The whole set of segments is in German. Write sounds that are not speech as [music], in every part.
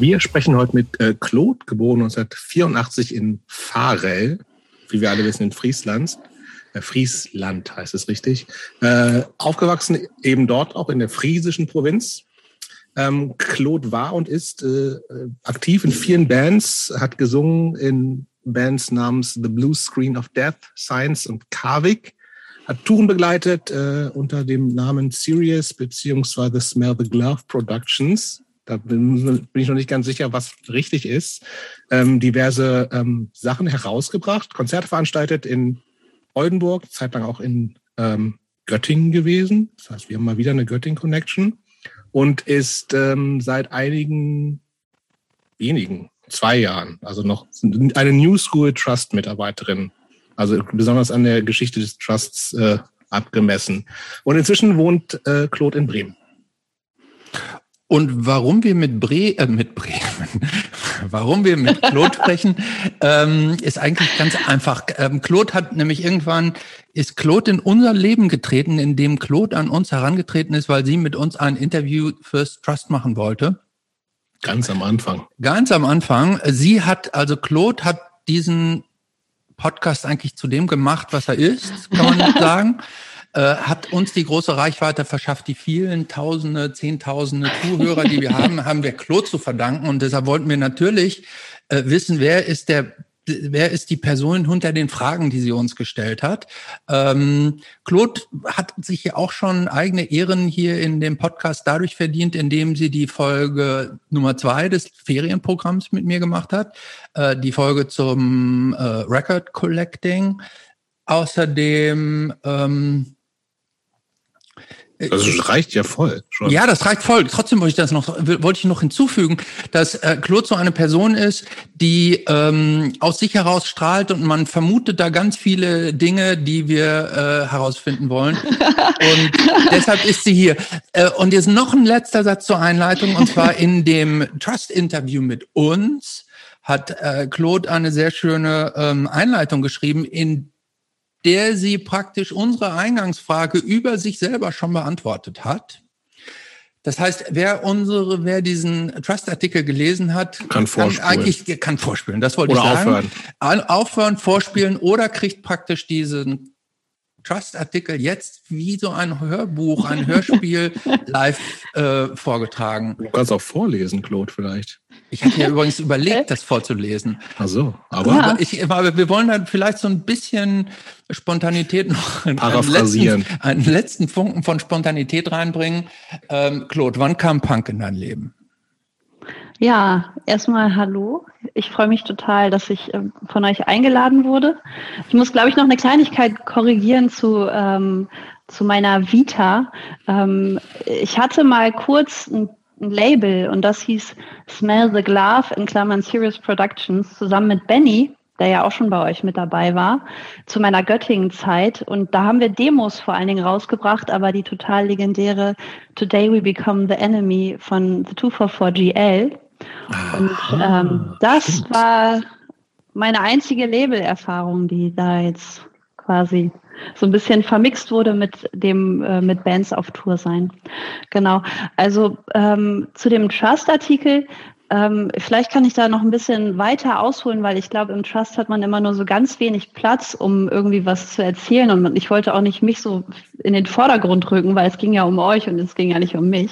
Wir sprechen heute mit äh, Claude, geboren 1984 in Farel, wie wir alle wissen, in Friesland. Äh, Friesland heißt es richtig. Äh, aufgewachsen eben dort auch in der friesischen Provinz. Ähm, Claude war und ist äh, aktiv in vielen Bands, hat gesungen in Bands namens The Blue Screen of Death, Science und Karvik, hat Touren begleitet äh, unter dem Namen Sirius beziehungsweise Smell the Glove Productions. Da bin, bin, ich noch nicht ganz sicher, was richtig ist. Ähm, diverse ähm, Sachen herausgebracht, Konzerte veranstaltet in Oldenburg, zeitlang auch in ähm, Göttingen gewesen. Das heißt, wir haben mal wieder eine Göttingen-Connection und ist ähm, seit einigen wenigen, zwei Jahren, also noch eine New School Trust Mitarbeiterin. Also besonders an der Geschichte des Trusts äh, abgemessen. Und inzwischen wohnt äh, Claude in Bremen. Und warum wir mit Bre äh, mit Bremen, [laughs] warum wir mit Claude sprechen, ähm, ist eigentlich ganz einfach. Ähm, Claude hat nämlich irgendwann ist Claude in unser Leben getreten, indem Claude an uns herangetreten ist, weil sie mit uns ein Interview fürs Trust machen wollte. Ganz am Anfang. Ganz am Anfang. Sie hat, also Claude hat diesen Podcast eigentlich zu dem gemacht, was er ist, kann man [laughs] sagen. Äh, hat uns die große Reichweite verschafft. Die vielen Tausende, Zehntausende Zuhörer, die wir haben, haben wir Claude zu verdanken. Und deshalb wollten wir natürlich äh, wissen, wer ist der wer ist die Person hinter den Fragen, die sie uns gestellt hat. Ähm, Claude hat sich ja auch schon eigene Ehren hier in dem Podcast dadurch verdient, indem sie die Folge Nummer zwei des Ferienprogramms mit mir gemacht hat, äh, die Folge zum äh, Record Collecting. Außerdem ähm, also das reicht ja voll. Schon. Ja, das reicht voll. Trotzdem wollte ich das noch, wollte ich noch hinzufügen, dass äh, Claude so eine Person ist, die ähm, aus sich heraus strahlt und man vermutet da ganz viele Dinge, die wir äh, herausfinden wollen. [laughs] Und deshalb ist sie hier. Äh, und jetzt noch ein letzter Satz zur Einleitung, und zwar in dem Trust-Interview mit uns hat äh, Claude eine sehr schöne ähm, Einleitung geschrieben, in der sie praktisch unsere Eingangsfrage über sich selber schon beantwortet hat. Das heißt, wer unsere, wer diesen Trust-Artikel gelesen hat, kann, kann eigentlich kann vorspielen. Das wollte oder ich sagen. Aufhören. aufhören, vorspielen oder kriegt praktisch diesen Trust-Artikel jetzt wie so ein Hörbuch, ein Hörspiel [laughs] live äh, vorgetragen. Du kannst auch vorlesen, Claude, vielleicht. Ich hatte ja [laughs] übrigens überlegt, das vorzulesen. Ach so, aber, ja. ich, aber wir wollen dann vielleicht so ein bisschen Spontanität noch, [laughs] paraphrasieren, einen letzten, einen letzten Funken von Spontanität reinbringen. Ähm, Claude, wann kam Punk in dein Leben? Ja, erstmal hallo. Ich freue mich total, dass ich äh, von euch eingeladen wurde. Ich muss, glaube ich, noch eine Kleinigkeit korrigieren zu, ähm, zu meiner Vita. Ähm, ich hatte mal kurz ein ein Label und das hieß Smell the Glove in Klammern Serious Productions zusammen mit Benny, der ja auch schon bei euch mit dabei war, zu meiner Göttingen-Zeit. Und da haben wir Demos vor allen Dingen rausgebracht, aber die total legendäre Today We Become the Enemy von The 244 GL. Und ähm, das war meine einzige Labelerfahrung, die da jetzt quasi so ein bisschen vermixt wurde mit dem äh, mit Bands auf Tour sein. Genau. Also ähm, zu dem Trust-Artikel. Ähm, vielleicht kann ich da noch ein bisschen weiter ausholen, weil ich glaube, im Trust hat man immer nur so ganz wenig Platz, um irgendwie was zu erzählen. Und ich wollte auch nicht mich so in den Vordergrund rücken, weil es ging ja um euch und es ging ja nicht um mich.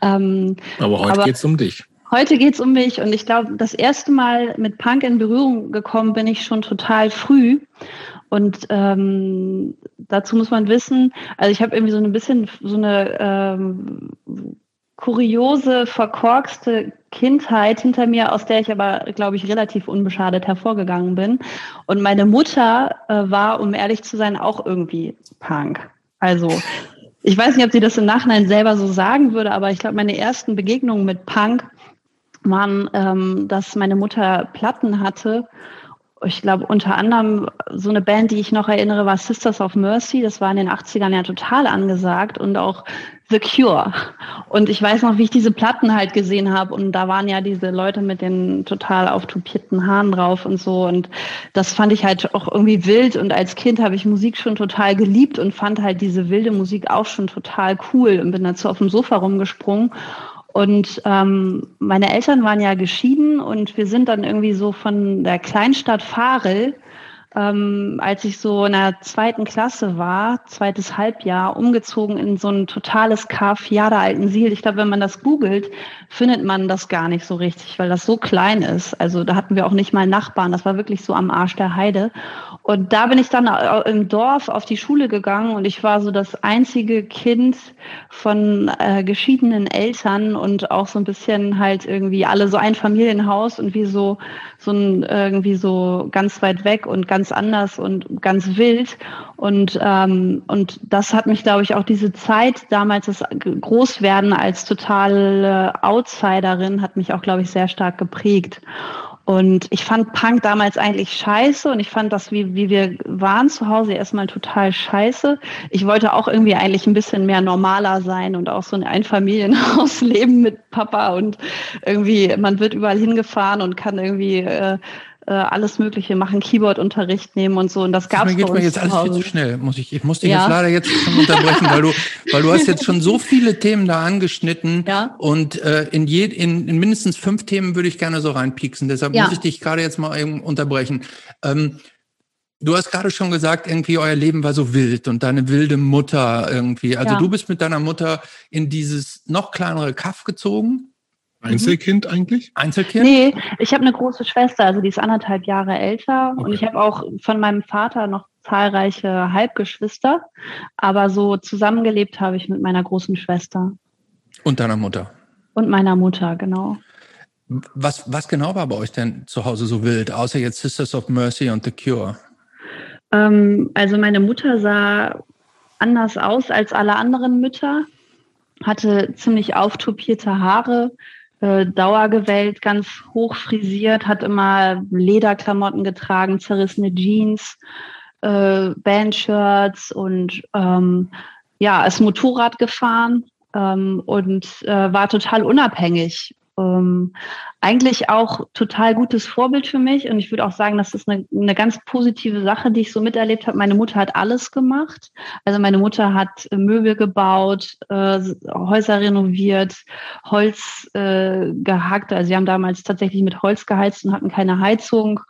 Ähm, aber heute geht es um dich. Heute geht's um mich und ich glaube, das erste Mal mit Punk in Berührung gekommen bin ich schon total früh. Und ähm, dazu muss man wissen, also ich habe irgendwie so ein bisschen so eine ähm, kuriose, verkorkste Kindheit hinter mir, aus der ich aber, glaube ich, relativ unbeschadet hervorgegangen bin. Und meine Mutter äh, war, um ehrlich zu sein, auch irgendwie Punk. Also ich weiß nicht, ob sie das im Nachhinein selber so sagen würde, aber ich glaube, meine ersten Begegnungen mit Punk waren, ähm, dass meine Mutter Platten hatte ich glaube, unter anderem so eine Band, die ich noch erinnere, war Sisters of Mercy. Das war in den 80ern ja total angesagt und auch The Cure. Und ich weiß noch, wie ich diese Platten halt gesehen habe. Und da waren ja diese Leute mit den total auftupierten Haaren drauf und so. Und das fand ich halt auch irgendwie wild. Und als Kind habe ich Musik schon total geliebt und fand halt diese wilde Musik auch schon total cool und bin dazu auf dem Sofa rumgesprungen Und ähm, meine Eltern waren ja geschieden und wir sind dann irgendwie so von der Kleinstadt Farel ähm, als ich so in der zweiten Klasse war, zweites Halbjahr, umgezogen in so ein totales Kaff Jahre alten Siel. Ich glaube, wenn man das googelt, findet man das gar nicht so richtig, weil das so klein ist. Also da hatten wir auch nicht mal Nachbarn. Das war wirklich so am Arsch der Heide. Und da bin ich dann im Dorf auf die Schule gegangen und ich war so das einzige Kind von äh, geschiedenen Eltern und auch so ein bisschen halt irgendwie alle so ein Familienhaus und wie so so ein irgendwie so ganz weit weg und ganz anders und ganz wild. Und ähm, und das hat mich glaube ich auch diese Zeit damals das Großwerden als totale Outsiderin hat mich auch glaube ich sehr stark geprägt und ich fand Punk damals eigentlich scheiße und ich fand das, wie, wie wir waren zu Hause, erstmal total scheiße. Ich wollte auch irgendwie eigentlich ein bisschen mehr normaler sein und auch so ein Einfamilienhaus [laughs] leben mit Papa und irgendwie, man wird überall hingefahren und kann irgendwie äh, äh, alles Mögliche machen, Keyboard-Unterricht nehmen und so. Und das gab es uns mir jetzt alles viel zu schnell. Muss ich, ich muss dich ja. jetzt leider jetzt schon unterbrechen, weil du, weil du hast jetzt schon so viele Themen da angeschnitten. Ja. Und äh, in, je, in, in mindestens fünf Themen würde ich gerne so reinpieksen. Deshalb ja. muss ich dich gerade jetzt mal eben unterbrechen. Ähm, Du hast gerade schon gesagt, irgendwie euer Leben war so wild und deine wilde Mutter irgendwie. Also ja. du bist mit deiner Mutter in dieses noch kleinere Kaff gezogen. Einzelkind eigentlich? Einzelkind? Nee, ich habe eine große Schwester, also die ist anderthalb Jahre älter okay. und ich habe auch von meinem Vater noch zahlreiche Halbgeschwister, aber so zusammengelebt habe ich mit meiner großen Schwester. Und deiner Mutter? Und meiner Mutter, genau. Was, was genau war bei euch denn zu Hause so wild, außer jetzt Sisters of Mercy und The Cure? Ähm, also meine Mutter sah anders aus als alle anderen Mütter, hatte ziemlich auftopierte Haare, äh, Dauergewellt, ganz hoch frisiert, hat immer Lederklamotten getragen, zerrissene Jeans, äh, Bandshirts und ähm, ja, ist Motorrad gefahren ähm, und äh, war total unabhängig ähm, eigentlich auch total gutes Vorbild für mich. Und ich würde auch sagen, das ist eine, eine ganz positive Sache, die ich so miterlebt habe. Meine Mutter hat alles gemacht. Also meine Mutter hat Möbel gebaut, äh, Häuser renoviert, Holz äh, gehackt. Also sie haben damals tatsächlich mit Holz geheizt und hatten keine Heizung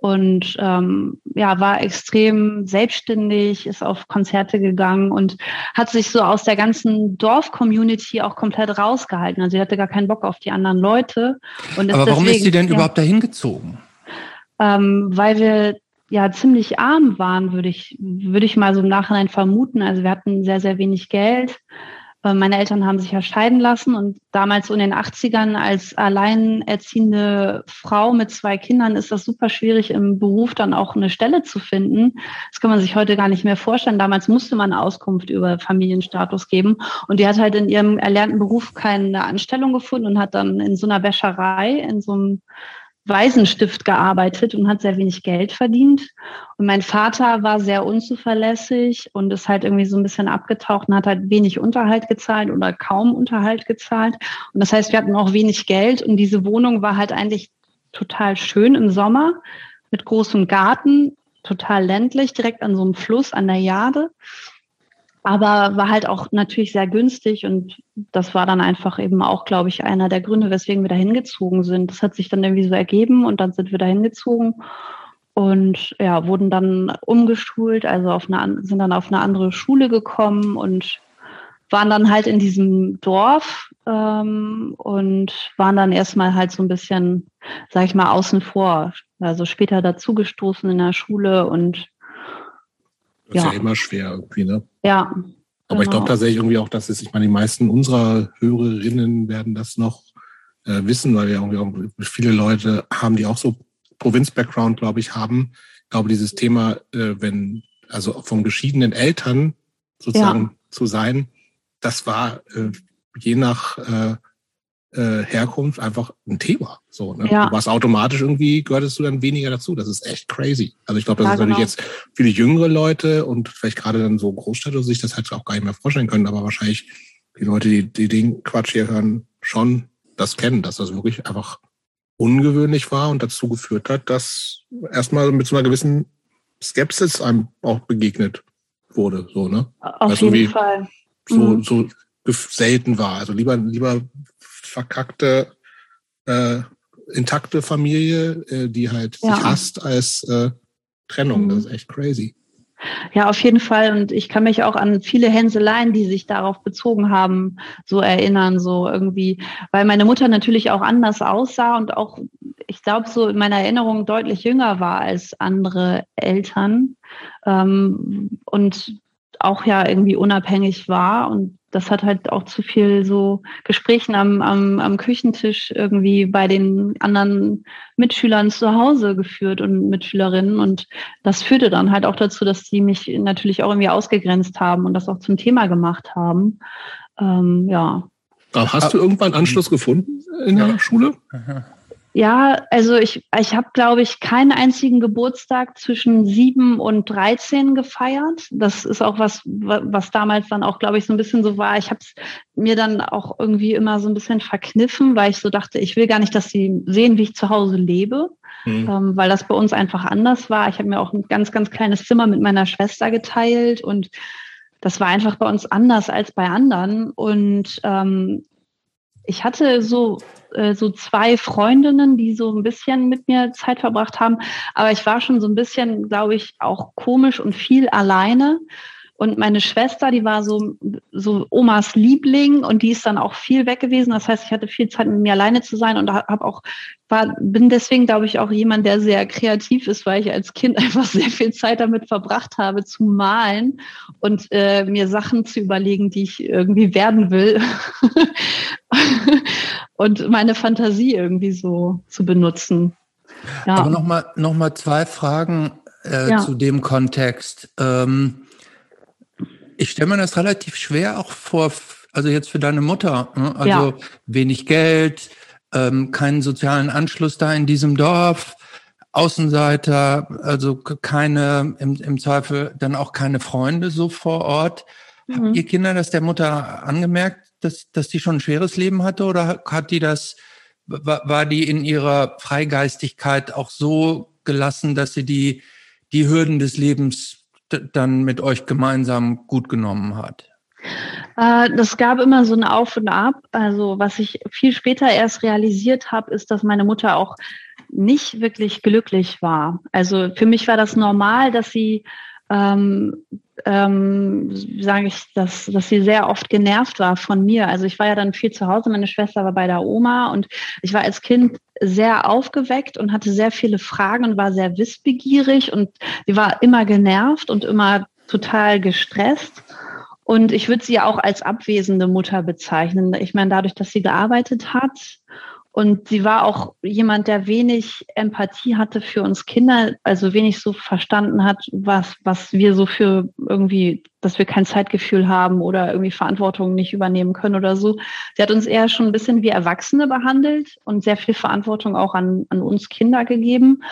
und ähm, ja, war extrem selbstständig, ist auf Konzerte gegangen und hat sich so aus der ganzen Dorf-Community auch komplett rausgehalten. Also sie hatte gar keinen Bock auf die anderen Leute. Und Aber warum deswegen, ist sie denn ja, überhaupt dahin gezogen? Ähm, weil wir ja ziemlich arm waren, würde ich, würde ich mal so im Nachhinein vermuten. Also wir hatten sehr, sehr wenig Geld. Äh, meine Eltern haben sich ja scheiden lassen und damals so in den 80ern als alleinerziehende Frau mit zwei Kindern ist das super schwierig im Beruf dann auch eine Stelle zu finden. Das kann man sich heute gar nicht mehr vorstellen. Damals musste man Auskunft über Familienstatus geben und die hat halt in ihrem erlernten Beruf keine Anstellung gefunden und hat dann in so einer Wäscherei, in so einem Waisenstift gearbeitet und hat sehr wenig Geld verdient. Und mein Vater war sehr unzuverlässig und ist halt irgendwie so ein bisschen abgetaucht und hat halt wenig Unterhalt gezahlt oder kaum Unterhalt gezahlt. Und das heißt, wir hatten auch wenig Geld und diese Wohnung war halt eigentlich total schön im Sommer mit großem Garten, total ländlich, direkt an so einem Fluss an der Jade aber war halt auch natürlich sehr günstig und das war dann einfach eben auch, glaube ich, einer der Gründe, weswegen wir da hingezogen sind. Das hat sich dann irgendwie so ergeben und dann sind wir da hingezogen und ja, wurden dann umgeschult, also auf eine, sind dann auf eine andere Schule gekommen und waren dann halt in diesem Dorf ähm, und waren dann erstmal halt so ein bisschen, sag ich mal, außen vor. Also später dazugestoßen in der Schule und das ja. ist ja immer schwer irgendwie, ne? Ja. Aber genau. ich glaube tatsächlich irgendwie auch, dass es, ich meine, die meisten unserer Hörerinnen werden das noch äh, wissen, weil wir irgendwie auch viele Leute haben, die auch so Provinz-Background, glaube ich, haben. Ich glaube, dieses Thema, äh, wenn, also von geschiedenen Eltern sozusagen ja. zu sein, das war äh, je nach äh, Herkunft einfach ein Thema. So, ne? Ja. Du warst automatisch irgendwie, gehörtest du dann weniger dazu. Das ist echt crazy. Also ich glaube, das ja, ist natürlich genau. jetzt viele jüngere Leute und vielleicht gerade dann so Großstädte sich das halt auch gar nicht mehr vorstellen können, aber wahrscheinlich die Leute, die, die den Quatsch hier hören, schon das kennen, dass das wirklich einfach ungewöhnlich war und dazu geführt hat, dass erstmal mit so einer gewissen Skepsis einem auch begegnet wurde. So, ne? Auf also jeden Fall. So, mhm. so selten war. Also lieber, lieber verkackte, äh, intakte Familie, äh, die halt ja. sich hasst als äh, Trennung. Mhm. Das ist echt crazy. Ja, auf jeden Fall. Und ich kann mich auch an viele Hänseleien, die sich darauf bezogen haben, so erinnern, so irgendwie, weil meine Mutter natürlich auch anders aussah und auch, ich glaube, so in meiner Erinnerung deutlich jünger war als andere Eltern ähm, und auch ja irgendwie unabhängig war. Und das hat halt auch zu viel so Gesprächen am, am, am Küchentisch irgendwie bei den anderen Mitschülern zu Hause geführt und Mitschülerinnen. Und das führte dann halt auch dazu, dass die mich natürlich auch irgendwie ausgegrenzt haben und das auch zum Thema gemacht haben. Ähm, ja. Hast du irgendwann Anschluss gefunden in der Schule? Aha. Ja, also ich, ich habe, glaube ich, keinen einzigen Geburtstag zwischen sieben und dreizehn gefeiert. Das ist auch was, was damals dann auch, glaube ich, so ein bisschen so war. Ich habe es mir dann auch irgendwie immer so ein bisschen verkniffen, weil ich so dachte, ich will gar nicht, dass sie sehen, wie ich zu Hause lebe, mhm. ähm, weil das bei uns einfach anders war. Ich habe mir auch ein ganz, ganz kleines Zimmer mit meiner Schwester geteilt und das war einfach bei uns anders als bei anderen. Und ähm, ich hatte so äh, so zwei Freundinnen, die so ein bisschen mit mir Zeit verbracht haben. Aber ich war schon so ein bisschen, glaube ich, auch komisch und viel alleine. Und meine Schwester, die war so, so Omas Liebling und die ist dann auch viel weg gewesen. Das heißt, ich hatte viel Zeit mit mir alleine zu sein und habe auch, war, bin deswegen, glaube ich, auch jemand, der sehr kreativ ist, weil ich als Kind [laughs] einfach sehr viel Zeit damit verbracht habe, zu malen und äh, mir Sachen zu überlegen, die ich irgendwie werden will. [laughs] und meine Fantasie irgendwie so zu benutzen. Ja. Aber nochmal noch mal zwei Fragen äh, ja. zu dem Kontext. Ähm, ich stelle mir das relativ schwer auch vor, also jetzt für deine Mutter. Ne? Also ja. wenig Geld, ähm, keinen sozialen Anschluss da in diesem Dorf, Außenseiter, also keine, im, im Zweifel dann auch keine Freunde so vor Ort. Mhm. Habt ihr Kinder das der Mutter angemerkt, dass, dass die schon ein schweres Leben hatte oder hat die das, war, war die in ihrer Freigeistigkeit auch so gelassen, dass sie die, die Hürden des Lebens dann mit euch gemeinsam gut genommen hat? Äh, das gab immer so ein Auf und Ab. Also was ich viel später erst realisiert habe, ist, dass meine Mutter auch nicht wirklich glücklich war. Also für mich war das normal, dass sie ähm, ähm, sage ich, dass, dass sie sehr oft genervt war von mir. Also ich war ja dann viel zu Hause, meine Schwester war bei der Oma und ich war als Kind sehr aufgeweckt und hatte sehr viele Fragen und war sehr wissbegierig und sie war immer genervt und immer total gestresst. Und ich würde sie auch als abwesende Mutter bezeichnen. Ich meine, dadurch, dass sie gearbeitet hat und sie war auch jemand, der wenig Empathie hatte für uns Kinder, also wenig so verstanden hat, was, was wir so für irgendwie, dass wir kein Zeitgefühl haben oder irgendwie Verantwortung nicht übernehmen können oder so. Sie hat uns eher schon ein bisschen wie Erwachsene behandelt und sehr viel Verantwortung auch an, an uns Kinder gegeben,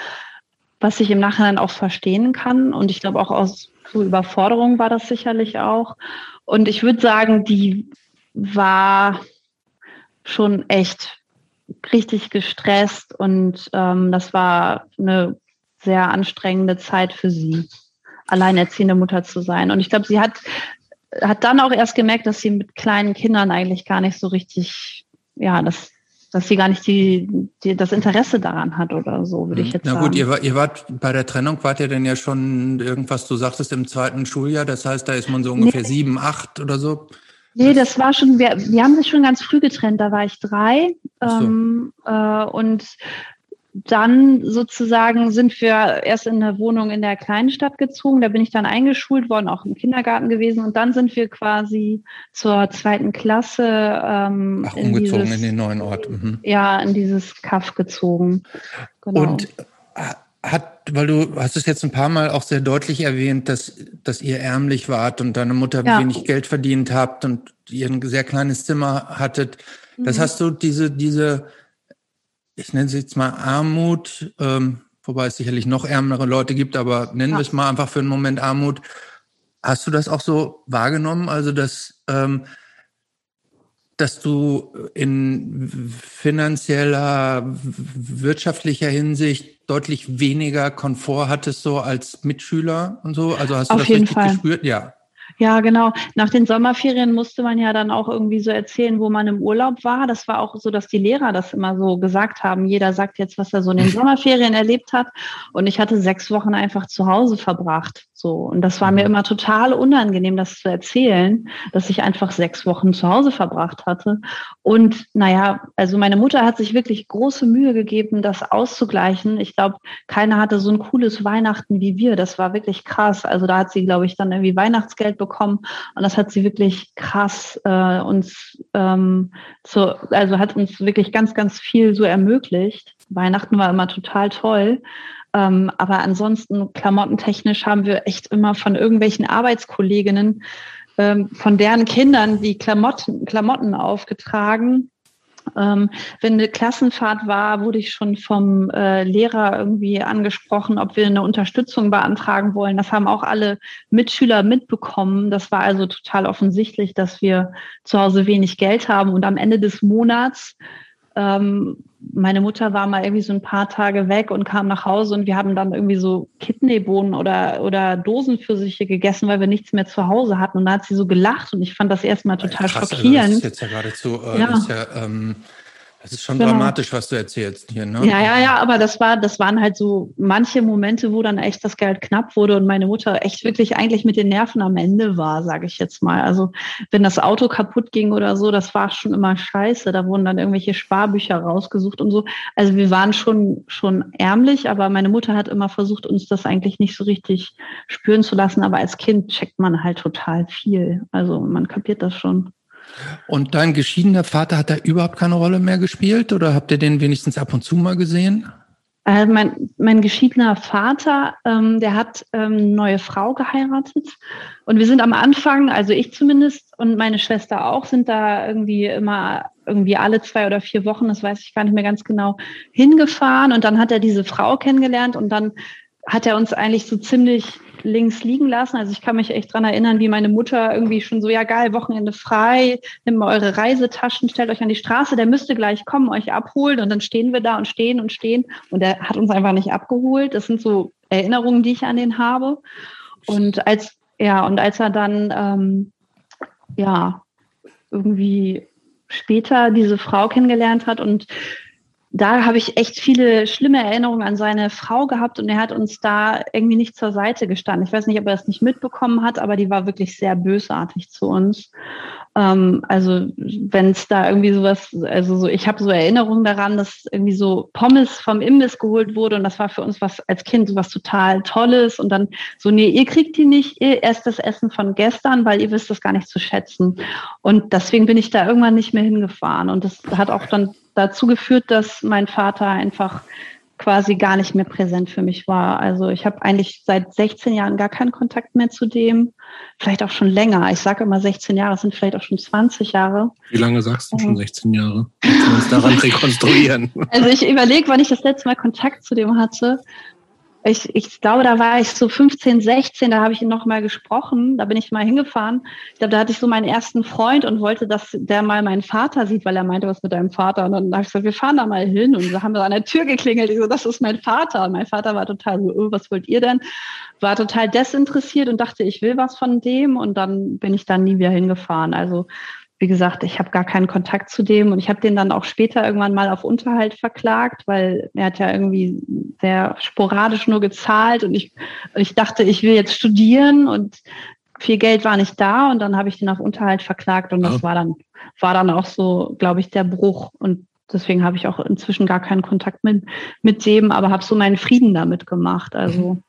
was ich im Nachhinein auch verstehen kann. Und ich glaube auch aus so Überforderung war das sicherlich auch. Und ich würde sagen, die war schon echt richtig gestresst und ähm, das war eine sehr anstrengende Zeit für sie, alleinerziehende Mutter zu sein. Und ich glaube, sie hat, hat dann auch erst gemerkt, dass sie mit kleinen Kindern eigentlich gar nicht so richtig, ja, das, dass sie gar nicht die, die, das Interesse daran hat oder so, würde ich mhm. jetzt Na sagen. Na gut, ihr, ihr wart bei der Trennung, wart ihr denn ja schon irgendwas, du sagtest, im zweiten Schuljahr, das heißt, da ist man so ungefähr nee. sieben, acht oder so? Nee, das war schon, wir, wir haben sich schon ganz früh getrennt, da war ich drei. So. Ähm, äh, und dann sozusagen sind wir erst in eine Wohnung in der kleinen Stadt gezogen. Da bin ich dann eingeschult worden, auch im Kindergarten gewesen. Und dann sind wir quasi zur zweiten Klasse. Ähm, Ach, in umgezogen dieses, in den neuen Ort. Mhm. Ja, in dieses Kaff gezogen. Genau. Und äh, hat, weil du hast es jetzt ein paar Mal auch sehr deutlich erwähnt, dass, dass ihr ärmlich wart und deine Mutter ja. wenig Geld verdient habt und ihr ein sehr kleines Zimmer hattet. Das mhm. hast du diese, diese, ich nenne es jetzt mal Armut, ähm, wobei es sicherlich noch ärmere Leute gibt, aber nennen ja. wir es mal einfach für einen Moment Armut. Hast du das auch so wahrgenommen? Also, dass, ähm, dass du in finanzieller, wirtschaftlicher Hinsicht deutlich weniger Komfort hattest, so als Mitschüler und so? Also hast du Auf das richtig Fall. gespürt? Ja. Ja, genau. Nach den Sommerferien musste man ja dann auch irgendwie so erzählen, wo man im Urlaub war. Das war auch so, dass die Lehrer das immer so gesagt haben. Jeder sagt jetzt, was er so in den [laughs] Sommerferien erlebt hat. Und ich hatte sechs Wochen einfach zu Hause verbracht. So. Und das war mir mhm. immer total unangenehm, das zu erzählen, dass ich einfach sechs Wochen zu Hause verbracht hatte. Und naja, also meine Mutter hat sich wirklich große Mühe gegeben, das auszugleichen. Ich glaube, keiner hatte so ein cooles Weihnachten wie wir. Das war wirklich krass. Also da hat sie, glaube ich, dann irgendwie Weihnachtsgeld bekommen. Und das hat sie wirklich krass äh, uns ähm, so, also hat uns wirklich ganz, ganz viel so ermöglicht. Weihnachten war immer total toll. Ähm, aber ansonsten klamottentechnisch haben wir echt immer von irgendwelchen Arbeitskolleginnen, ähm, von deren Kindern die Klamotten, Klamotten aufgetragen. Ähm, wenn eine Klassenfahrt war, wurde ich schon vom äh, Lehrer irgendwie angesprochen, ob wir eine Unterstützung beantragen wollen. Das haben auch alle Mitschüler mitbekommen. Das war also total offensichtlich, dass wir zu Hause wenig Geld haben und am Ende des Monats ähm, meine Mutter war mal irgendwie so ein paar Tage weg und kam nach Hause und wir haben dann irgendwie so Kidneybohnen oder, oder Dosenpfirsiche gegessen, weil wir nichts mehr zu Hause hatten. Und da hat sie so gelacht und ich fand das erstmal total Krass, schockierend. Also das ist jetzt ja geradezu, äh, ja. Ist ja, ähm, das ist schon genau. dramatisch, was du erzählst hier, ne? Ja, ja, ja, aber das war, das waren halt so manche Momente, wo dann echt das Geld knapp wurde und meine Mutter echt wirklich eigentlich mit den Nerven am Ende war, sage ich jetzt mal. Also wenn das Auto kaputt ging oder so, das war schon immer scheiße. Da wurden dann irgendwelche Sparbücher rausgesucht und so. Also wir waren schon, schon ärmlich, aber meine Mutter hat immer versucht, uns das eigentlich nicht so richtig spüren zu lassen. Aber als Kind checkt man halt total viel. Also man kapiert das schon. Und dein geschiedener Vater hat da überhaupt keine Rolle mehr gespielt oder habt ihr den wenigstens ab und zu mal gesehen? Also mein, mein geschiedener Vater, ähm, der hat ähm, eine neue Frau geheiratet. Und wir sind am Anfang, also ich zumindest und meine Schwester auch, sind da irgendwie immer irgendwie alle zwei oder vier Wochen, das weiß ich gar nicht mehr ganz genau, hingefahren. Und dann hat er diese Frau kennengelernt und dann hat er uns eigentlich so ziemlich links liegen lassen. Also ich kann mich echt dran erinnern, wie meine Mutter irgendwie schon so, ja geil, Wochenende frei, nehmt mal eure Reisetaschen, stellt euch an die Straße, der müsste gleich kommen, euch abholen. Und dann stehen wir da und stehen und stehen. Und er hat uns einfach nicht abgeholt. Das sind so Erinnerungen, die ich an den habe. Und als, ja, und als er dann, ähm, ja, irgendwie später diese Frau kennengelernt hat und da habe ich echt viele schlimme Erinnerungen an seine Frau gehabt und er hat uns da irgendwie nicht zur Seite gestanden. Ich weiß nicht, ob er das nicht mitbekommen hat, aber die war wirklich sehr bösartig zu uns. Ähm, also wenn es da irgendwie sowas, also so, ich habe so Erinnerungen daran, dass irgendwie so Pommes vom Imbiss geholt wurde und das war für uns was als Kind sowas total Tolles und dann so, nee, ihr kriegt die nicht, ihr erst das Essen von gestern, weil ihr wisst das gar nicht zu schätzen. Und deswegen bin ich da irgendwann nicht mehr hingefahren und das hat auch dann dazu geführt, dass mein Vater einfach quasi gar nicht mehr präsent für mich war. Also ich habe eigentlich seit 16 Jahren gar keinen Kontakt mehr zu dem. Vielleicht auch schon länger. Ich sage immer 16 Jahre, es sind vielleicht auch schon 20 Jahre. Wie lange sagst du schon 16 Jahre? Kannst du uns daran [laughs] rekonstruieren? Also ich überlege, wann ich das letzte Mal Kontakt zu dem hatte ich, ich glaube, da war ich so 15, 16, da habe ich ihn noch mal gesprochen, da bin ich mal hingefahren. Ich glaube, da hatte ich so meinen ersten Freund und wollte, dass der mal meinen Vater sieht, weil er meinte, was mit deinem Vater. Und dann habe ich gesagt, wir fahren da mal hin. Und da haben wir an der Tür geklingelt. Ich so, das ist mein Vater. Und mein Vater war total so, oh, was wollt ihr denn? War total desinteressiert und dachte, ich will was von dem. Und dann bin ich dann nie wieder hingefahren. Also wie gesagt, ich habe gar keinen Kontakt zu dem und ich habe den dann auch später irgendwann mal auf Unterhalt verklagt, weil er hat ja irgendwie sehr sporadisch nur gezahlt und ich, ich dachte, ich will jetzt studieren und viel Geld war nicht da und dann habe ich den auf Unterhalt verklagt und das oh. war dann war dann auch so, glaube ich, der Bruch und deswegen habe ich auch inzwischen gar keinen Kontakt mit mit dem, aber habe so meinen Frieden damit gemacht. Also mhm.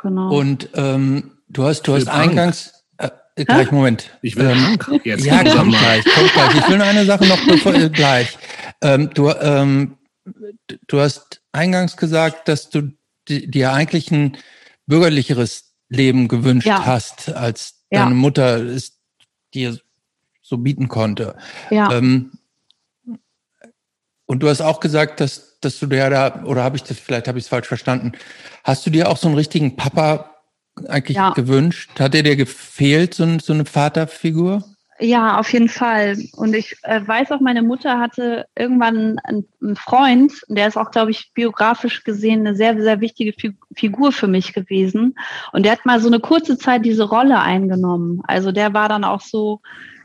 genau. Und ähm, du hast du hast eingangs äh, gleich, Moment. Ich will ähm, jetzt. Ja, komm gleich, komm gleich. Ich will nur eine Sache noch bevor, äh, gleich. Ähm, du, ähm, du hast eingangs gesagt, dass du dir eigentlich ein bürgerlicheres Leben gewünscht ja. hast, als ja. deine Mutter es dir so bieten konnte. Ja. Ähm, und du hast auch gesagt, dass, dass du dir da, oder habe ich das, vielleicht habe ich es falsch verstanden, hast du dir auch so einen richtigen Papa eigentlich ja. gewünscht? Hat er dir gefehlt, so, so eine Vaterfigur? Ja, auf jeden Fall. Und ich äh, weiß auch, meine Mutter hatte irgendwann einen, einen Freund, der ist auch, glaube ich, biografisch gesehen eine sehr, sehr wichtige Fi Figur für mich gewesen. Und der hat mal so eine kurze Zeit diese Rolle eingenommen. Also der war dann auch so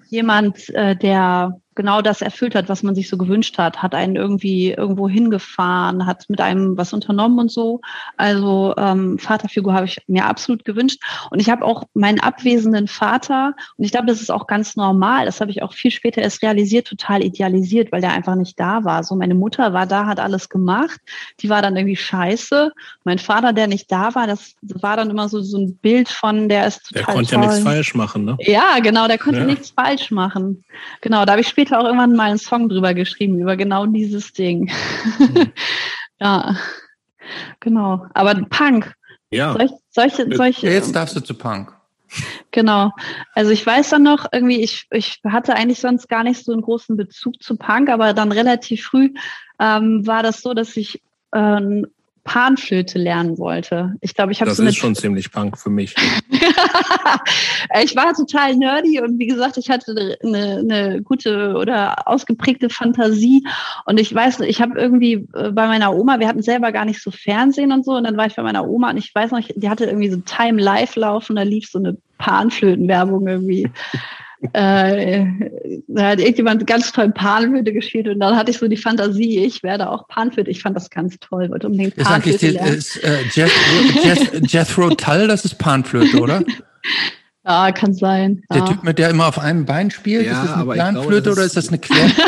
jemand, äh, der genau das erfüllt hat, was man sich so gewünscht hat, hat einen irgendwie irgendwo hingefahren, hat mit einem was unternommen und so. Also ähm, Vaterfigur habe ich mir absolut gewünscht. Und ich habe auch meinen abwesenden Vater, und ich glaube, das ist auch ganz normal, das habe ich auch viel später erst realisiert, total idealisiert, weil der einfach nicht da war. So, meine Mutter war da, hat alles gemacht, die war dann irgendwie scheiße. Mein Vater, der nicht da war, das war dann immer so, so ein Bild von, der ist total. Der konnte toll. ja nichts falsch machen, ne? Ja, genau, der konnte ja. nichts falsch machen. Genau, da habe ich später später auch irgendwann mal einen Song drüber geschrieben, über genau dieses Ding. Mhm. [laughs] ja, genau. Aber Punk. Ja. Solch, solche, solche, ja, jetzt darfst du zu Punk. Genau. Also ich weiß dann noch, irgendwie, ich, ich hatte eigentlich sonst gar nicht so einen großen Bezug zu Punk, aber dann relativ früh ähm, war das so, dass ich äh, Panflöte lernen wollte. Ich glaube, ich habe Das so ist schon ziemlich Punk für mich. [laughs] ich war total nerdy und wie gesagt, ich hatte eine, eine gute oder ausgeprägte Fantasie und ich weiß, ich habe irgendwie äh, bei meiner Oma, wir hatten selber gar nicht so Fernsehen und so und dann war ich bei meiner Oma und ich weiß noch, die hatte irgendwie so Time Live laufen, da lief so eine Panflötenwerbung irgendwie äh, da hat irgendjemand ganz toll Panflöte gespielt und dann hatte ich so die Fantasie, ich werde auch Panflöte. Ich fand das ganz toll, wollte unbedingt Panflöte eigentlich ist, äh, Jeff, Jeff, Jethro Tull, das ist Panflöte, oder? [laughs] Ja, kann sein. Der Typ, mit der immer auf einem Bein spielt, ja, ist das eine Panflöte oder ist das eine Querflöte? [laughs]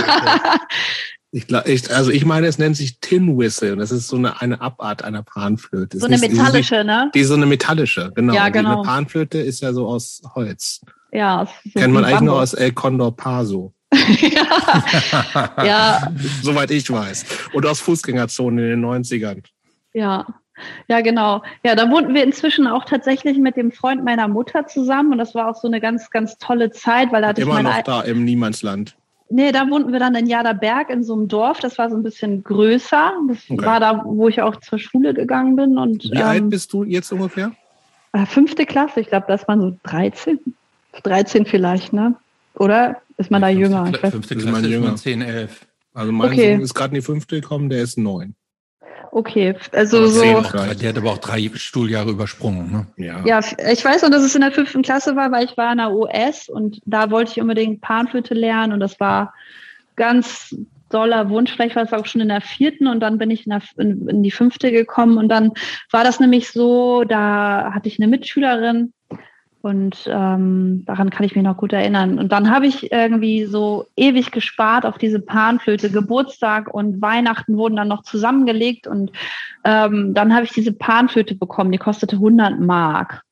Ich glaube, ich, also ich meine, es nennt sich Tin Whistle. Das ist so eine, eine Abart einer Panflöte. So eine metallische, ne? Die so eine metallische, genau. Ja, genau. Die Panflöte ist ja so aus Holz. Ja. So Kennt man eigentlich nur aus El Condor Paso. [laughs] [laughs] ja. ja. Soweit ich weiß. Und aus Fußgängerzonen in den 90ern. Ja. Ja, genau. Ja, da wohnten wir inzwischen auch tatsächlich mit dem Freund meiner Mutter zusammen und das war auch so eine ganz, ganz tolle Zeit, weil da hatte Immer ich noch da im Niemandsland. Nee, da wohnten wir dann in Jaderberg in so einem Dorf. Das war so ein bisschen größer. Das okay. war da, wo ich auch zur Schule gegangen bin. Und, Wie ähm, alt bist du jetzt ungefähr? Äh, fünfte Klasse. Ich glaube, das waren so 13. 13 vielleicht, ne? Oder ist man ja, da jünger? Fünfte, fünfte Klasse ist jünger. 10, 11. Also mein okay. Sohn ist gerade in die fünfte gekommen, der ist neun. Okay, also so. Der hat aber auch drei Stuhljahre übersprungen. Ne? Ja. ja, ich weiß noch, dass es in der fünften Klasse war, weil ich war in der OS und da wollte ich unbedingt Panflöte lernen und das war ganz doller Wunsch. Vielleicht war es auch schon in der vierten und dann bin ich in, der, in, in die fünfte gekommen und dann war das nämlich so, da hatte ich eine Mitschülerin, und ähm, daran kann ich mich noch gut erinnern. Und dann habe ich irgendwie so ewig gespart auf diese Panflöte. Geburtstag und Weihnachten wurden dann noch zusammengelegt. Und ähm, dann habe ich diese Panflöte bekommen. Die kostete 100 Mark.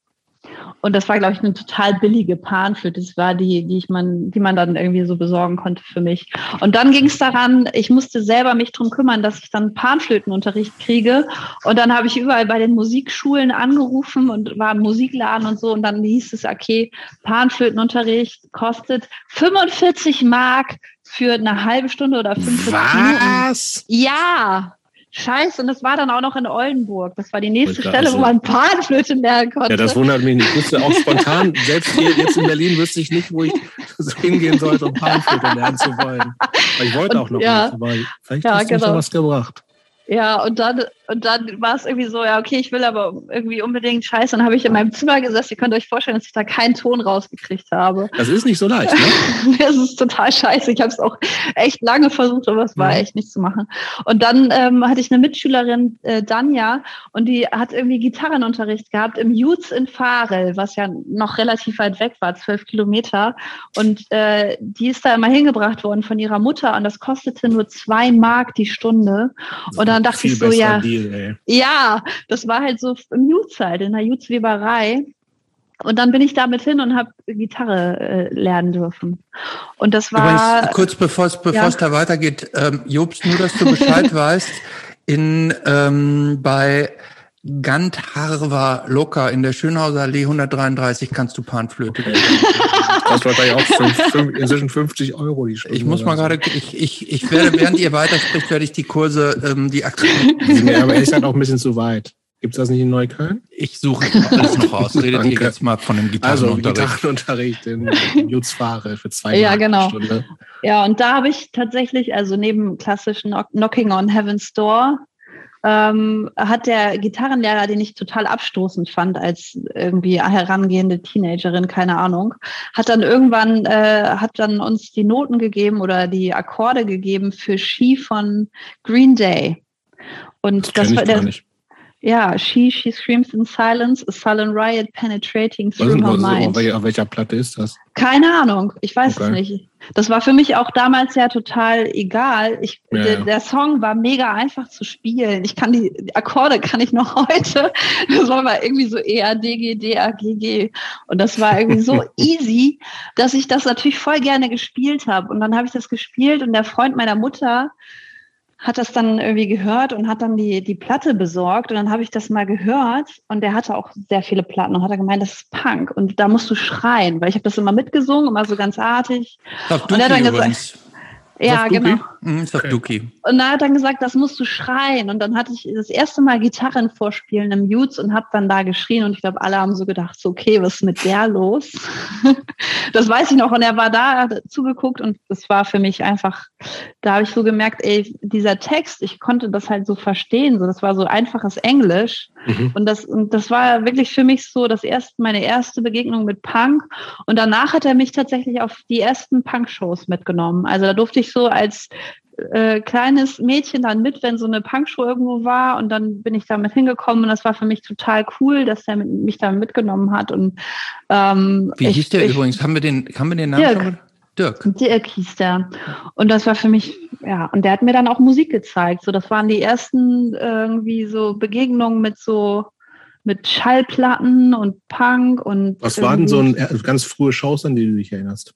Und das war, glaube ich, eine total billige Panflöte. Das war die, die ich man, die man dann irgendwie so besorgen konnte für mich. Und dann ging es daran, ich musste selber mich drum kümmern, dass ich dann Panflötenunterricht kriege. Und dann habe ich überall bei den Musikschulen angerufen und war im Musikladen und so. Und dann hieß es, okay, Panflötenunterricht kostet 45 Mark für eine halbe Stunde oder 45 Minuten. Was? Ja. Scheiße, und das war dann auch noch in Oldenburg. Das war die nächste Stelle, wo man Panflöte lernen konnte. Ja, das wundert mich nicht. Ich wusste auch spontan, selbst hier jetzt in Berlin wüsste ich nicht, wo ich hingehen sollte, um Panflöte lernen zu wollen. Weil ich wollte und, auch noch ja, nicht, aber vielleicht ja, hast du genau. was gebracht. Ja, und dann, und dann war es irgendwie so, ja, okay, ich will aber irgendwie unbedingt Scheiße. Dann habe ich in meinem Zimmer gesessen. Ihr könnt euch vorstellen, dass ich da keinen Ton rausgekriegt habe. Das ist nicht so leicht, ne? [laughs] das ist total scheiße. Ich habe es auch echt lange versucht, aber es war ja. echt nicht zu machen. Und dann ähm, hatte ich eine Mitschülerin, äh, Danja, und die hat irgendwie Gitarrenunterricht gehabt im Jutz in Farel, was ja noch relativ weit weg war, zwölf Kilometer. Und äh, die ist da immer hingebracht worden von ihrer Mutter und das kostete nur zwei Mark die Stunde. Und dann dann dachte ich so, ja, Deal, ja, das war halt so im Jutzeit, in der Jutzweberei. Und dann bin ich damit hin und habe Gitarre äh, lernen dürfen. Und das war. Übrigens, kurz bevor es bevor ja. es da weitergeht, ähm, Jobst, nur dass du Bescheid [laughs] weißt, in ähm, bei Gantharva Loka in der Schönhauser Allee 133 kannst du Panflöte Das war gleich auch fünf, fünf, inzwischen 50 Euro die Stunde. Ich muss mal gerade, ich, ich, ich werde, während ihr weiterspricht, werde ich die Kurse, ähm, die Aktionen. Nee, aber ehrlich gesagt auch ein bisschen zu weit. Gibt es das nicht in Neukölln? Ich suche alles noch raus. Redet ihr jetzt mal von dem Gitarrenunterricht? Also Gitarrenunterricht in Jutzfahre für zwei ja, genau. Stunde. Ja, und da habe ich tatsächlich, also neben klassischen Knocking on Heaven's Door, ähm, hat der Gitarrenlehrer, den ich total abstoßend fand als irgendwie herangehende Teenagerin, keine Ahnung, hat dann irgendwann, äh, hat dann uns die Noten gegeben oder die Akkorde gegeben für Ski von Green Day. Und das, das war der. Ja, She, She Screams in Silence, a sullen riot penetrating through her mind. Auf welcher Platte ist das? Keine Ahnung, ich weiß okay. es nicht. Das war für mich auch damals ja total egal. Ich, ja, der, der, Song war mega einfach zu spielen. Ich kann die, die Akkorde kann ich noch [laughs] heute. Das war mal irgendwie so E, A, D, G, D, A, G, G. Und das war irgendwie so [laughs] easy, dass ich das natürlich voll gerne gespielt habe. Und dann habe ich das gespielt und der Freund meiner Mutter, hat das dann irgendwie gehört und hat dann die, die Platte besorgt. Und dann habe ich das mal gehört und der hatte auch sehr viele Platten und hat er gemeint, das ist Punk. Und da musst du schreien, weil ich habe das immer mitgesungen, immer so ganz artig. und er hat dann gesagt, ja, genau. Mhm, okay. Und er hat dann gesagt, das musst du schreien. Und dann hatte ich das erste Mal Gitarren vorspielen im Jutz und habe dann da geschrien. Und ich glaube, alle haben so gedacht, so, okay, was ist mit der los? [laughs] das weiß ich noch. Und er war da, hat zugeguckt und das war für mich einfach, da habe ich so gemerkt, ey, dieser Text, ich konnte das halt so verstehen. So, das war so einfaches Englisch. Mhm. Und das, und das war wirklich für mich so das erste, meine erste Begegnung mit Punk. Und danach hat er mich tatsächlich auf die ersten Punk-Shows mitgenommen. Also da durfte ich so als äh, kleines Mädchen dann mit, wenn so eine Punkshow irgendwo war und dann bin ich damit hingekommen und das war für mich total cool, dass er mich da mitgenommen hat und ähm, wie hieß der ich, übrigens? Haben wir den, haben wir den Namen Dirk. schon? Dirk. Dirk hieß der. Und das war für mich, ja, und der hat mir dann auch Musik gezeigt. So, das waren die ersten irgendwie so Begegnungen mit so mit Schallplatten und Punk und. Was waren so ein, ganz frühe Shows, an die du dich erinnerst?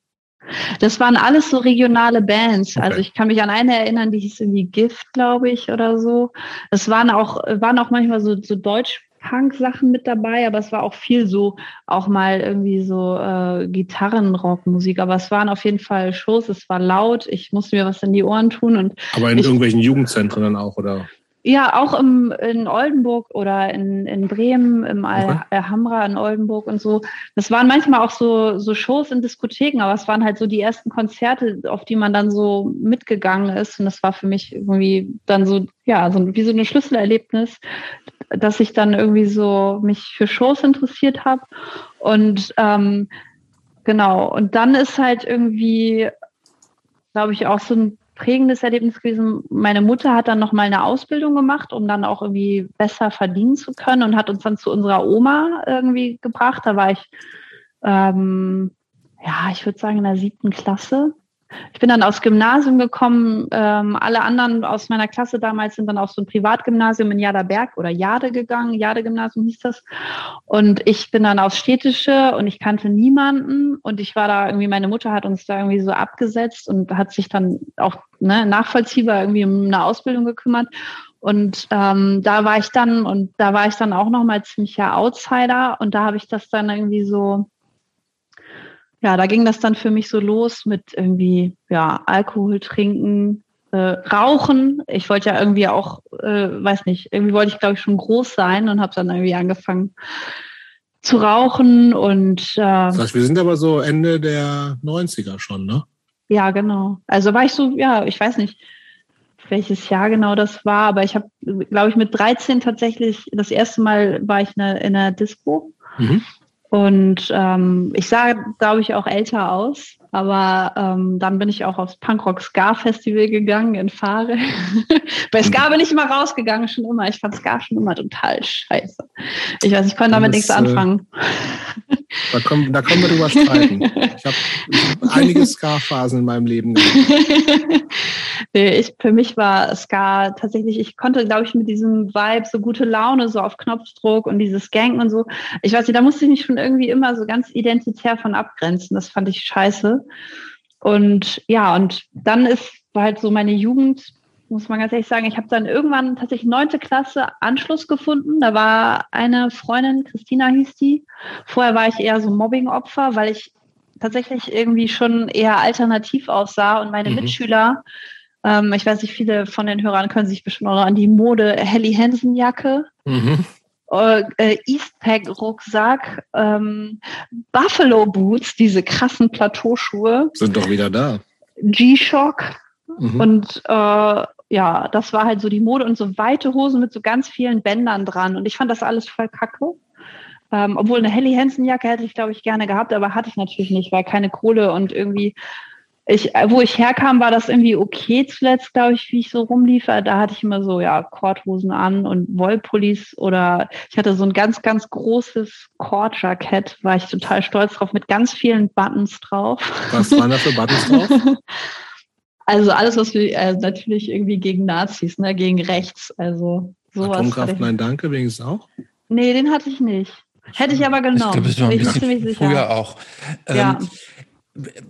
Das waren alles so regionale Bands. Okay. Also ich kann mich an eine erinnern, die hieß irgendwie Gift, glaube ich, oder so. Es waren auch, waren auch manchmal so, so Deutsch Punk-Sachen mit dabei, aber es war auch viel so, auch mal irgendwie so äh, Gitarrenrockmusik. Aber es waren auf jeden Fall Shows, es war laut, ich musste mir was in die Ohren tun. Und aber in ich, irgendwelchen Jugendzentren dann auch, oder? Ja, auch im, in Oldenburg oder in, in Bremen, im Alhambra in Oldenburg und so. Das waren manchmal auch so, so Shows in Diskotheken, aber es waren halt so die ersten Konzerte, auf die man dann so mitgegangen ist. Und das war für mich irgendwie dann so, ja, so wie so ein Schlüsselerlebnis, dass ich dann irgendwie so mich für Shows interessiert habe. Und ähm, genau, und dann ist halt irgendwie, glaube ich, auch so ein prägendes Erlebnis gewesen. Meine Mutter hat dann noch mal eine Ausbildung gemacht, um dann auch irgendwie besser verdienen zu können und hat uns dann zu unserer Oma irgendwie gebracht. Da war ich, ähm, ja, ich würde sagen in der siebten Klasse. Ich bin dann aufs Gymnasium gekommen. Ähm, alle anderen aus meiner Klasse damals sind dann auf so ein Privatgymnasium in Jaderberg oder Jade gegangen. Jade-Gymnasium hieß das. Und ich bin dann aufs Städtische und ich kannte niemanden. Und ich war da irgendwie, meine Mutter hat uns da irgendwie so abgesetzt und hat sich dann auch ne, nachvollziehbar irgendwie um eine Ausbildung gekümmert. Und ähm, da war ich dann, und da war ich dann auch nochmal ziemlicher Outsider. Und da habe ich das dann irgendwie so ja, da ging das dann für mich so los mit irgendwie, ja, Alkohol trinken, äh, Rauchen. Ich wollte ja irgendwie auch, äh, weiß nicht, irgendwie wollte ich, glaube ich, schon groß sein und habe dann irgendwie angefangen zu rauchen und äh, wir sind aber so Ende der 90er schon, ne? Ja, genau. Also war ich so, ja, ich weiß nicht, welches Jahr genau das war, aber ich habe, glaube ich, mit 13 tatsächlich das erste Mal war ich in einer, in einer Disco. Mhm. Und ähm, ich sah, glaube ich, auch älter aus. Aber ähm, dann bin ich auch aufs Punkrock Ska Festival gegangen in Fahre. [laughs] Bei Ska bin ich immer rausgegangen, schon immer. Ich fand Ska schon immer total scheiße. Ich weiß, ich konnte damit nichts äh, anfangen. Da, kommen, da kommen wir drüber streiten. Ich habe hab einige [laughs] Ska-Phasen in meinem Leben gehabt. [laughs] nee, ich, für mich war Ska tatsächlich, ich konnte, glaube ich, mit diesem Vibe so gute Laune, so auf Knopfdruck und dieses Gang und so. Ich weiß nicht, da musste ich mich schon irgendwie immer so ganz identitär von abgrenzen. Das fand ich scheiße. Und ja, und dann ist halt so meine Jugend, muss man ganz ehrlich sagen, ich habe dann irgendwann tatsächlich neunte Klasse Anschluss gefunden. Da war eine Freundin, Christina hieß die. Vorher war ich eher so Mobbing-Opfer, weil ich tatsächlich irgendwie schon eher alternativ aussah und meine mhm. Mitschüler, ähm, ich weiß nicht, viele von den Hörern können sich bestimmt auch noch an die Mode Helly Hansen Jacke. Mhm. Äh, äh, Eastpack-Rucksack, ähm, Buffalo Boots, diese krassen Plateauschuhe. Sind doch wieder da. G-Shock. Mhm. Und äh, ja, das war halt so die Mode und so weite Hosen mit so ganz vielen Bändern dran. Und ich fand das alles voll kacke. Ähm, obwohl eine Helly Hansen Jacke hätte ich, glaube ich, gerne gehabt, aber hatte ich natürlich nicht, weil keine Kohle und irgendwie ich, wo ich herkam, war das irgendwie okay zuletzt, glaube ich, wie ich so rumlief. Da hatte ich immer so, ja, Korthosen an und Wollpullis oder ich hatte so ein ganz, ganz großes Kordjackett, war ich total stolz drauf, mit ganz vielen Buttons drauf. Was waren da für Buttons drauf? [laughs] Also alles, was wir, äh, natürlich irgendwie gegen Nazis, ne, gegen rechts, also sowas. Atomkraft, nein, danke, wenigstens auch? Nee, den hatte ich nicht. Hätte ich aber genommen. Ich glaube, es war ein bisschen früher auch. Ja.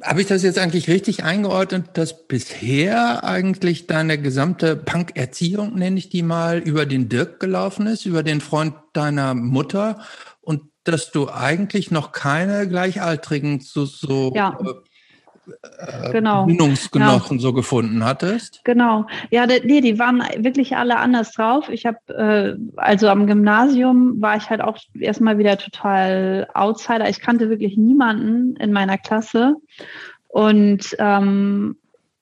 Habe ich das jetzt eigentlich richtig eingeordnet, dass bisher eigentlich deine gesamte Punk-Erziehung, nenne ich die mal, über den Dirk gelaufen ist, über den Freund deiner Mutter und dass du eigentlich noch keine Gleichaltrigen so, so ja. Äh, genau. Bindungsgenossen ja. so gefunden hattest? Genau. Ja, nee, die waren wirklich alle anders drauf. Ich habe, äh, also am Gymnasium war ich halt auch erstmal wieder total Outsider. Ich kannte wirklich niemanden in meiner Klasse. Und ähm,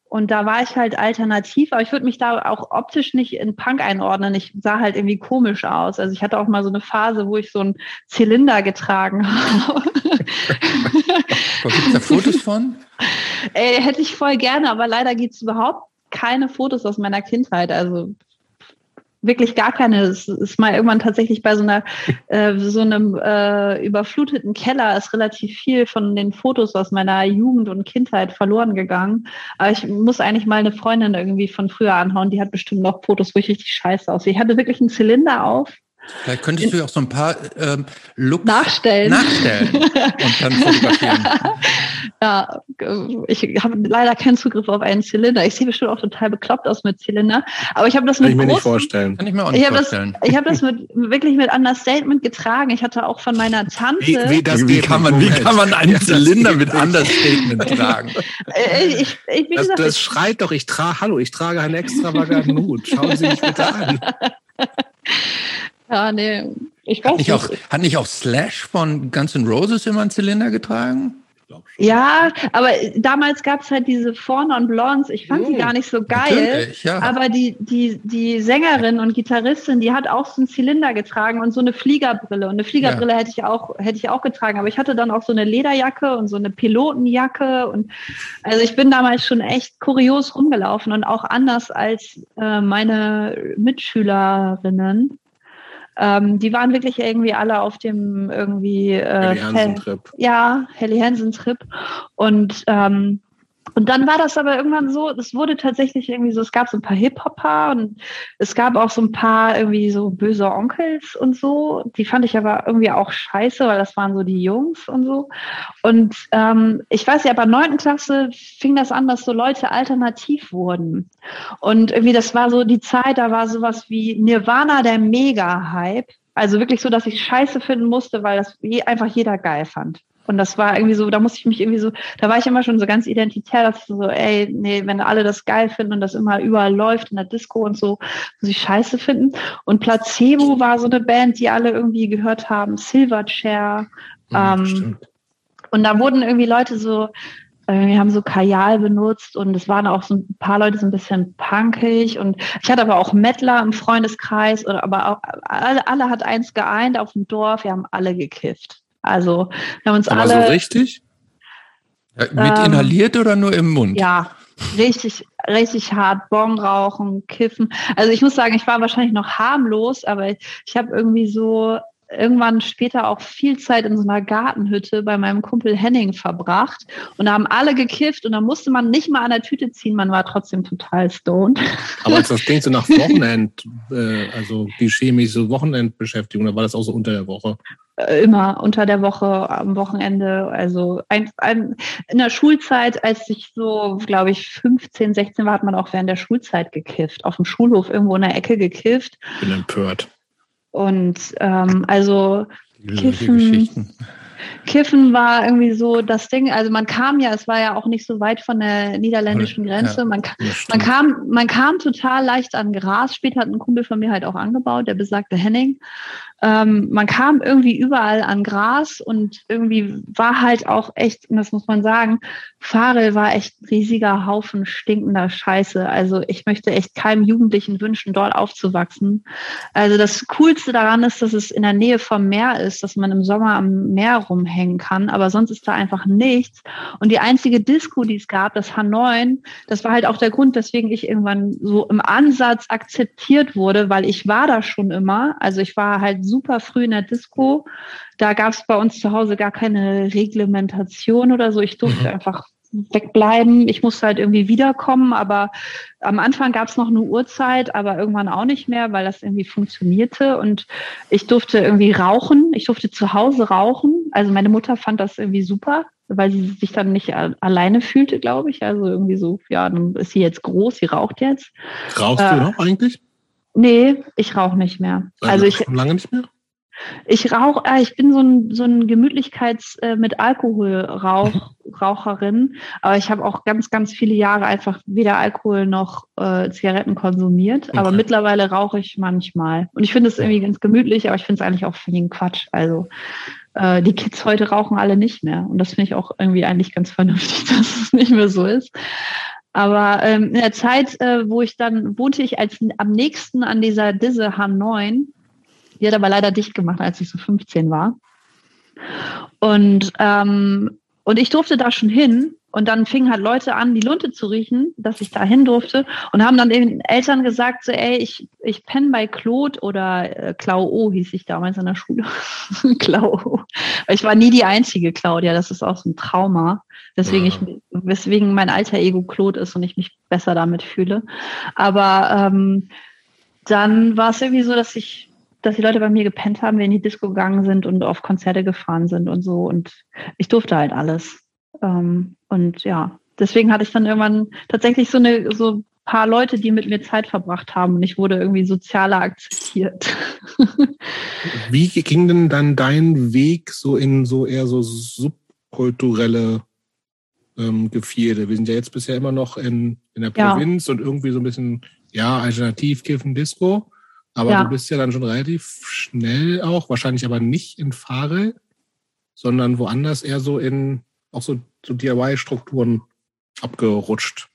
und da war ich halt alternativ, aber ich würde mich da auch optisch nicht in Punk einordnen. Ich sah halt irgendwie komisch aus. Also ich hatte auch mal so eine Phase, wo ich so einen Zylinder getragen [laughs] habe. [laughs] Gibt es da Fotos von? Ey, hätte ich voll gerne, aber leider gibt es überhaupt keine Fotos aus meiner Kindheit. Also wirklich gar keine. Es ist mal irgendwann tatsächlich bei so einer [laughs] äh, so einem äh, überfluteten Keller ist relativ viel von den Fotos aus meiner Jugend und Kindheit verloren gegangen. Aber ich muss eigentlich mal eine Freundin irgendwie von früher anhauen. Die hat bestimmt noch Fotos, wo ich richtig scheiße aussehe. Ich hatte wirklich einen Zylinder auf Vielleicht könntest du auch so ein paar ähm, Looks nachstellen. nachstellen und dann fotografieren. [laughs] ja, ich habe leider keinen Zugriff auf einen Zylinder. Ich sehe bestimmt auch total bekloppt aus mit Zylinder. Aber ich habe das mit Kann ich mir nicht vorstellen. Kann ich mir auch nicht ich vorstellen. Das, ich habe das mit, wirklich mit Understatement getragen. Ich hatte auch von meiner Tante. Wie, wie, das wie, kann, man, wie kann man einen ja, Zylinder mit Understatement tragen? Äh, ich, ich, wie das, gesagt, das schreit doch, ich trage, hallo, ich trage einen extravaganten Hut. Schauen Sie mich bitte an. [laughs] Ja, nee, ich weiß hat nicht. Auch, hat nicht auch Slash von Guns N' Roses immer einen Zylinder getragen? Ja, aber damals gab es halt diese Vorne und Blondes. Ich fand oh, die gar nicht so geil. Ja. Aber die, die, die Sängerin und Gitarristin, die hat auch so einen Zylinder getragen und so eine Fliegerbrille. Und eine Fliegerbrille ja. hätte ich auch, hätte ich auch getragen. Aber ich hatte dann auch so eine Lederjacke und so eine Pilotenjacke. Und also ich bin damals schon echt kurios rumgelaufen und auch anders als äh, meine Mitschülerinnen. Ähm, die waren wirklich irgendwie alle auf dem irgendwie äh, Helly Hansen-Trip. Ja, Helly Hansen-Trip. Und ähm, und dann war das aber irgendwann so, es wurde tatsächlich irgendwie so, es gab so ein paar Hip-Hopper und es gab auch so ein paar irgendwie so böse Onkels und so. Die fand ich aber irgendwie auch scheiße, weil das waren so die Jungs und so. Und ähm, ich weiß ja, bei neunten Klasse fing das an, dass so Leute alternativ wurden. Und irgendwie, das war so die Zeit, da war sowas wie Nirvana der Mega-Hype. Also wirklich so, dass ich scheiße finden musste, weil das einfach jeder geil fand. Und das war irgendwie so, da musste ich mich irgendwie so, da war ich immer schon so ganz identitär, dass so, ey, nee, wenn alle das geil finden und das immer überall läuft in der Disco und so, muss ich scheiße finden. Und Placebo war so eine Band, die alle irgendwie gehört haben, Silverchair. Ja, ähm, und da wurden irgendwie Leute so, äh, wir haben so Kajal benutzt und es waren auch so ein paar Leute so ein bisschen punkig und ich hatte aber auch Mettler im Freundeskreis oder aber auch alle, alle hat eins geeint auf dem Dorf, wir haben alle gekifft. Also wir haben uns Aber alle. so richtig? Ja, mit ähm, inhaliert oder nur im Mund? Ja, richtig, richtig hart. Bon rauchen, kiffen. Also ich muss sagen, ich war wahrscheinlich noch harmlos, aber ich habe irgendwie so irgendwann später auch viel Zeit in so einer Gartenhütte bei meinem Kumpel Henning verbracht und da haben alle gekifft und da musste man nicht mal an der Tüte ziehen, man war trotzdem total stoned. Aber das [laughs] klingt so nach Wochenend, äh, also die chemische Wochenendbeschäftigung, da war das auch so unter der Woche? Äh, immer unter der Woche, am Wochenende, also ein, ein, in der Schulzeit, als ich so, glaube ich, 15, 16 war, hat man auch während der Schulzeit gekifft, auf dem Schulhof irgendwo in der Ecke gekifft. Bin empört. Und ähm, also Kiffen, Kiffen war irgendwie so das Ding. Also man kam ja, es war ja auch nicht so weit von der niederländischen Grenze. Man, man, kam, man kam total leicht an Gras. Später hat ein Kumpel von mir halt auch angebaut, der besagte Henning. Ähm, man kam irgendwie überall an Gras und irgendwie war halt auch echt, und das muss man sagen, Farel war echt ein riesiger Haufen stinkender Scheiße. Also ich möchte echt keinem Jugendlichen wünschen, dort aufzuwachsen. Also das Coolste daran ist, dass es in der Nähe vom Meer ist, dass man im Sommer am Meer rumhängen kann, aber sonst ist da einfach nichts. Und die einzige Disco, die es gab, das H9, das war halt auch der Grund, weswegen ich irgendwann so im Ansatz akzeptiert wurde, weil ich war da schon immer. Also ich war halt super früh in der Disco. Da gab es bei uns zu Hause gar keine Reglementation oder so. Ich durfte mhm. einfach wegbleiben. Ich musste halt irgendwie wiederkommen, aber am Anfang gab es noch eine Uhrzeit, aber irgendwann auch nicht mehr, weil das irgendwie funktionierte. Und ich durfte irgendwie rauchen. Ich durfte zu Hause rauchen. Also meine Mutter fand das irgendwie super, weil sie sich dann nicht alleine fühlte, glaube ich. Also irgendwie so, ja, dann ist sie jetzt groß, sie raucht jetzt. Rauchst äh, du noch eigentlich? Nee, ich rauche nicht mehr. Also, also ich lange nicht mehr? Ich rauche, äh, ich bin so ein, so ein Gemütlichkeits- äh, mit Alkohol Rauch, [laughs] Raucherin, aber ich habe auch ganz, ganz viele Jahre einfach weder Alkohol noch äh, Zigaretten konsumiert. Okay. Aber mittlerweile rauche ich manchmal. Und ich finde es irgendwie ganz gemütlich, aber ich finde es eigentlich auch völligen Quatsch. Also äh, die Kids heute rauchen alle nicht mehr. Und das finde ich auch irgendwie eigentlich ganz vernünftig, [laughs] dass es nicht mehr so ist. Aber ähm, in der Zeit, äh, wo ich dann wohnte ich als am nächsten an dieser Disse H9 die hat aber leider dicht gemacht, als ich so 15 war. Und, ähm, und ich durfte da schon hin. Und dann fingen halt Leute an, die Lunte zu riechen, dass ich da hin durfte. Und haben dann den Eltern gesagt, so, ey, ich, ich penne bei Claude oder äh, Clau O hieß ich damals in der Schule. [laughs] Clau O. Ich war nie die einzige Claudia, das ist auch so ein Trauma. Deswegen ich, weswegen mein alter Ego Claude ist und ich mich besser damit fühle. Aber ähm, dann war es irgendwie so, dass ich dass die Leute bei mir gepennt haben, wir in die Disco gegangen sind und auf Konzerte gefahren sind und so. Und ich durfte halt alles. Ähm, und ja, deswegen hatte ich dann irgendwann tatsächlich so eine so paar Leute, die mit mir Zeit verbracht haben und ich wurde irgendwie sozialer akzeptiert. [laughs] Wie ging denn dann dein Weg so in so eher so subkulturelle ähm, Gefilde? Wir sind ja jetzt bisher immer noch in, in der Provinz ja. und irgendwie so ein bisschen, ja, alternativ Kiffen Disco. Aber ja. du bist ja dann schon relativ schnell auch, wahrscheinlich aber nicht in Farel, sondern woanders eher so in auch so, so DIY-Strukturen abgerutscht.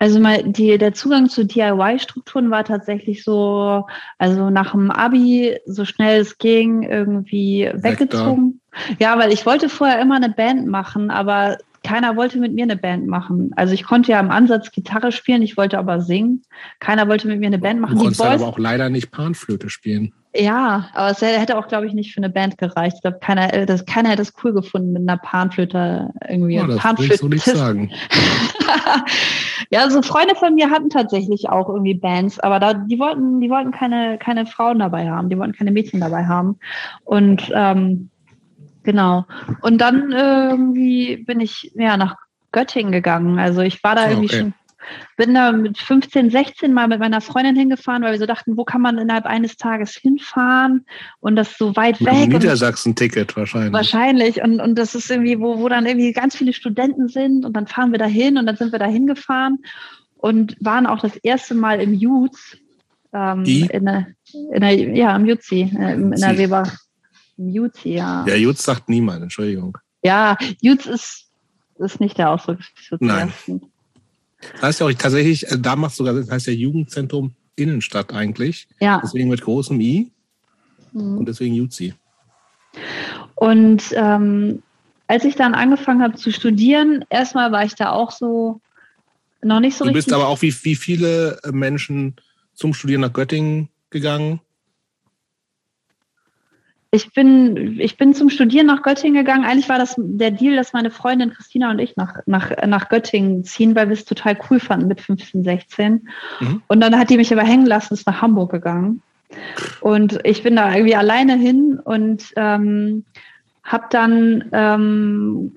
Also mal die, der Zugang zu DIY-Strukturen war tatsächlich so, also nach dem Abi, so schnell es ging, irgendwie weggezogen. Weg ja, weil ich wollte vorher immer eine Band machen, aber keiner wollte mit mir eine Band machen. Also ich konnte ja im Ansatz Gitarre spielen, ich wollte aber singen. Keiner wollte mit mir eine Band machen. Du konntest aber auch leider nicht Panflöte spielen. Ja, aber es hätte auch, glaube ich, nicht für eine Band gereicht. Ich glaube, keiner, äh, das, keiner hätte es cool gefunden mit einer Panflöte irgendwie. Oh, das Panflöte. so nicht sagen. [laughs] ja, so Freunde von mir hatten tatsächlich auch irgendwie Bands, aber da, die wollten, die wollten keine, keine Frauen dabei haben, die wollten keine Mädchen dabei haben. Und ähm, Genau. Und dann irgendwie bin ich ja nach Göttingen gegangen. Also ich war da oh, irgendwie okay. schon, bin da mit 15, 16 mal mit meiner Freundin hingefahren, weil wir so dachten, wo kann man innerhalb eines Tages hinfahren und das so weit mit weg. Niedersachsen-Ticket wahrscheinlich. Wahrscheinlich. Und, und das ist irgendwie, wo, wo dann irgendwie ganz viele Studenten sind und dann fahren wir da hin und dann sind wir da hingefahren und waren auch das erste Mal im Jutz. Ähm, in der, in der, ja, im Jutzi, äh, in der Weber. Jutz, ja. Ja, Jutz sagt niemand, Entschuldigung. Ja, Jutz ist, ist nicht der Ausdruck für Nein. Das heißt ja auch tatsächlich, äh, da macht sogar, das heißt ja Jugendzentrum Innenstadt eigentlich. Ja. Deswegen mit großem I mhm. und deswegen Jutzi. Und ähm, als ich dann angefangen habe zu studieren, erstmal war ich da auch so noch nicht so du richtig. Du bist aber auch wie, wie viele Menschen zum Studieren nach Göttingen gegangen? Ich bin, ich bin zum Studieren nach Göttingen gegangen. Eigentlich war das der Deal, dass meine Freundin Christina und ich nach, nach, nach Göttingen ziehen, weil wir es total cool fanden mit 15, 16. Mhm. Und dann hat die mich aber hängen lassen, ist nach Hamburg gegangen. Und ich bin da irgendwie alleine hin und ähm, habe dann ähm,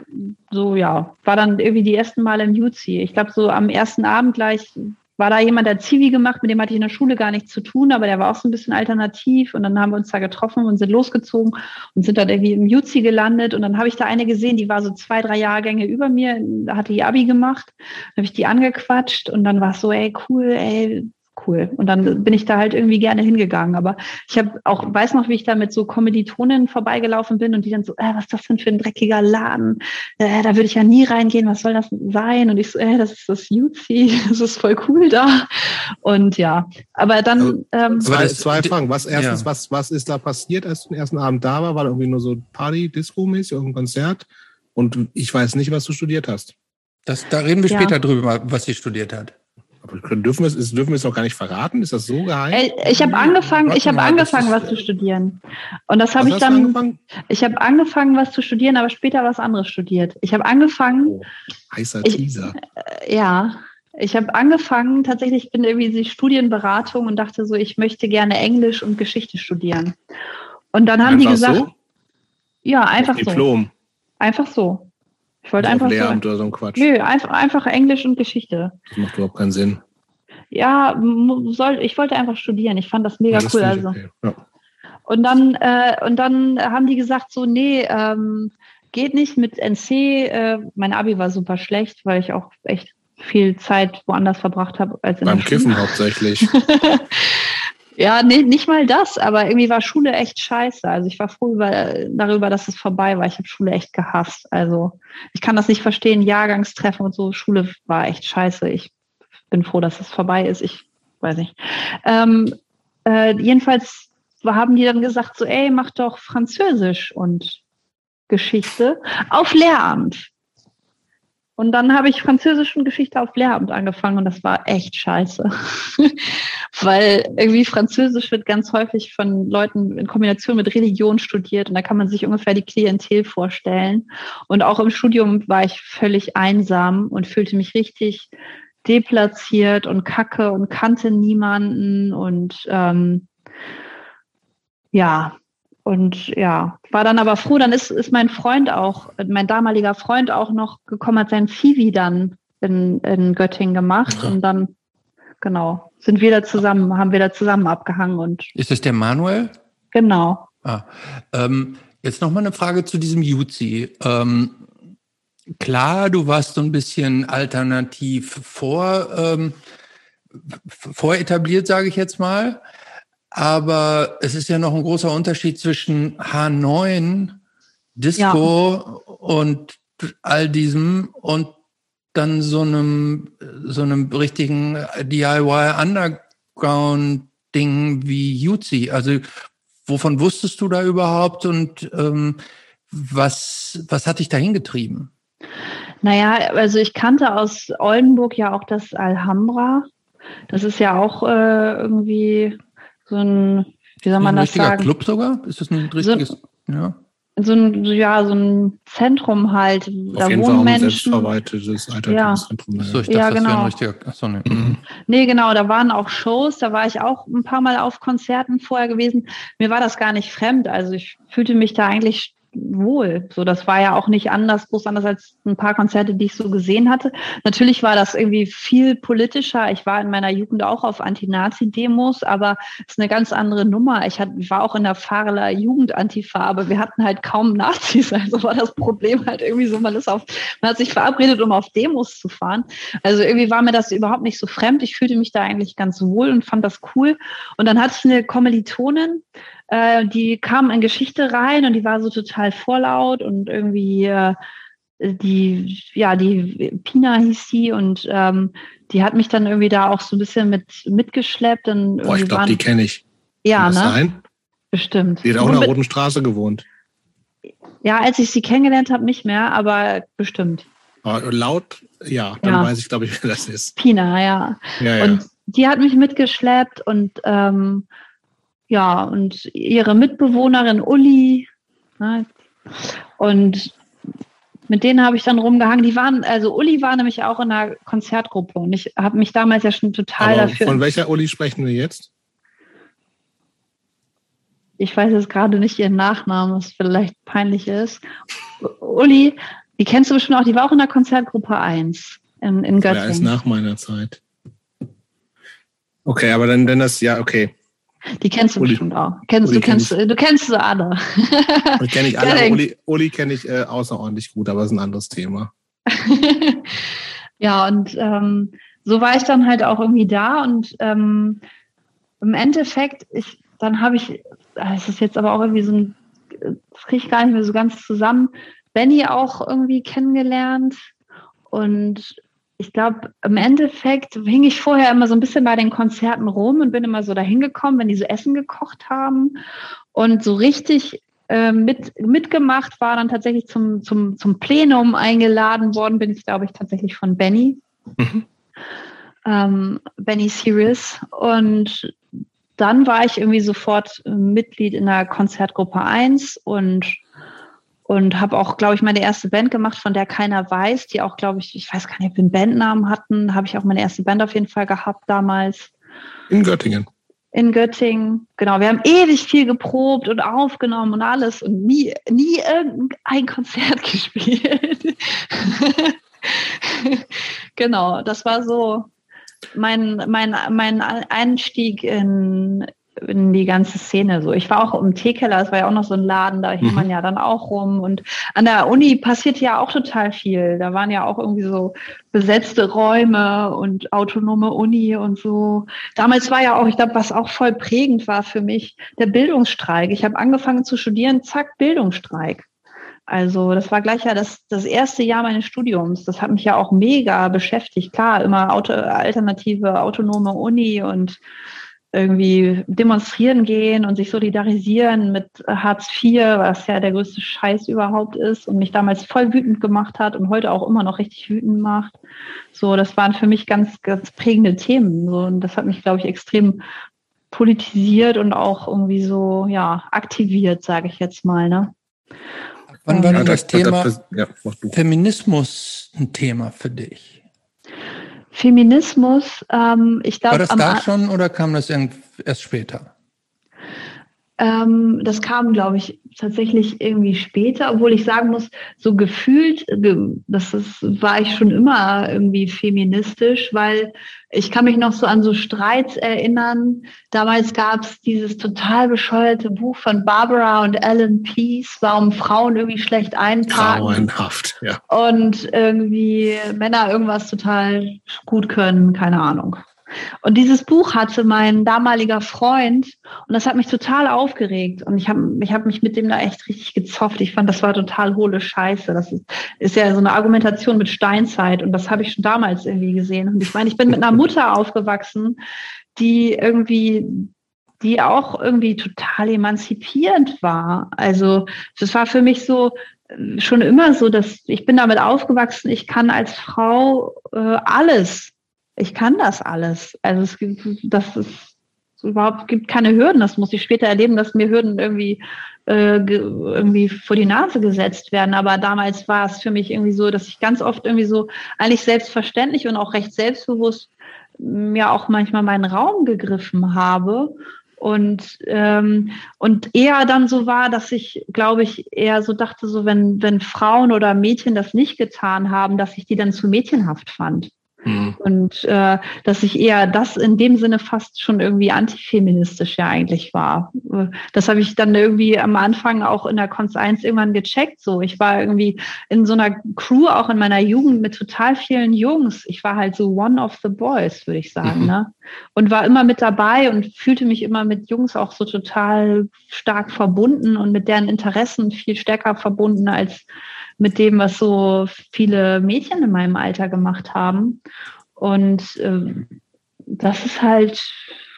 so, ja, war dann irgendwie die ersten Mal im UC. Ich glaube, so am ersten Abend gleich war da jemand, der Zivi gemacht, mit dem hatte ich in der Schule gar nichts zu tun, aber der war auch so ein bisschen alternativ. Und dann haben wir uns da getroffen und sind losgezogen und sind dann irgendwie im Juzi gelandet. Und dann habe ich da eine gesehen, die war so zwei, drei Jahrgänge über mir, hatte die Abi gemacht, habe ich die angequatscht und dann war es so, ey, cool, ey, cool. Und dann bin ich da halt irgendwie gerne hingegangen. Aber ich habe auch, weiß noch, wie ich da mit so Kommilitonen vorbeigelaufen bin und die dann so, äh, was ist das denn für ein dreckiger Laden? Äh, da würde ich ja nie reingehen, was soll das sein? Und ich so, äh, das ist das Jutzi, [laughs] das ist voll cool da. Und ja, aber dann. Ähm, zwei, zwei Fragen. Was erstens, ja. was, was ist da passiert, als du den ersten Abend da war? War da irgendwie nur so Party, Disco-mäßig, irgendein Konzert? Und ich weiß nicht, was du studiert hast. Das, da reden wir ja. später drüber, was sie studiert hat. Aber dürfen wir es, dürfen wir es auch gar nicht verraten? Ist das so geheim? Ich habe angefangen, ich habe angefangen, was zu studieren. Und das habe ich dann. Ich habe angefangen, was zu studieren, aber später was anderes studiert. Ich habe angefangen. Oh, heißer Teaser. Ich, äh, ja. Ich habe angefangen, tatsächlich, ich bin irgendwie die Studienberatung und dachte so, ich möchte gerne Englisch und Geschichte studieren. Und dann haben einfach die gesagt, so? ja, einfach Diplom. so. Diplom. Einfach so. Ich wollte einfach. Lehramt so, oder so ein Quatsch. Nö, einfach, einfach Englisch und Geschichte. Das macht überhaupt keinen Sinn. Ja, soll, ich wollte einfach studieren. Ich fand das mega ja, das cool. Also. Okay. Ja. Und dann, äh, und dann haben die gesagt, so, nee, ähm, geht nicht mit NC. Äh, mein Abi war super schlecht, weil ich auch echt viel Zeit woanders verbracht habe als in Beim Kiffen hauptsächlich. [laughs] Ja, nee, nicht mal das, aber irgendwie war Schule echt scheiße. Also ich war froh über, darüber, dass es vorbei war. Ich habe Schule echt gehasst. Also ich kann das nicht verstehen, Jahrgangstreffen und so. Schule war echt scheiße. Ich bin froh, dass es vorbei ist. Ich weiß nicht. Ähm, äh, jedenfalls haben die dann gesagt, so, ey, mach doch Französisch und Geschichte auf Lehramt. Und dann habe ich Französisch und Geschichte auf Lehramt angefangen und das war echt scheiße. [laughs] Weil irgendwie Französisch wird ganz häufig von Leuten in Kombination mit Religion studiert und da kann man sich ungefähr die Klientel vorstellen. Und auch im Studium war ich völlig einsam und fühlte mich richtig deplatziert und kacke und kannte niemanden und ähm, ja, und ja, war dann aber froh, dann ist, ist mein Freund auch, mein damaliger Freund auch noch gekommen, hat sein Fivi dann in, in Göttingen gemacht ja. und dann, genau, sind wir da zusammen, haben wir da zusammen abgehangen und. Ist das der Manuel? Genau. Ah, ähm, jetzt nochmal eine Frage zu diesem Juzi. Ähm, klar, du warst so ein bisschen alternativ vor, ähm, voretabliert, sage ich jetzt mal. Aber es ist ja noch ein großer Unterschied zwischen H9, Disco ja. und all diesem und dann so einem, so einem richtigen DIY Underground Ding wie Jutzi. Also, wovon wusstest du da überhaupt und ähm, was, was hat dich dahin getrieben? Naja, also ich kannte aus Oldenburg ja auch das Alhambra. Das ist ja auch äh, irgendwie so ein, wie soll man ein das sagen? Club sogar? Ist das ein richtiges, so, ja? So ein, ja, so ein Zentrum halt. Auf da jeden wohnen Fall Menschen. selbstverwaltetes Altertumszentrum. Ja. So, ich dachte, ja, genau. das wäre ein genau. richtiger, achso, nee. [clears throat] Nee, genau, da waren auch Shows, da war ich auch ein paar Mal auf Konzerten vorher gewesen. Mir war das gar nicht fremd, also ich fühlte mich da eigentlich wohl. So, das war ja auch nicht anders, bloß anders als ein paar Konzerte, die ich so gesehen hatte. Natürlich war das irgendwie viel politischer. Ich war in meiner Jugend auch auf Anti-Nazi-Demos, aber es ist eine ganz andere Nummer. Ich, hatte, war auch in der Fahreler Jugendantifa, aber wir hatten halt kaum Nazis. [laughs] Also war das Problem halt irgendwie so, man ist auf, man hat sich verabredet, um auf Demos zu fahren. Also irgendwie war mir das überhaupt nicht so fremd. Ich fühlte mich da eigentlich ganz wohl und fand das cool. Und dann hatte ich eine Kommilitonin, äh, die kam in Geschichte rein und die war so total vorlaut und irgendwie äh, die, ja, die Pina hieß sie und ähm, die hat mich dann irgendwie da auch so ein bisschen mit mitgeschleppt. Und Boah, ich glaube, die kenne ich. Ja, ne? Sein? Bestimmt. Die hat auch in der Roten Straße gewohnt. Ja, als ich sie kennengelernt habe, nicht mehr, aber bestimmt. Aber laut, ja, dann ja. weiß ich, glaube ich, wer das ist. Pina, ja. ja, ja. Und die hat mich mitgeschleppt und ähm, ja, und ihre Mitbewohnerin Uli. Ne, und mit denen habe ich dann rumgehangen. Die waren, also Uli war nämlich auch in einer Konzertgruppe und ich habe mich damals ja schon total Aber dafür. Von welcher Uli sprechen wir jetzt? Ich weiß jetzt gerade nicht ihren Nachnamen, was vielleicht peinlich ist. Uli, die kennst du bestimmt auch, die war auch in der Konzertgruppe 1 in, in Göttingen. Ja, ist nach meiner Zeit. Okay, aber dann, dann das, ja, okay. Die kennst du Uli. bestimmt auch. Kennst, du, kennst, kenn du kennst sie alle. Die kenne ich alle. Uli, Uli kenne ich äh, außerordentlich gut, aber das ist ein anderes Thema. [laughs] ja, und ähm, so war ich dann halt auch irgendwie da und ähm, im Endeffekt, ich, dann habe ich, es ist jetzt aber auch irgendwie so ein, das kriege ich gar nicht mehr so ganz zusammen, Benny auch irgendwie kennengelernt und ich glaube, im Endeffekt hing ich vorher immer so ein bisschen bei den Konzerten rum und bin immer so dahin gekommen, wenn die so Essen gekocht haben. Und so richtig äh, mit, mitgemacht war dann tatsächlich zum, zum, zum Plenum eingeladen worden, bin ich, glaube ich, tatsächlich von Benny. Mhm. Ähm, Benny Sirius. Und dann war ich irgendwie sofort Mitglied in der Konzertgruppe 1 und und habe auch, glaube ich, meine erste Band gemacht, von der keiner weiß, die auch, glaube ich, ich weiß gar nicht, ob wir einen Bandnamen hatten, habe ich auch meine erste Band auf jeden Fall gehabt damals. In Göttingen. In Göttingen, genau. Wir haben ewig viel geprobt und aufgenommen und alles und nie, nie irgendein Konzert [laughs] gespielt. [laughs] genau, das war so mein, mein, mein Einstieg in, in die ganze Szene so. Ich war auch im Teekeller, das war ja auch noch so ein Laden, da hing mhm. man ja dann auch rum. Und an der Uni passiert ja auch total viel. Da waren ja auch irgendwie so besetzte Räume und autonome Uni und so. Damals war ja auch, ich glaube, was auch voll prägend war für mich, der Bildungsstreik. Ich habe angefangen zu studieren, zack, Bildungsstreik. Also das war gleich ja das, das erste Jahr meines Studiums. Das hat mich ja auch mega beschäftigt. Klar, immer Auto, alternative, autonome Uni und irgendwie demonstrieren gehen und sich solidarisieren mit Hartz IV, was ja der größte Scheiß überhaupt ist und mich damals voll wütend gemacht hat und heute auch immer noch richtig wütend macht. So, das waren für mich ganz, ganz prägende Themen. So, und das hat mich, glaube ich, extrem politisiert und auch irgendwie so, ja, aktiviert, sage ich jetzt mal, ne? Wann war denn das, das Thema das, ja, Feminismus ein Thema für dich? Feminismus, ähm, ich glaube. War das da schon oder kam das erst später? Ähm, das kam, glaube ich, tatsächlich irgendwie später, obwohl ich sagen muss, so gefühlt, das ist, war ich schon immer irgendwie feministisch, weil ich kann mich noch so an so Streits erinnern. Damals gab es dieses total bescheuerte Buch von Barbara und Ellen Peace, warum Frauen irgendwie schlecht einparken. Grauenhaft, ja. Und irgendwie Männer irgendwas total gut können, keine Ahnung. Und dieses Buch hatte mein damaliger Freund und das hat mich total aufgeregt und ich habe ich hab mich mit dem da echt richtig gezofft. Ich fand, das war total hohle Scheiße. Das ist, ist ja so eine Argumentation mit Steinzeit und das habe ich schon damals irgendwie gesehen. Und ich meine, ich bin mit einer Mutter aufgewachsen, die irgendwie die auch irgendwie total emanzipierend war. Also das war für mich so schon immer so, dass ich bin damit aufgewachsen, ich kann als Frau äh, alles ich kann das alles. Also es gibt, das ist überhaupt gibt keine Hürden. Das muss ich später erleben, dass mir Hürden irgendwie äh, irgendwie vor die Nase gesetzt werden. Aber damals war es für mich irgendwie so, dass ich ganz oft irgendwie so eigentlich selbstverständlich und auch recht selbstbewusst mir auch manchmal meinen Raum gegriffen habe und ähm, und eher dann so war, dass ich, glaube ich, eher so dachte, so wenn wenn Frauen oder Mädchen das nicht getan haben, dass ich die dann zu mädchenhaft fand. Mhm. Und äh, dass ich eher das in dem Sinne fast schon irgendwie antifeministisch ja eigentlich war. Das habe ich dann irgendwie am Anfang auch in der Konz 1 irgendwann gecheckt. So, ich war irgendwie in so einer Crew auch in meiner Jugend mit total vielen Jungs. Ich war halt so one of the boys, würde ich sagen, mhm. ne? Und war immer mit dabei und fühlte mich immer mit Jungs auch so total stark verbunden und mit deren Interessen viel stärker verbunden als mit dem, was so viele Mädchen in meinem Alter gemacht haben. Und äh, das ist halt,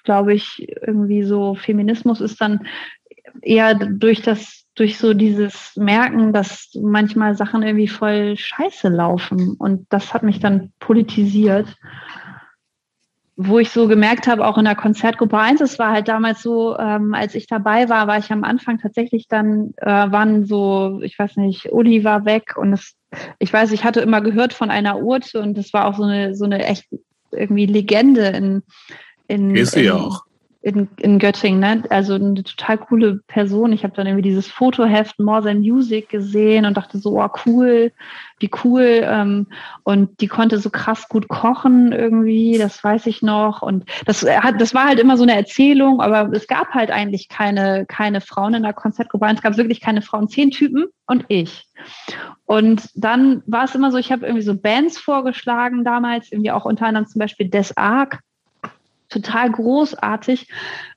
glaube ich, irgendwie so, Feminismus ist dann eher durch das, durch so dieses Merken, dass manchmal Sachen irgendwie voll scheiße laufen. Und das hat mich dann politisiert wo ich so gemerkt habe, auch in der Konzertgruppe 1, es war halt damals so, ähm, als ich dabei war, war ich am Anfang tatsächlich dann, äh, waren so, ich weiß nicht, Uli war weg und es, ich weiß, ich hatte immer gehört von einer Urte und das war auch so eine, so eine echt irgendwie Legende in, in. Ist sie ja auch. In, in Göttingen, ne? also eine total coole Person. Ich habe dann irgendwie dieses Fotoheft More Than Music gesehen und dachte so, oh cool, wie cool. Ähm, und die konnte so krass gut kochen irgendwie, das weiß ich noch. Und das hat, das war halt immer so eine Erzählung, aber es gab halt eigentlich keine, keine Frauen in der Konzertgruppe. Es gab wirklich keine Frauen, zehn Typen und ich. Und dann war es immer so, ich habe irgendwie so Bands vorgeschlagen damals, irgendwie auch unter anderem zum Beispiel Des Arc total großartig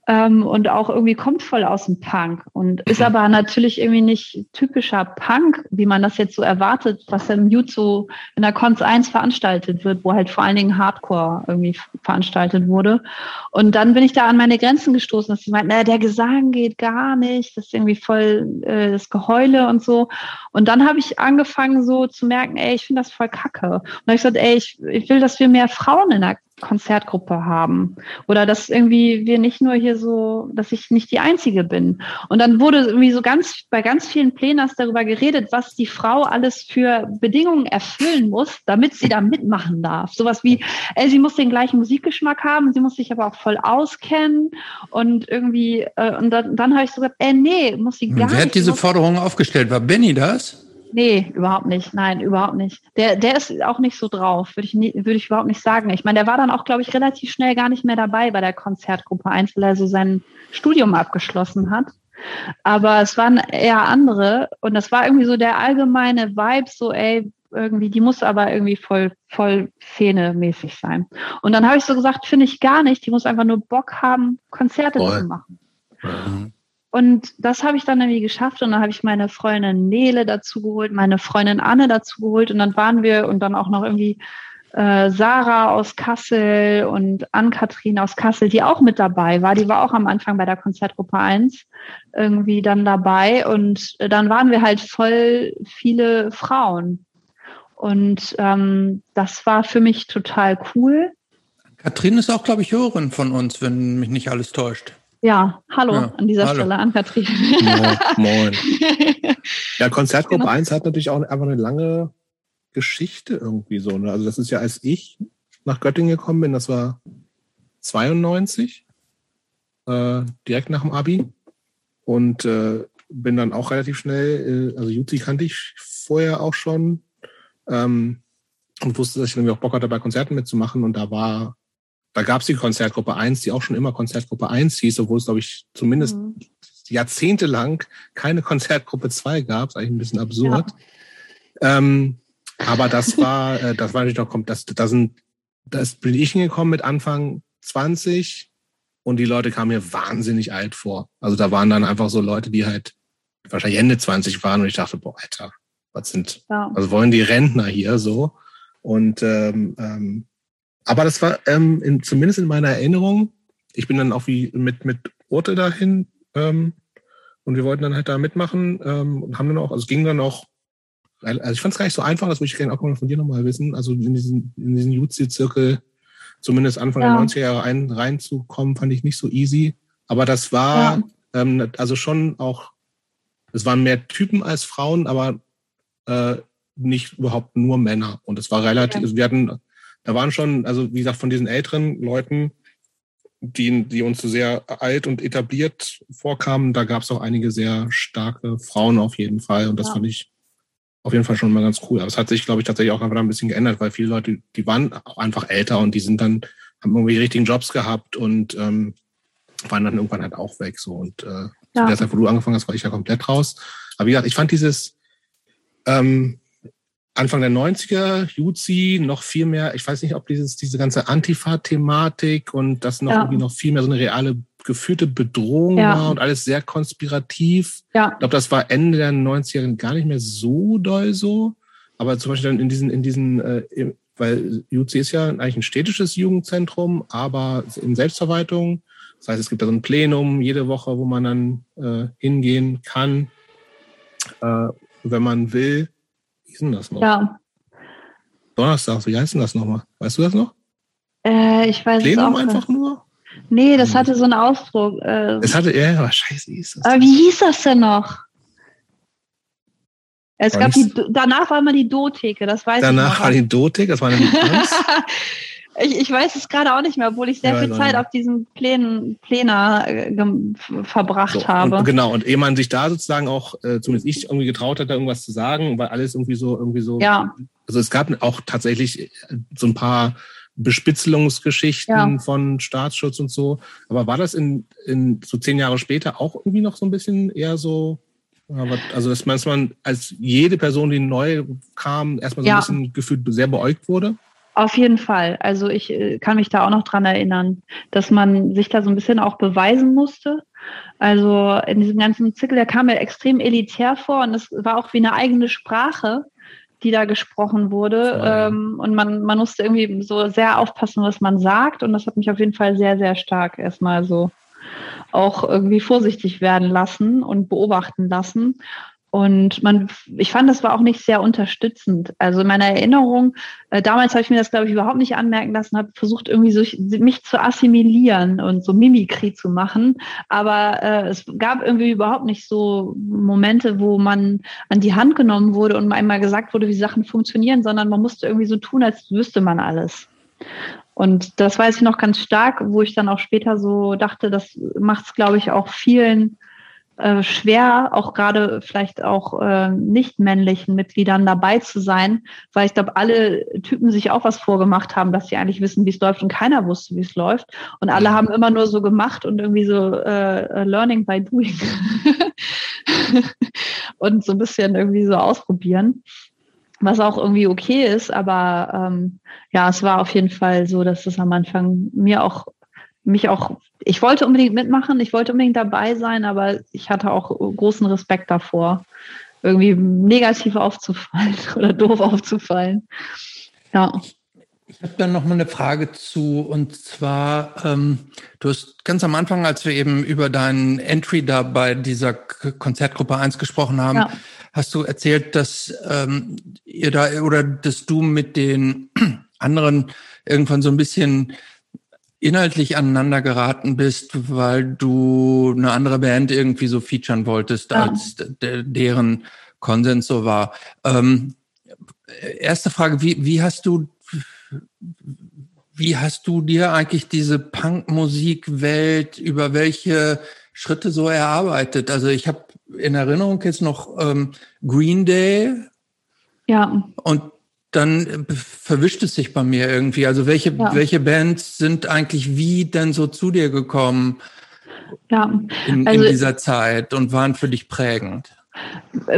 ähm, und auch irgendwie kommt voll aus dem Punk und ist aber natürlich irgendwie nicht typischer Punk, wie man das jetzt so erwartet, was im Jutsu in der Cons 1 veranstaltet wird, wo halt vor allen Dingen Hardcore irgendwie veranstaltet wurde. Und dann bin ich da an meine Grenzen gestoßen, dass ich meinte, naja, der Gesang geht gar nicht, das ist irgendwie voll äh, das Geheule und so. Und dann habe ich angefangen so zu merken, ey, ich finde das voll kacke. Und dann habe ich gesagt, ey, ich, ich will, dass wir mehr Frauen in der Konzertgruppe haben. Oder dass irgendwie wir nicht nur hier so, dass ich nicht die Einzige bin. Und dann wurde irgendwie so ganz, bei ganz vielen Plänen darüber geredet, was die Frau alles für Bedingungen erfüllen muss, damit sie da mitmachen darf. Sowas wie, ey, sie muss den gleichen Musikgeschmack haben, sie muss sich aber auch voll auskennen und irgendwie, äh, und dann, dann habe ich so gesagt, ey, nee, muss sie gar Wer hat diese Forderung aufgestellt? War Benny das? Nee, überhaupt nicht. Nein, überhaupt nicht. Der, der ist auch nicht so drauf, würde ich, nie, würde ich überhaupt nicht sagen. Ich meine, der war dann auch, glaube ich, relativ schnell gar nicht mehr dabei bei der Konzertgruppe 1, weil er so sein Studium abgeschlossen hat. Aber es waren eher andere und das war irgendwie so der allgemeine Vibe, so, ey, irgendwie, die muss aber irgendwie voll, voll Fähne-mäßig sein. Und dann habe ich so gesagt, finde ich gar nicht, die muss einfach nur Bock haben, Konzerte voll. zu machen. Mhm. Und das habe ich dann irgendwie geschafft und dann habe ich meine Freundin Nele dazu geholt, meine Freundin Anne dazu geholt und dann waren wir und dann auch noch irgendwie äh, Sarah aus Kassel und Ann-Kathrin aus Kassel, die auch mit dabei war. Die war auch am Anfang bei der Konzertgruppe 1 irgendwie dann dabei und dann waren wir halt voll viele Frauen. Und ähm, das war für mich total cool. Kathrin ist auch, glaube ich, Hörerin von uns, wenn mich nicht alles täuscht. Ja, hallo ja, an dieser hallo. Stelle an Katrin. Moin. moin. [laughs] Ja, Konzertgruppe genau. 1 hat natürlich auch einfach eine lange Geschichte irgendwie so. Ne? Also das ist ja, als ich nach Göttingen gekommen bin, das war 92, äh, direkt nach dem Abi. Und äh, bin dann auch relativ schnell, äh, also Jutzi kannte ich vorher auch schon ähm, und wusste, dass ich irgendwie auch Bock hatte, bei Konzerten mitzumachen. Und da war da gab es die Konzertgruppe 1, die auch schon immer Konzertgruppe 1 hieß, obwohl es, glaube ich, zumindest mhm. jahrzehntelang keine Konzertgruppe 2 gab. Ist eigentlich ein bisschen absurd. Ja. Ähm, aber das war, äh, das war natürlich noch, das, das sind, das bin ich hingekommen mit Anfang 20 und die Leute kamen mir wahnsinnig alt vor. Also da waren dann einfach so Leute, die halt wahrscheinlich Ende 20 waren und ich dachte, boah, Alter, was sind, ja. also wollen die Rentner hier so? Und ähm, ähm, aber das war ähm, in, zumindest in meiner Erinnerung. Ich bin dann auch wie mit, mit Urte dahin ähm, und wir wollten dann halt da mitmachen ähm, und haben dann auch, also es ging dann auch, also ich fand es gar nicht so einfach, das würde ich gerne auch mal von dir nochmal wissen, also in diesen, in diesen Jutsi-Zirkel zumindest Anfang ja. der 90er Jahre ein, reinzukommen, fand ich nicht so easy. Aber das war ja. ähm, also schon auch, es waren mehr Typen als Frauen, aber äh, nicht überhaupt nur Männer. Und es war relativ, ja. wir hatten da waren schon, also wie gesagt, von diesen älteren Leuten, die, die uns so sehr alt und etabliert vorkamen, da gab es auch einige sehr starke Frauen auf jeden Fall. Und das ja. fand ich auf jeden Fall schon mal ganz cool. Aber es hat sich, glaube ich, tatsächlich auch einfach ein bisschen geändert, weil viele Leute, die waren auch einfach älter und die sind dann, haben irgendwie die richtigen Jobs gehabt und ähm, waren dann irgendwann halt auch weg. So. Und äh, ja. zu der Zeit, wo du angefangen hast, war ich ja komplett raus. Aber wie gesagt, ich fand dieses ähm, Anfang der 90er, Juzi, noch viel mehr, ich weiß nicht, ob dieses, diese ganze Antifa-Thematik und das noch ja. irgendwie noch viel mehr so eine reale geführte Bedrohung ja. war und alles sehr konspirativ. Ja. Ich glaube, das war Ende der 90er gar nicht mehr so doll so. Aber zum Beispiel dann in diesen, in diesen, äh, weil Juzi ist ja eigentlich ein städtisches Jugendzentrum, aber in Selbstverwaltung. Das heißt, es gibt da so ein Plenum jede Woche, wo man dann äh, hingehen kann, äh, wenn man will ist denn das noch? Ja. Donnerstag, wie heißt denn das nochmal? Weißt du das noch? Äh, ich weiß Plenum es auch einfach nur? Nee, das hatte so einen Ausdruck. Äh, es hatte, ja, aber scheiße, wie hieß das? Aber wie hieß das denn noch? Es gab die, danach war immer die Dotheke, das weiß danach ich war die Dotheke, das war eine [laughs] Ich, ich weiß es gerade auch nicht mehr, obwohl ich sehr ja, viel Zeit auf diesen Plänen, Pläne äh, verbracht so, habe. Und, genau, und ehe man sich da sozusagen auch, äh, zumindest ich, irgendwie getraut hat, da irgendwas zu sagen, weil alles irgendwie so, irgendwie so. Ja. Also es gab auch tatsächlich äh, so ein paar Bespitzelungsgeschichten ja. von Staatsschutz und so. Aber war das in, in so zehn Jahre später auch irgendwie noch so ein bisschen eher so also, dass man als jede Person, die neu kam, erstmal so ja. ein bisschen gefühlt sehr beäugt wurde? Auf jeden Fall. Also ich äh, kann mich da auch noch dran erinnern, dass man sich da so ein bisschen auch beweisen musste. Also in diesem ganzen Zirkel, der kam mir extrem elitär vor und es war auch wie eine eigene Sprache, die da gesprochen wurde. Ähm, und man, man musste irgendwie so sehr aufpassen, was man sagt. Und das hat mich auf jeden Fall sehr, sehr stark erstmal so auch irgendwie vorsichtig werden lassen und beobachten lassen. Und man, ich fand, das war auch nicht sehr unterstützend. Also in meiner Erinnerung, äh, damals habe ich mir das, glaube ich, überhaupt nicht anmerken lassen, habe versucht, irgendwie so mich zu assimilieren und so Mimikry zu machen. Aber äh, es gab irgendwie überhaupt nicht so Momente, wo man an die Hand genommen wurde und einmal gesagt wurde, wie Sachen funktionieren, sondern man musste irgendwie so tun, als wüsste man alles. Und das weiß ich noch ganz stark, wo ich dann auch später so dachte, das macht es, glaube ich, auch vielen äh, schwer, auch gerade vielleicht auch äh, nicht männlichen Mitgliedern dabei zu sein, weil ich glaube, alle Typen sich auch was vorgemacht haben, dass sie eigentlich wissen, wie es läuft und keiner wusste, wie es läuft. Und alle haben immer nur so gemacht und irgendwie so äh, Learning by Doing. [laughs] Und so ein bisschen irgendwie so ausprobieren. Was auch irgendwie okay ist, aber ähm, ja, es war auf jeden Fall so, dass es am Anfang mir auch mich auch, ich wollte unbedingt mitmachen, ich wollte unbedingt dabei sein, aber ich hatte auch großen Respekt davor, irgendwie negativ aufzufallen [laughs] oder doof aufzufallen. Ja. Ich habe dann noch mal eine Frage zu, und zwar, ähm, du hast ganz am Anfang, als wir eben über deinen Entry da bei dieser Konzertgruppe 1 gesprochen haben, ja hast du erzählt, dass ähm, ihr da oder dass du mit den [clears throat] anderen irgendwann so ein bisschen inhaltlich aneinander geraten bist, weil du eine andere Band irgendwie so featuren wolltest, ja. als de deren Konsens so war. Ähm, erste Frage, wie, wie hast du wie hast du dir eigentlich diese Punkmusikwelt über welche Schritte so erarbeitet? Also ich habe in Erinnerung jetzt noch ähm, Green Day. Ja. Und dann verwischt es sich bei mir irgendwie. Also welche, ja. welche Bands sind eigentlich wie denn so zu dir gekommen ja. in, also, in dieser Zeit und waren für dich prägend?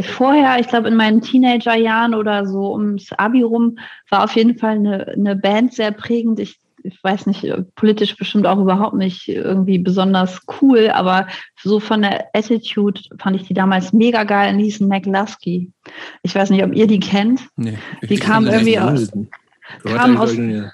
Vorher, ich glaube in meinen Teenagerjahren oder so ums Abi rum, war auf jeden Fall eine, eine Band sehr prägend. Ich ich weiß nicht, politisch bestimmt auch überhaupt nicht irgendwie besonders cool, aber so von der Attitude fand ich die damals mega geil hießen McLusky. Ich weiß nicht, ob ihr die kennt. Nee, die kam irgendwie aus, kam aus, ja.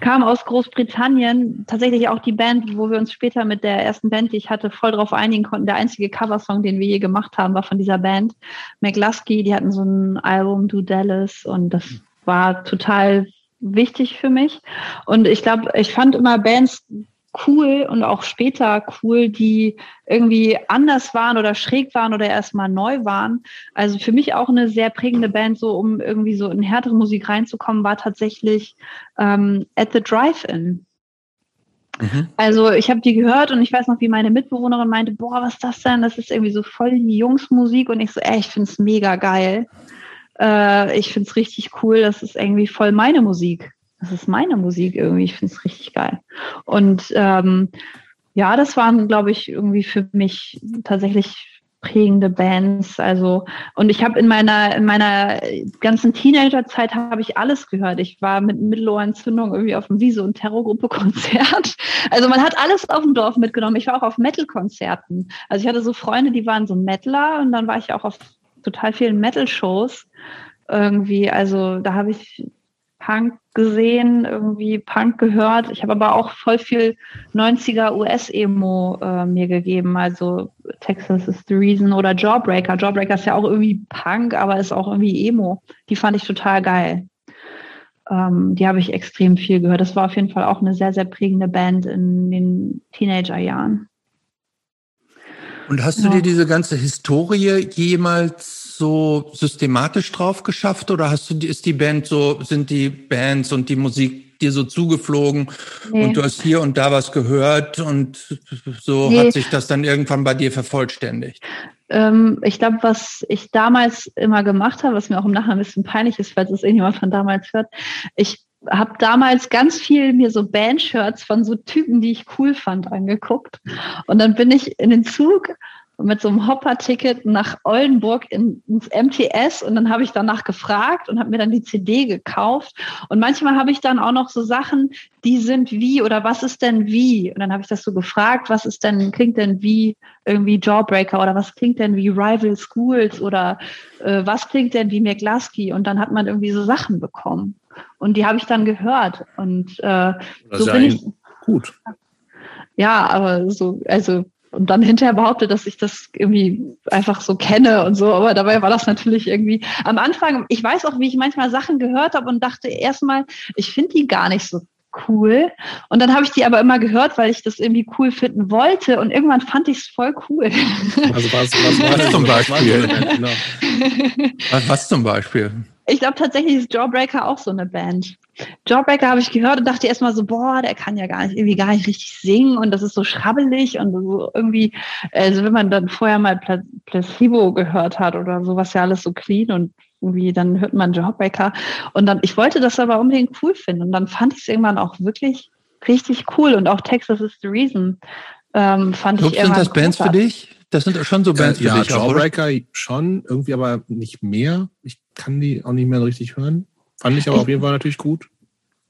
kam aus Großbritannien. Tatsächlich auch die Band, wo wir uns später mit der ersten Band, die ich hatte, voll drauf einigen konnten. Der einzige Coversong, den wir je gemacht haben, war von dieser Band. McLusky, die hatten so ein Album, Do Dallas, und das war total wichtig für mich. Und ich glaube, ich fand immer Bands cool und auch später cool, die irgendwie anders waren oder schräg waren oder erstmal neu waren. Also für mich auch eine sehr prägende Band, so um irgendwie so in härtere Musik reinzukommen, war tatsächlich ähm, At the Drive-In. Mhm. Also ich habe die gehört und ich weiß noch, wie meine Mitbewohnerin meinte, boah, was ist das denn? Das ist irgendwie so voll die Jungsmusik und ich so, ey, ich finde es mega geil. Äh, ich finde es richtig cool. Das ist irgendwie voll meine Musik. Das ist meine Musik irgendwie. Ich finde es richtig geil. Und ähm, ja, das waren, glaube ich, irgendwie für mich tatsächlich prägende Bands. Also und ich habe in meiner in meiner ganzen Teenagerzeit habe ich alles gehört. Ich war mit Mittelohrentzündung irgendwie auf dem Wiese und Terrorgruppe Konzert. [laughs] Also man hat alles auf dem Dorf mitgenommen. Ich war auch auf Metal Konzerten. Also ich hatte so Freunde, die waren so Metaler und dann war ich auch auf total vielen Metal-Shows irgendwie. Also da habe ich Punk gesehen, irgendwie Punk gehört. Ich habe aber auch voll viel 90er US-Emo äh, mir gegeben. Also Texas is the Reason oder Jawbreaker. Jawbreaker ist ja auch irgendwie Punk, aber ist auch irgendwie Emo. Die fand ich total geil. Ähm, die habe ich extrem viel gehört. Das war auf jeden Fall auch eine sehr, sehr prägende Band in den Teenagerjahren. Und hast du dir diese ganze Historie jemals so systematisch drauf geschafft oder hast du ist die Band so sind die Bands und die Musik dir so zugeflogen nee. und du hast hier und da was gehört und so nee. hat sich das dann irgendwann bei dir vervollständigt. Ähm, ich glaube, was ich damals immer gemacht habe, was mir auch im Nachhinein ein bisschen peinlich ist, falls es irgendjemand von damals hört, ich habe damals ganz viel mir so Bandshirts von so Typen, die ich cool fand, angeguckt. Und dann bin ich in den Zug mit so einem Hopper-Ticket nach Oldenburg in, ins MTS und dann habe ich danach gefragt und habe mir dann die CD gekauft. Und manchmal habe ich dann auch noch so Sachen, die sind wie oder was ist denn wie? Und dann habe ich das so gefragt, was ist denn, klingt denn wie irgendwie Jawbreaker oder was klingt denn wie Rival Schools oder äh, was klingt denn wie McGlasky? Und dann hat man irgendwie so Sachen bekommen. Und die habe ich dann gehört. Und äh, so bin ich. Gut. Ja, aber so, also und dann hinterher behauptet, dass ich das irgendwie einfach so kenne und so. Aber dabei war das natürlich irgendwie am Anfang, ich weiß auch, wie ich manchmal Sachen gehört habe und dachte erstmal, ich finde die gar nicht so cool. Und dann habe ich die aber immer gehört, weil ich das irgendwie cool finden wollte. Und irgendwann fand ich es voll cool. Also was, was war das zum Beispiel? Genau. [laughs] Was, was zum Beispiel? Ich glaube tatsächlich ist Jawbreaker auch so eine Band. Jawbreaker habe ich gehört und dachte erstmal so, boah, der kann ja gar nicht, irgendwie gar nicht richtig singen und das ist so schrabbelig und so irgendwie, also wenn man dann vorher mal Placebo gehört hat oder so, was ja alles so clean und irgendwie, dann hört man Jawbreaker und dann, ich wollte das aber unbedingt cool finden und dann fand ich es irgendwann auch wirklich richtig cool und auch Texas is the Reason ähm, fand Glaubst, ich irgendwann Sind das Bands für dich? Das sind schon so Bands äh, für ja, dich. Ja, Jawbreaker schon, irgendwie aber nicht mehr. Ich kann die auch nicht mehr richtig hören. Fand ich aber ich, auf jeden Fall natürlich gut.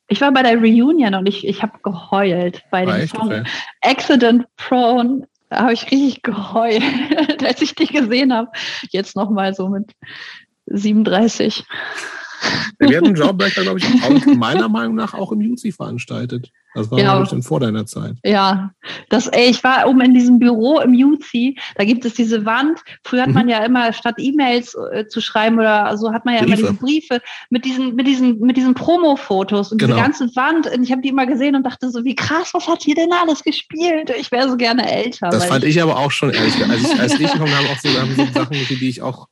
Ich war bei der Reunion und ich, ich habe geheult bei dem echt? Song okay. Accident Prone. Habe ich richtig geheult, [laughs] als ich die gesehen habe. Jetzt nochmal so mit 37. [laughs] Wir hatten Jawbreaker, glaube ich, auch, meiner Meinung nach auch im UC veranstaltet. Das war, ja. glaube vor deiner Zeit. Ja, das, ey, ich war oben in diesem Büro im UC, da gibt es diese Wand. Früher hat mhm. man ja immer, statt E-Mails äh, zu schreiben oder so, hat man ja Briefe. immer diese Briefe mit diesen, mit diesen, mit diesen Promo-Fotos und genau. diese ganze Wand. Und ich habe die immer gesehen und dachte so, wie krass, was hat hier denn alles gespielt? Ich wäre so gerne älter. Das fand ich, ich, aber auch schon ehrlich. Als ich, als ich gekommen habe, auch so, haben so Sachen, die ich auch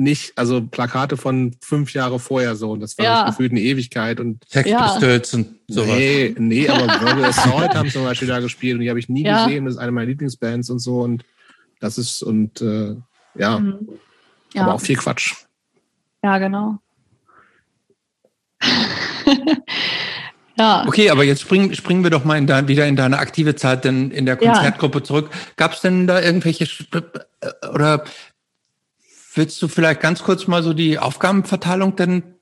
nicht, also Plakate von fünf Jahre vorher so. Und das war ja. gefühlt eine Ewigkeit. Und Sex ja. Und sowas. Nee, nee, aber [laughs] Verbal Assault haben zum Beispiel da gespielt und die habe ich nie ja. gesehen. Das ist eine meiner Lieblingsbands und so. Und das ist, und äh, ja. Mhm. ja. Aber auch viel Quatsch. Ja, genau. [laughs] Ja. Okay, aber jetzt springen, springen wir doch mal in dein, wieder in deine aktive Zeit denn in der Konzertgruppe ja. zurück. Gab es denn da irgendwelche äh, oder Willst du vielleicht ganz kurz mal so die Aufgabenverteilung denn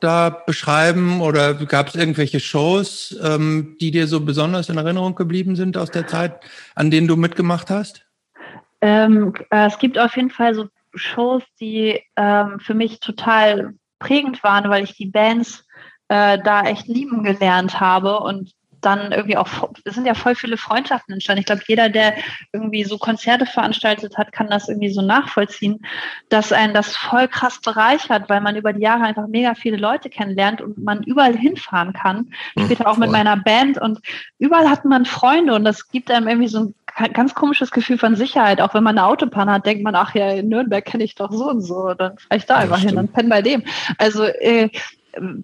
da beschreiben oder gab es irgendwelche Shows, ähm, die dir so besonders in Erinnerung geblieben sind aus der Zeit, an denen du mitgemacht hast? Ähm, äh, es gibt auf jeden Fall so Shows, die ähm, für mich total prägend waren, weil ich die Bands äh, da echt lieben gelernt habe und dann irgendwie auch, es sind ja voll viele Freundschaften entstanden. Ich glaube, jeder, der irgendwie so Konzerte veranstaltet hat, kann das irgendwie so nachvollziehen, dass einen das voll krass bereichert, weil man über die Jahre einfach mega viele Leute kennenlernt und man überall hinfahren kann. Hm, Später auch mit meiner Band und überall hat man Freunde und das gibt einem irgendwie so ein ganz komisches Gefühl von Sicherheit. Auch wenn man eine Autopanne hat, denkt man, ach ja, in Nürnberg kenne ich doch so und so. Dann fahre ich da ja, einfach hin und penne bei dem. Also äh,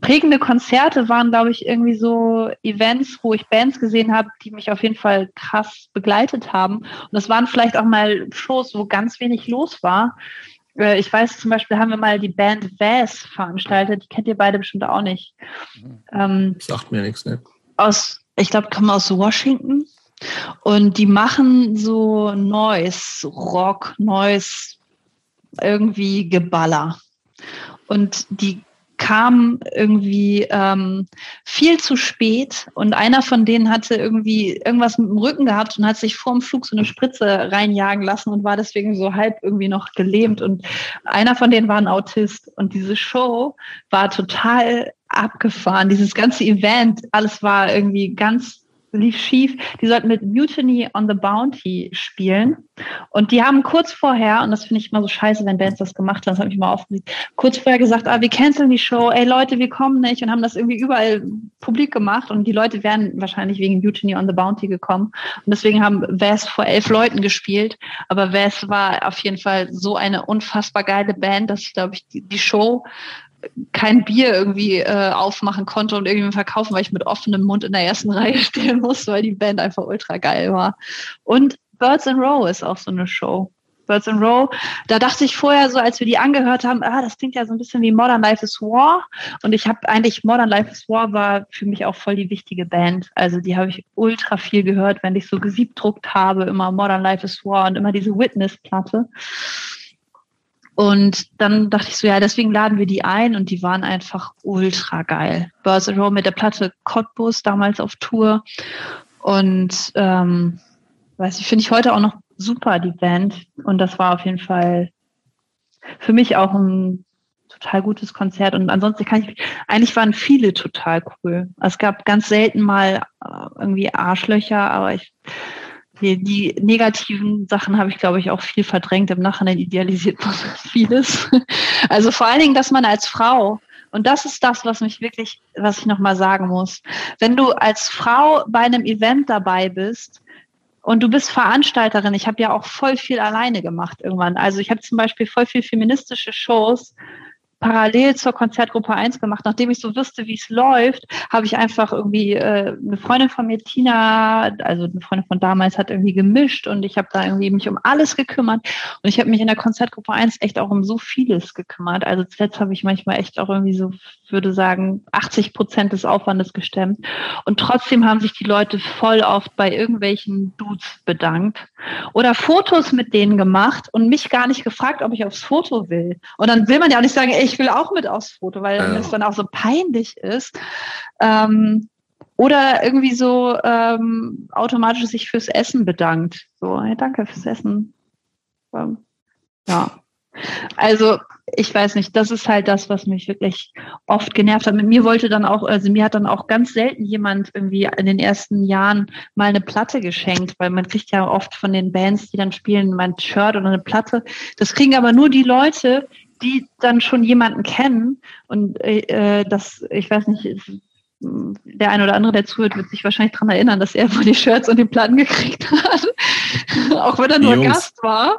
prägende Konzerte waren, glaube ich, irgendwie so Events, wo ich Bands gesehen habe, die mich auf jeden Fall krass begleitet haben. Und das waren vielleicht auch mal Shows, wo ganz wenig los war. Äh, ich weiß zum Beispiel, haben wir mal die Band Vaz veranstaltet. Die kennt ihr beide bestimmt auch nicht. Ähm, Sagt mir nichts, ne? Aus, ich glaube, kommen aus Washington. Und die machen so Noise, Rock, Noise, irgendwie Geballer. Und die kam irgendwie ähm, viel zu spät und einer von denen hatte irgendwie irgendwas mit dem Rücken gehabt und hat sich vor dem Flug so eine Spritze reinjagen lassen und war deswegen so halb irgendwie noch gelähmt und einer von denen war ein Autist und diese Show war total abgefahren. Dieses ganze Event, alles war irgendwie ganz lief schief. Die sollten mit Mutiny on the Bounty spielen. Und die haben kurz vorher, und das finde ich immer so scheiße, wenn Bands das gemacht haben, das habe ich mal aufgelegt, kurz vorher gesagt, ah, wir canceln die Show, ey Leute, wir kommen nicht und haben das irgendwie überall publik gemacht und die Leute wären wahrscheinlich wegen Mutiny on the Bounty gekommen. Und deswegen haben Vass vor elf Leuten gespielt. Aber Vass war auf jeden Fall so eine unfassbar geile Band, dass ich glaube ich die, die Show kein Bier irgendwie äh, aufmachen konnte und irgendwie verkaufen, weil ich mit offenem Mund in der ersten [laughs] Reihe stehen musste, weil die Band einfach ultra geil war. Und Birds in Row ist auch so eine Show. Birds in Row. Da dachte ich vorher so, als wir die angehört haben, ah, das klingt ja so ein bisschen wie Modern Life is War. Und ich habe eigentlich Modern Life is War war für mich auch voll die wichtige Band. Also die habe ich ultra viel gehört, wenn ich so gesiebdruckt habe, immer Modern Life is War und immer diese Witness-Platte. Und dann dachte ich so, ja, deswegen laden wir die ein und die waren einfach ultra geil. In Row mit der Platte Cottbus damals auf Tour. Und ähm, weiß ich, finde ich heute auch noch super, die Band. Und das war auf jeden Fall für mich auch ein total gutes Konzert. Und ansonsten kann ich, eigentlich waren viele total cool. Es gab ganz selten mal äh, irgendwie Arschlöcher, aber ich, die, die negativen Sachen habe ich, glaube ich, auch viel verdrängt. Im Nachhinein idealisiert man [laughs] vieles. Also vor allen Dingen, dass man als Frau und das ist das, was mich wirklich, was ich nochmal sagen muss. Wenn du als Frau bei einem Event dabei bist, und du bist Veranstalterin. Ich habe ja auch voll viel alleine gemacht irgendwann. Also ich habe zum Beispiel voll viel feministische Shows parallel zur Konzertgruppe 1 gemacht. Nachdem ich so wusste, wie es läuft, habe ich einfach irgendwie äh, eine Freundin von mir, Tina, also eine Freundin von damals, hat irgendwie gemischt und ich habe da irgendwie mich um alles gekümmert. Und ich habe mich in der Konzertgruppe 1 echt auch um so vieles gekümmert. Also zuletzt habe ich manchmal echt auch irgendwie so, würde sagen, 80 Prozent des Aufwandes gestemmt. Und trotzdem haben sich die Leute voll oft bei irgendwelchen Dudes bedankt oder Fotos mit denen gemacht und mich gar nicht gefragt, ob ich aufs Foto will. Und dann will man ja auch nicht sagen, ey, ich will auch mit aufs Foto, weil ja. es dann auch so peinlich ist. Ähm, oder irgendwie so ähm, automatisch sich fürs Essen bedankt. So, hey, danke fürs Essen. Ähm, ja. Also, ich weiß nicht, das ist halt das, was mich wirklich oft genervt hat. Mit mir wollte dann auch, also mir hat dann auch ganz selten jemand irgendwie in den ersten Jahren mal eine Platte geschenkt, weil man kriegt ja oft von den Bands, die dann spielen, mein Shirt oder eine Platte. Das kriegen aber nur die Leute, die dann schon jemanden kennen und äh, das, ich weiß nicht, der eine oder andere, der zuhört, wird sich wahrscheinlich daran erinnern, dass er wohl die Shirts und die Platten gekriegt hat. [laughs] auch wenn er nur Jungs. Gast war.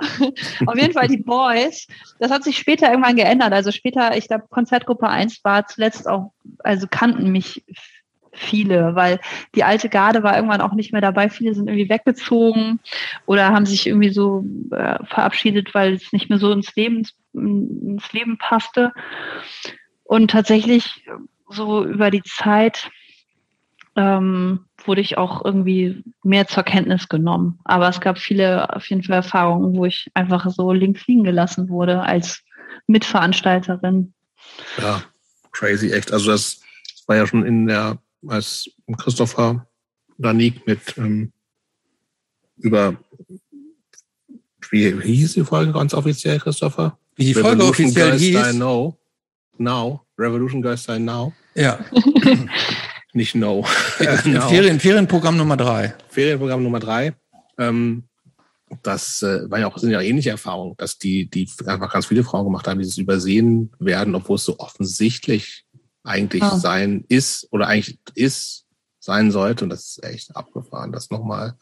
Auf jeden Fall die Boys. Das hat sich später irgendwann geändert. Also später, ich glaube, Konzertgruppe 1 war zuletzt auch, also kannten mich viele, weil die alte Garde war irgendwann auch nicht mehr dabei. Viele sind irgendwie weggezogen oder haben sich irgendwie so äh, verabschiedet, weil es nicht mehr so ins Leben, ins Leben passte. Und tatsächlich so über die Zeit ähm, wurde ich auch irgendwie mehr zur Kenntnis genommen. Aber es gab viele auf jeden Fall Erfahrungen, wo ich einfach so links liegen gelassen wurde als Mitveranstalterin. Ja, crazy, echt. Also das war ja schon in der als Christopher Danik mit ähm, über wie, hieß die Folge ganz offiziell, Christopher? Wie die Folge Revolution offiziell Girls hieß? Die Now. Now. Revolution Girls Die Now. Ja. [laughs] Nicht No. [laughs] no. Ferien, Ferienprogramm Nummer drei. Ferienprogramm Nummer drei. Ähm, das äh, war ja auch, sind ja ähnliche Erfahrungen, dass die, die einfach ganz viele Frauen gemacht haben, dieses Übersehen werden, obwohl es so offensichtlich eigentlich oh. sein ist oder eigentlich ist, sein sollte. Und das ist echt abgefahren, das nochmal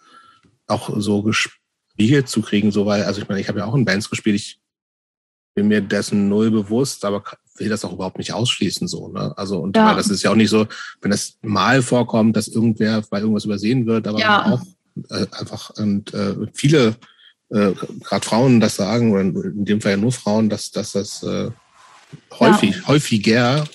auch so gespiegelt zu kriegen, so weil, also ich meine, ich habe ja auch in Bands gespielt, ich bin mir dessen null bewusst, aber will das auch überhaupt nicht ausschließen, so, ne? Also, und ja. das ist ja auch nicht so, wenn das mal vorkommt, dass irgendwer bei irgendwas übersehen wird, aber ja. auch äh, einfach und äh, viele äh, gerade Frauen das sagen, oder in dem Fall ja nur Frauen, dass, dass das äh, häufig, ja. häufiger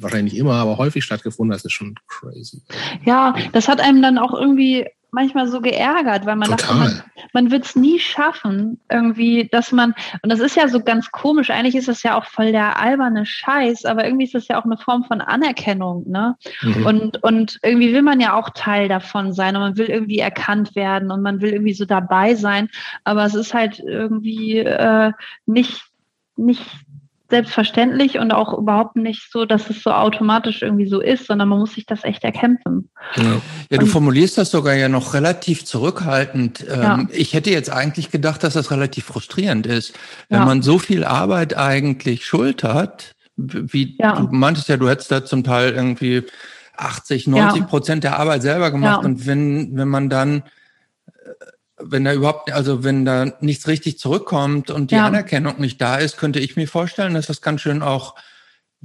wahrscheinlich immer, aber häufig stattgefunden hat, ist schon crazy. Ja, das hat einem dann auch irgendwie manchmal so geärgert, weil man Total. dachte, man, man wird es nie schaffen, irgendwie, dass man, und das ist ja so ganz komisch, eigentlich ist das ja auch voll der alberne Scheiß, aber irgendwie ist das ja auch eine Form von Anerkennung, ne? Mhm. Und, und irgendwie will man ja auch Teil davon sein und man will irgendwie erkannt werden und man will irgendwie so dabei sein, aber es ist halt irgendwie äh, nicht, nicht selbstverständlich und auch überhaupt nicht so, dass es so automatisch irgendwie so ist, sondern man muss sich das echt erkämpfen. Ja, ja du formulierst das sogar ja noch relativ zurückhaltend. Ja. Ähm, ich hätte jetzt eigentlich gedacht, dass das relativ frustrierend ist, wenn ja. man so viel Arbeit eigentlich schultert, wie ja. du meintest ja, du hättest da zum Teil irgendwie 80, 90 Prozent der Arbeit selber gemacht und wenn, wenn man dann wenn da überhaupt, also wenn da nichts richtig zurückkommt und die ja. Anerkennung nicht da ist, könnte ich mir vorstellen, dass das ganz schön auch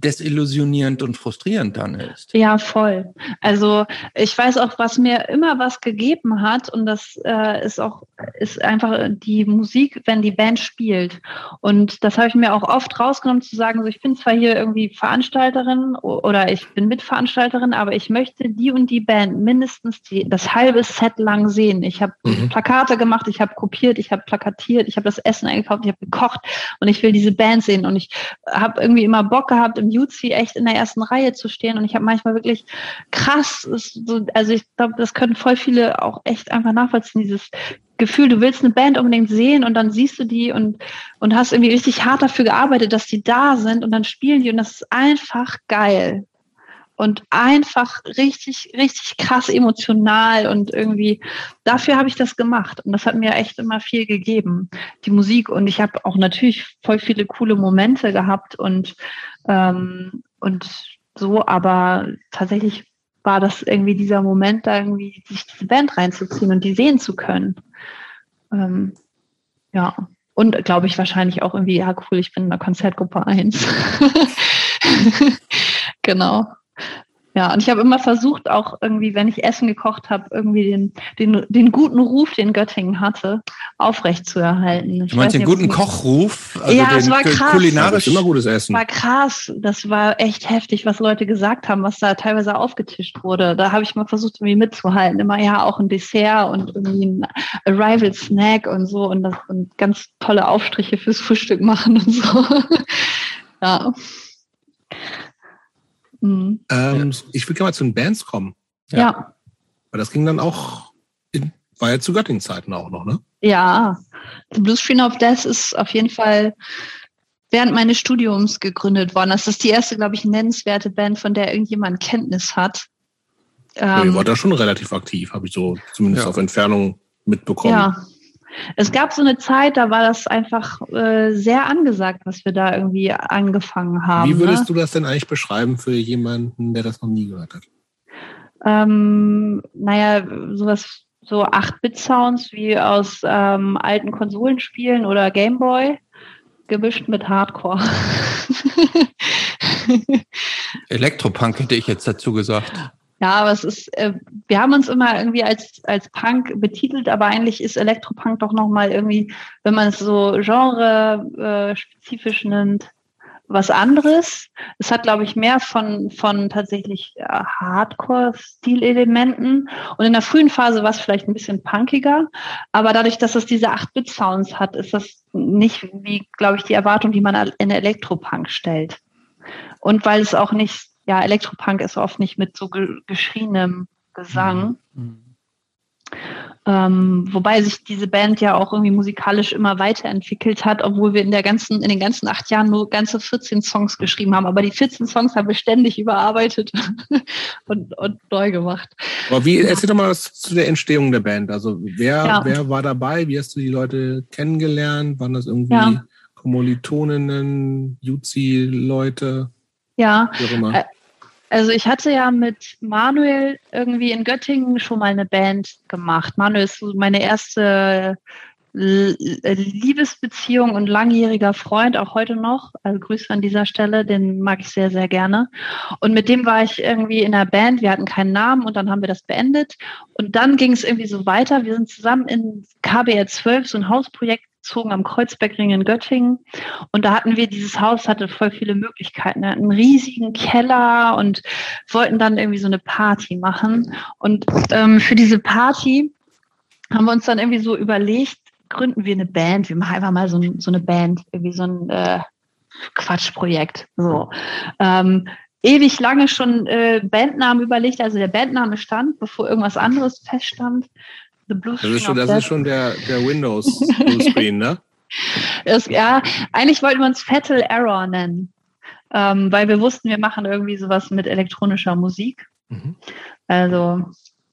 desillusionierend und frustrierend dann ist. Ja, voll. Also ich weiß auch, was mir immer was gegeben hat und das äh, ist auch ist einfach die Musik, wenn die Band spielt. Und das habe ich mir auch oft rausgenommen zu sagen, so ich bin zwar hier irgendwie Veranstalterin oder ich bin Mitveranstalterin, aber ich möchte die und die Band mindestens die, das halbe Set lang sehen. Ich habe mhm. Plakate gemacht, ich habe kopiert, ich habe plakatiert, ich habe das Essen eingekauft, ich habe gekocht und ich will diese Band sehen und ich habe irgendwie immer Bock gehabt im Jutzi echt in der ersten Reihe zu stehen und ich habe manchmal wirklich krass, so, also ich glaube, das können voll viele auch echt einfach nachvollziehen, dieses Gefühl, du willst eine Band unbedingt sehen und dann siehst du die und, und hast irgendwie richtig hart dafür gearbeitet, dass die da sind und dann spielen die und das ist einfach geil. Und einfach richtig, richtig krass emotional und irgendwie, dafür habe ich das gemacht. Und das hat mir echt immer viel gegeben, die Musik. Und ich habe auch natürlich voll viele coole Momente gehabt und, ähm, und so, aber tatsächlich war das irgendwie dieser Moment, da irgendwie sich diese Band reinzuziehen und die sehen zu können. Ähm, ja. Und glaube ich wahrscheinlich auch irgendwie, ja cool, ich bin in der Konzertgruppe 1. [laughs] genau. Ja, und ich habe immer versucht, auch irgendwie, wenn ich Essen gekocht habe, irgendwie den, den, den guten Ruf, den Göttingen hatte, aufrechtzuerhalten. Ich du meinst den guten Kochruf? Also ja, es war krass. Kulinarisch immer gutes Essen. war krass. Das war echt heftig, was Leute gesagt haben, was da teilweise aufgetischt wurde. Da habe ich mal versucht, irgendwie mitzuhalten. Immer ja auch ein Dessert und irgendwie ein Arrival Snack und so und, das, und ganz tolle Aufstriche fürs Frühstück machen und so. [laughs] ja. Mhm. Ähm, ja. Ich will gerne mal zu den Bands kommen. Ja. ja. Weil das ging dann auch, in, war ja zu Göttingen-Zeiten auch noch, ne? Ja. The Blues Screen of Death ist auf jeden Fall während meines Studiums gegründet worden. Das ist die erste, glaube ich, nennenswerte Band, von der irgendjemand Kenntnis hat. Ähm, ihr wart da schon relativ aktiv, habe ich so zumindest ja. auf Entfernung mitbekommen. Ja, es gab so eine Zeit, da war das einfach äh, sehr angesagt, was wir da irgendwie angefangen haben. Wie würdest ne? du das denn eigentlich beschreiben für jemanden, der das noch nie gehört hat? Ähm, naja, sowas, so 8-Bit-Sounds wie aus ähm, alten Konsolenspielen oder Gameboy, gemischt mit Hardcore. [laughs] Elektropunk hätte ich jetzt dazu gesagt. Ja, aber es ist, äh, wir haben uns immer irgendwie als, als Punk betitelt, aber eigentlich ist Elektropunk doch nochmal irgendwie, wenn man es so genre-spezifisch äh, nennt, was anderes. Es hat, glaube ich, mehr von, von tatsächlich äh, Hardcore-Stilelementen. Und in der frühen Phase war es vielleicht ein bisschen punkiger. Aber dadurch, dass es diese 8-Bit-Sounds hat, ist das nicht wie, glaube ich, die Erwartung, die man in Elektropunk stellt. Und weil es auch nicht ja, Elektropunk ist oft nicht mit so ge geschrienem Gesang. Mhm. Ähm, wobei sich diese Band ja auch irgendwie musikalisch immer weiterentwickelt hat, obwohl wir in der ganzen, in den ganzen acht Jahren nur ganze 14 Songs geschrieben haben. Aber die 14 Songs haben wir ständig überarbeitet [laughs] und, und neu gemacht. Aber wie, erzähl doch mal was zu der Entstehung der Band. Also wer, ja. wer war dabei? Wie hast du die Leute kennengelernt? Waren das irgendwie ja. Kommilitoninnen, Juzi-Leute? Ja, also ich hatte ja mit Manuel irgendwie in Göttingen schon mal eine Band gemacht. Manuel ist so meine erste Liebesbeziehung und langjähriger Freund, auch heute noch. Also Grüße an dieser Stelle, den mag ich sehr, sehr gerne. Und mit dem war ich irgendwie in der Band. Wir hatten keinen Namen und dann haben wir das beendet. Und dann ging es irgendwie so weiter. Wir sind zusammen in KBR 12, so ein Hausprojekt gezogen am Kreuzbergring in Göttingen. Und da hatten wir, dieses Haus hatte voll viele Möglichkeiten. Wir hatten einen riesigen Keller und wollten dann irgendwie so eine Party machen. Und ähm, für diese Party haben wir uns dann irgendwie so überlegt, gründen wir eine Band. Wir machen einfach mal so, so eine Band, irgendwie so ein äh, Quatschprojekt. So. Ähm, ewig lange schon äh, Bandnamen überlegt. Also der Bandname stand, bevor irgendwas anderes feststand. The Blue das ist schon, das ist schon der, der [laughs] Windows Screen, ne? Das, ja, eigentlich wollten wir uns Fatal Error nennen, ähm, weil wir wussten, wir machen irgendwie sowas mit elektronischer Musik. Mhm. Also,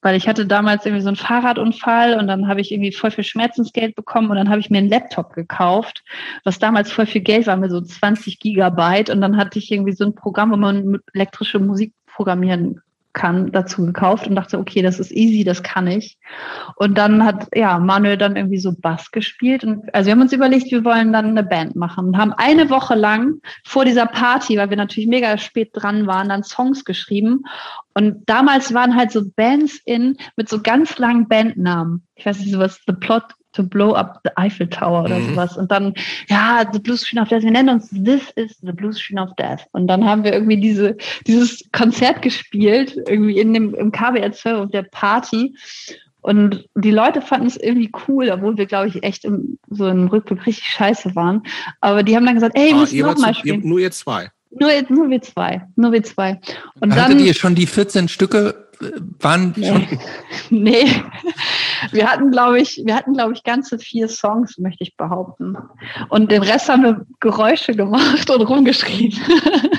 weil ich hatte damals irgendwie so einen Fahrradunfall und dann habe ich irgendwie voll viel Schmerzensgeld bekommen und dann habe ich mir einen Laptop gekauft, was damals voll viel Geld war, mit so 20 Gigabyte und dann hatte ich irgendwie so ein Programm, wo man elektrische Musik programmieren kann, dazu gekauft und dachte, okay, das ist easy, das kann ich. Und dann hat ja Manuel dann irgendwie so Bass gespielt und also wir haben uns überlegt, wir wollen dann eine Band machen und haben eine Woche lang vor dieser Party, weil wir natürlich mega spät dran waren, dann Songs geschrieben und damals waren halt so Bands in mit so ganz langen Bandnamen. Ich weiß nicht, sowas The Plot to blow up the Eiffel Tower oder mhm. sowas. Und dann, ja, The Blues Screen of Death. Wir nennen uns This is the Blues Screen of Death. Und dann haben wir irgendwie diese, dieses Konzert gespielt, irgendwie in dem, im KBR 12 auf der Party. Und die Leute fanden es irgendwie cool, obwohl wir, glaube ich, echt im, so im Rückblick richtig scheiße waren. Aber die haben dann gesagt, ey, wir ah, müssen nochmal spielen. Nur ihr zwei. Nur, nur wir zwei. Nur wir zwei. Und Hattet dann, ihr schon die 14 Stücke waren nee. schon. [laughs] nee. Wir hatten, glaube ich, wir hatten, glaube ich, ganze vier Songs, möchte ich behaupten. Und den Rest haben wir Geräusche gemacht und rumgeschrieben.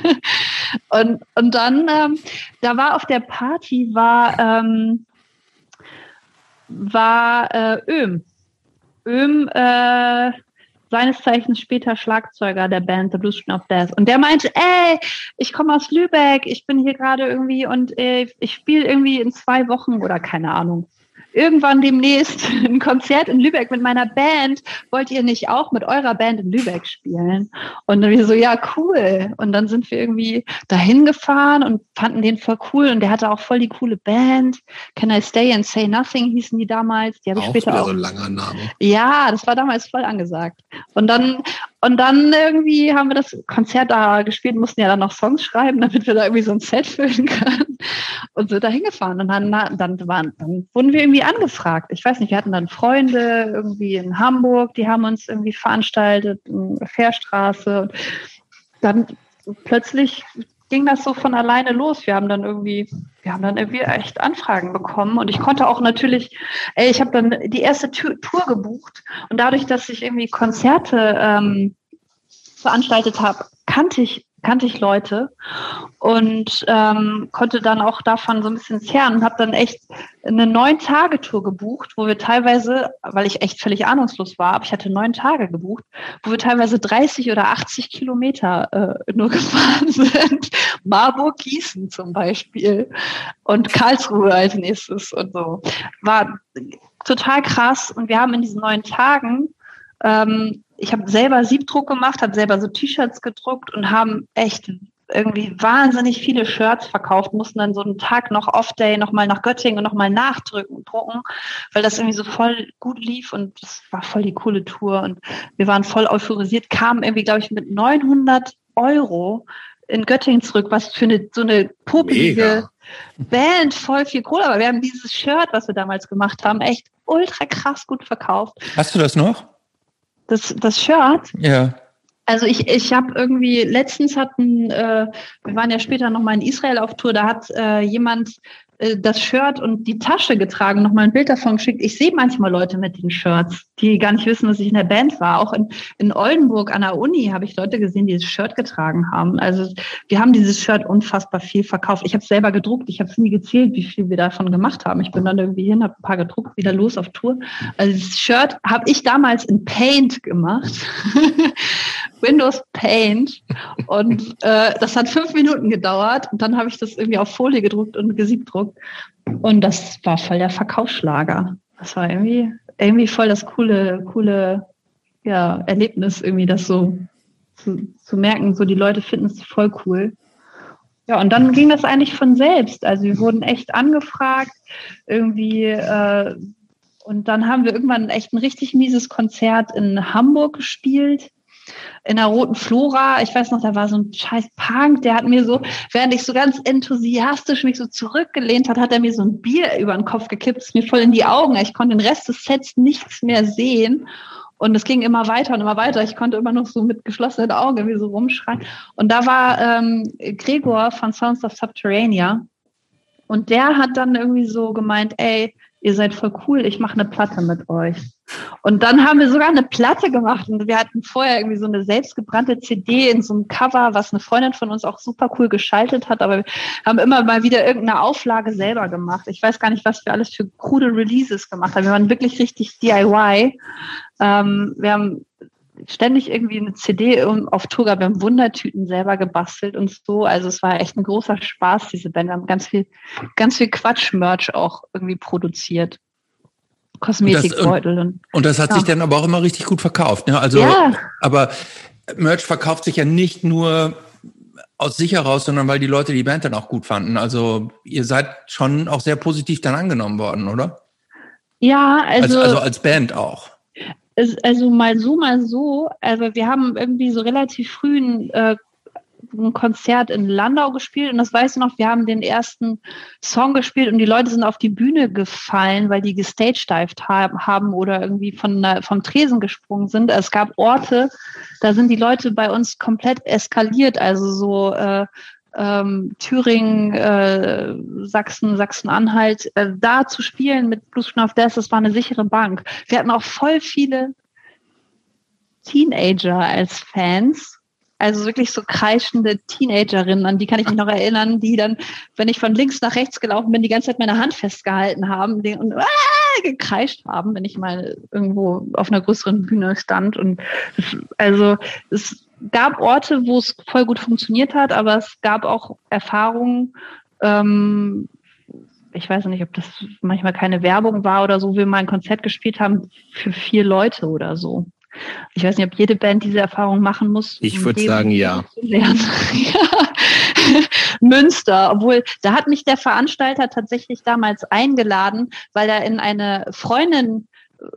[laughs] und, und dann, ähm, da war auf der Party, war, ähm, war äh, Öm. Öm, äh, seines Zeichens später Schlagzeuger der Band The Blues of Death. Und der meinte, ey, ich komme aus Lübeck, ich bin hier gerade irgendwie und äh, ich spiele irgendwie in zwei Wochen oder keine Ahnung irgendwann demnächst [laughs] ein Konzert in Lübeck mit meiner Band. Wollt ihr nicht auch mit eurer Band in Lübeck spielen? Und dann wir so, ja, cool. Und dann sind wir irgendwie dahin gefahren und fanden den voll cool. Und der hatte auch voll die coole Band. Can I Stay and Say Nothing hießen die damals. Die habe ich später auch. so ein langer Name. Ja, das war damals voll angesagt. Und dann und dann irgendwie haben wir das Konzert da gespielt, mussten ja dann noch Songs schreiben, damit wir da irgendwie so ein Set füllen können. Und sind da hingefahren. Und dann, dann, waren, dann wurden wir irgendwie angefragt. Ich weiß nicht, wir hatten dann Freunde irgendwie in Hamburg, die haben uns irgendwie veranstaltet, in Fährstraße. Und dann plötzlich ging das so von alleine los. Wir haben dann irgendwie, wir haben dann irgendwie echt Anfragen bekommen und ich konnte auch natürlich, ey, ich habe dann die erste Tour gebucht und dadurch, dass ich irgendwie Konzerte ähm, veranstaltet habe, kannte ich kannte ich Leute und ähm, konnte dann auch davon so ein bisschen zehren und habe dann echt eine neun Tage Tour gebucht, wo wir teilweise, weil ich echt völlig ahnungslos war, aber ich hatte neun Tage gebucht, wo wir teilweise 30 oder 80 Kilometer äh, nur [laughs] gefahren sind. Marburg, Gießen zum Beispiel und Karlsruhe als nächstes und so. War total krass und wir haben in diesen neun Tagen ähm, ich habe selber Siebdruck gemacht, habe selber so T-Shirts gedruckt und haben echt irgendwie wahnsinnig viele Shirts verkauft, mussten dann so einen Tag noch Off-Day nochmal nach Göttingen und nochmal nachdrücken, drucken, weil das irgendwie so voll gut lief und das war voll die coole Tour und wir waren voll euphorisiert, kamen irgendwie, glaube ich, mit 900 Euro in Göttingen zurück, was für eine, so eine popelige Band voll viel Kohle, aber wir haben dieses Shirt, was wir damals gemacht haben, echt ultra krass gut verkauft. Hast du das noch? Das, das Shirt? Ja. Also ich, ich habe irgendwie, letztens hatten, äh, wir waren ja später nochmal in Israel auf Tour, da hat äh, jemand das Shirt und die Tasche getragen, nochmal ein Bild davon geschickt. Ich sehe manchmal Leute mit den Shirts, die gar nicht wissen, dass ich in der Band war. Auch in, in Oldenburg an der Uni habe ich Leute gesehen, die das Shirt getragen haben. Also wir haben dieses Shirt unfassbar viel verkauft. Ich habe es selber gedruckt. Ich habe es nie gezählt, wie viel wir davon gemacht haben. Ich bin dann irgendwie hin, habe ein paar gedruckt, wieder los auf Tour. Also das Shirt habe ich damals in Paint gemacht. [laughs] Windows Paint. Und äh, das hat fünf Minuten gedauert. Und dann habe ich das irgendwie auf Folie gedruckt und Und das war voll der Verkaufsschlager. Das war irgendwie, irgendwie voll das coole, coole ja, Erlebnis, irgendwie das so zu, zu merken, so die Leute finden es voll cool. Ja, und dann ging das eigentlich von selbst. Also wir wurden echt angefragt, irgendwie, äh, und dann haben wir irgendwann echt ein richtig mieses Konzert in Hamburg gespielt in der roten Flora. Ich weiß noch, da war so ein scheiß Punk, der hat mir so, während ich so ganz enthusiastisch mich so zurückgelehnt hat, hat er mir so ein Bier über den Kopf gekippt, ist mir voll in die Augen. Ich konnte den Rest des Sets nichts mehr sehen. Und es ging immer weiter und immer weiter. Ich konnte immer noch so mit geschlossenen Augen irgendwie so rumschreien. Und da war ähm, Gregor von Sounds of Subterranea. Und der hat dann irgendwie so gemeint, ey, ihr seid voll cool, ich mache eine Platte mit euch. Und dann haben wir sogar eine Platte gemacht und wir hatten vorher irgendwie so eine selbstgebrannte CD in so einem Cover, was eine Freundin von uns auch super cool geschaltet hat, aber wir haben immer mal wieder irgendeine Auflage selber gemacht. Ich weiß gar nicht, was wir alles für krude Releases gemacht haben. Wir waren wirklich richtig DIY. Ähm, wir haben ständig irgendwie eine CD auf Tour gehabt. Wir haben Wundertüten selber gebastelt und so. Also es war echt ein großer Spaß, diese Band. Wir haben ganz viel, ganz viel Quatsch-Merch auch irgendwie produziert. Kosmetikbeutel. Und, und, das hat ja. sich dann aber auch immer richtig gut verkauft. Ne? Also, ja. aber Merch verkauft sich ja nicht nur aus sich heraus, sondern weil die Leute die Band dann auch gut fanden. Also ihr seid schon auch sehr positiv dann angenommen worden, oder? Ja, also. Also, also als Band auch. Also mal so, mal so. Also wir haben irgendwie so relativ früh ein äh, ein Konzert in Landau gespielt und das weiß ich noch, wir haben den ersten Song gespielt und die Leute sind auf die Bühne gefallen, weil die gestagedived haben oder irgendwie von, vom Tresen gesprungen sind. Es gab Orte, da sind die Leute bei uns komplett eskaliert, also so äh, ähm, Thüringen, äh, Sachsen, Sachsen-Anhalt, äh, da zu spielen mit Blues of Death, das war eine sichere Bank. Wir hatten auch voll viele Teenager als Fans also wirklich so kreischende Teenagerinnen, an die kann ich mich noch erinnern, die dann, wenn ich von links nach rechts gelaufen bin, die ganze Zeit meine Hand festgehalten haben und ah, gekreischt haben, wenn ich mal irgendwo auf einer größeren Bühne stand. Und also es gab Orte, wo es voll gut funktioniert hat, aber es gab auch Erfahrungen, ähm, ich weiß nicht, ob das manchmal keine Werbung war oder so, wir mal ein Konzert gespielt haben für vier Leute oder so. Ich weiß nicht, ob jede Band diese Erfahrung machen muss. Ich würde sagen, ja. [laughs] [laughs] Münster, obwohl da hat mich der Veranstalter tatsächlich damals eingeladen, weil er in eine Freundin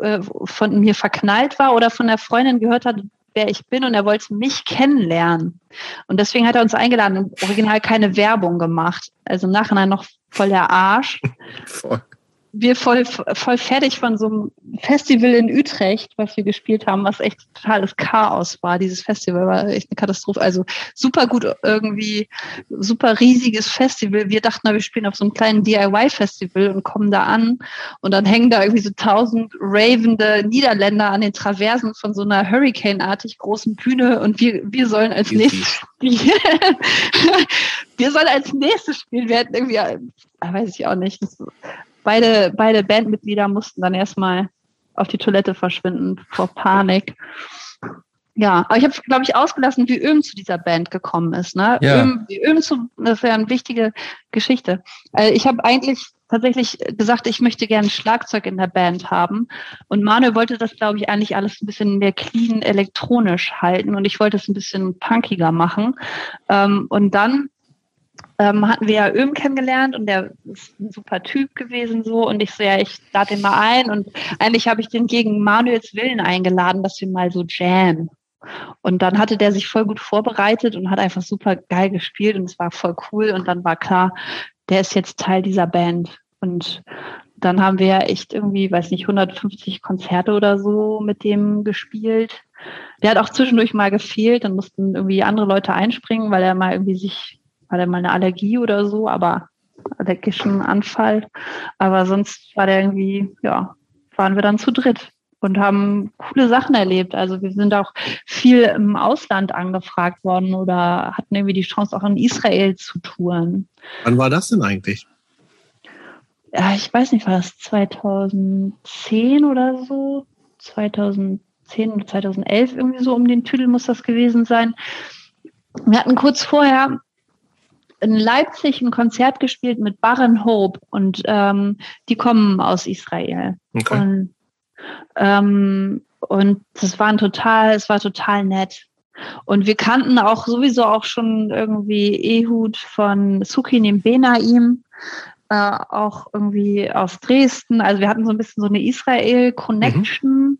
äh, von mir verknallt war oder von der Freundin gehört hat, wer ich bin und er wollte mich kennenlernen. Und deswegen hat er uns eingeladen und original keine Werbung gemacht. Also im Nachhinein noch voll der Arsch. [laughs] Voll wir voll, voll fertig von so einem Festival in Utrecht, was wir gespielt haben, was echt totales Chaos war. Dieses Festival war echt eine Katastrophe. Also super gut irgendwie, super riesiges Festival. Wir dachten, wir spielen auf so einem kleinen DIY-Festival und kommen da an und dann hängen da irgendwie so tausend ravende Niederländer an den Traversen von so einer Hurricane-artig großen Bühne und wir, wir sollen als nächstes spielen. [laughs] wir sollen als nächstes spielen. Wir hätten irgendwie, weiß ich auch nicht, beide, beide Bandmitglieder mussten dann erstmal auf die Toilette verschwinden vor Panik. Ja, aber ich habe, glaube ich, ausgelassen, wie Öm zu dieser Band gekommen ist. Ne? Ja. Öm, wie Öm zu, das wäre eine wichtige Geschichte. Also ich habe eigentlich tatsächlich gesagt, ich möchte gerne Schlagzeug in der Band haben. Und Manuel wollte das, glaube ich, eigentlich alles ein bisschen mehr clean elektronisch halten. Und ich wollte es ein bisschen punkiger machen. Ähm, und dann ähm, hatten wir ja Öm kennengelernt und der ist ein super Typ gewesen so und ich so, ja, ich lade den mal ein und eigentlich habe ich den gegen Manuels Willen eingeladen, dass wir mal so jam. Und dann hatte der sich voll gut vorbereitet und hat einfach super geil gespielt und es war voll cool und dann war klar, der ist jetzt Teil dieser Band und dann haben wir ja echt irgendwie, weiß nicht, 150 Konzerte oder so mit dem gespielt. Der hat auch zwischendurch mal gefehlt, dann mussten irgendwie andere Leute einspringen, weil er mal irgendwie sich hatte mal eine Allergie oder so, aber allergischen Anfall. Aber sonst war der irgendwie, ja, waren wir dann zu dritt und haben coole Sachen erlebt. Also wir sind auch viel im Ausland angefragt worden oder hatten irgendwie die Chance, auch in Israel zu touren. Wann war das denn eigentlich? Ja, ich weiß nicht, war das 2010 oder so? 2010 oder 2011 irgendwie so um den Tüdel muss das gewesen sein. Wir hatten kurz vorher in Leipzig ein Konzert gespielt mit Barren Hope und ähm, die kommen aus Israel. Okay. Und, ähm, und das war ein total, es war total nett. Und wir kannten auch sowieso auch schon irgendwie Ehud von Sukinim Benaim, äh, auch irgendwie aus Dresden. Also wir hatten so ein bisschen so eine Israel-Connection mhm.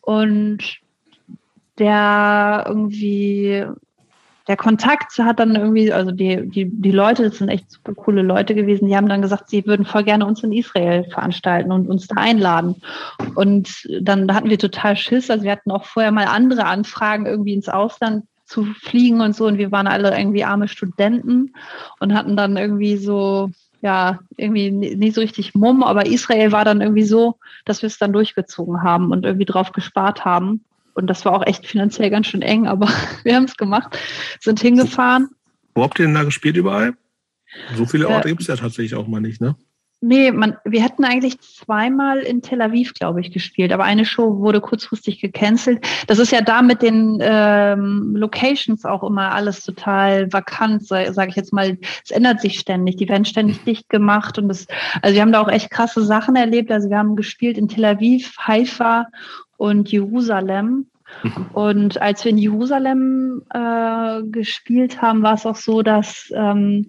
und der irgendwie der Kontakt hat dann irgendwie, also die, die, die Leute, das sind echt super coole Leute gewesen, die haben dann gesagt, sie würden voll gerne uns in Israel veranstalten und uns da einladen. Und dann hatten wir total Schiss. Also wir hatten auch vorher mal andere Anfragen, irgendwie ins Ausland zu fliegen und so. Und wir waren alle irgendwie arme Studenten und hatten dann irgendwie so, ja, irgendwie nicht so richtig Mumm, aber Israel war dann irgendwie so, dass wir es dann durchgezogen haben und irgendwie drauf gespart haben. Und das war auch echt finanziell ganz schön eng, aber [laughs] wir haben es gemacht, sind hingefahren. Wo habt ihr denn da gespielt überall? So viele Orte äh, gibt es ja tatsächlich auch mal nicht, ne? Nee, man, wir hätten eigentlich zweimal in Tel Aviv, glaube ich, gespielt, aber eine Show wurde kurzfristig gecancelt. Das ist ja da mit den ähm, Locations auch immer alles total vakant, sage ich jetzt mal. Es ändert sich ständig, die werden ständig dicht gemacht und das, also wir haben da auch echt krasse Sachen erlebt. Also wir haben gespielt in Tel Aviv, Haifa und Jerusalem. Mhm. Und als wir in Jerusalem äh, gespielt haben, war es auch so, dass ähm,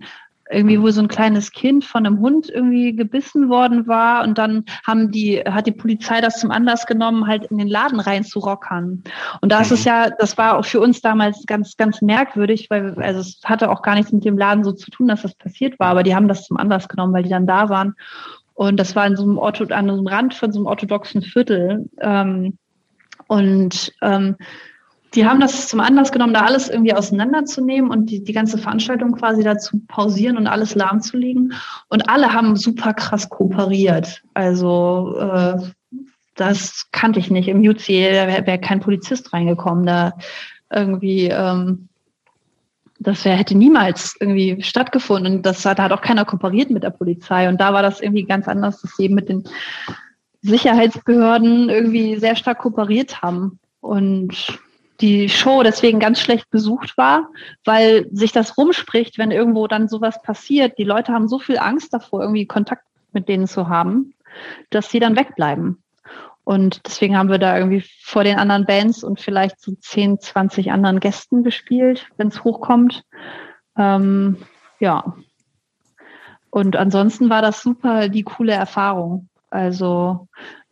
irgendwie wo so ein kleines Kind von einem Hund irgendwie gebissen worden war und dann haben die hat die Polizei das zum Anlass genommen halt in den Laden rein zu rockern und das ist mhm. ja das war auch für uns damals ganz ganz merkwürdig weil also es hatte auch gar nichts mit dem Laden so zu tun dass das passiert war aber die haben das zum Anlass genommen weil die dann da waren und das war in so einem Ortho an so einem Rand von so einem orthodoxen Viertel ähm, und ähm, die haben das zum Anlass genommen, da alles irgendwie auseinanderzunehmen und die, die ganze Veranstaltung quasi dazu pausieren und alles lahmzulegen. Und alle haben super krass kooperiert. Also äh, das kannte ich nicht. Im UCL wäre wär kein Polizist reingekommen. Da irgendwie, ähm, das wär, hätte niemals irgendwie stattgefunden. Und das hat, da hat auch keiner kooperiert mit der Polizei. Und da war das irgendwie ganz anders, dass sie mit den Sicherheitsbehörden irgendwie sehr stark kooperiert haben. Und die Show deswegen ganz schlecht besucht war, weil sich das rumspricht, wenn irgendwo dann sowas passiert. Die Leute haben so viel Angst davor, irgendwie Kontakt mit denen zu haben, dass sie dann wegbleiben. Und deswegen haben wir da irgendwie vor den anderen Bands und vielleicht so 10, 20 anderen Gästen gespielt, wenn es hochkommt. Ähm, ja. Und ansonsten war das super die coole Erfahrung. Also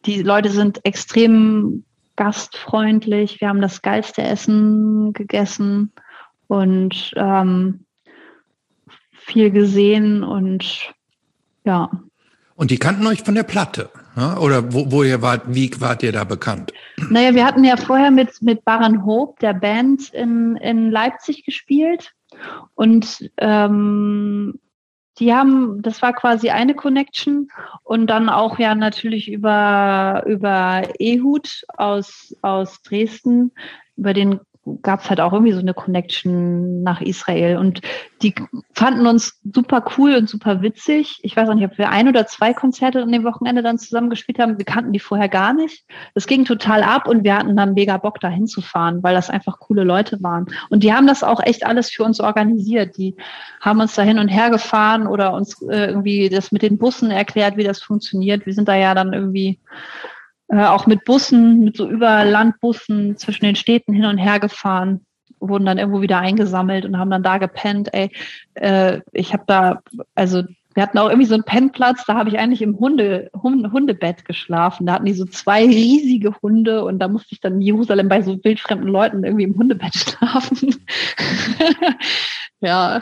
die Leute sind extrem gastfreundlich. Wir haben das geilste Essen gegessen und ähm, viel gesehen und ja. Und die kannten euch von der Platte, ja? oder wo, wo ihr wart, wie wart ihr da bekannt? Naja, wir hatten ja vorher mit, mit Baron Hope, der Band, in, in Leipzig gespielt. Und ähm, die haben, das war quasi eine Connection und dann auch ja natürlich über, über Ehud aus, aus Dresden, über den gab es halt auch irgendwie so eine Connection nach Israel. Und die fanden uns super cool und super witzig. Ich weiß auch nicht, ob wir ein oder zwei Konzerte an dem Wochenende dann zusammen gespielt haben. Wir kannten die vorher gar nicht. Das ging total ab und wir hatten dann mega Bock, da hinzufahren, weil das einfach coole Leute waren. Und die haben das auch echt alles für uns organisiert. Die haben uns da hin und her gefahren oder uns äh, irgendwie das mit den Bussen erklärt, wie das funktioniert. Wir sind da ja dann irgendwie äh, auch mit Bussen, mit so Überlandbussen zwischen den Städten hin und her gefahren, wurden dann irgendwo wieder eingesammelt und haben dann da gepennt. Ey, äh, ich habe da, also wir hatten auch irgendwie so einen Pennplatz, da habe ich eigentlich im Hunde, Hundebett geschlafen. Da hatten die so zwei riesige Hunde und da musste ich dann in Jerusalem bei so wildfremden Leuten irgendwie im Hundebett [laughs] schlafen. ja.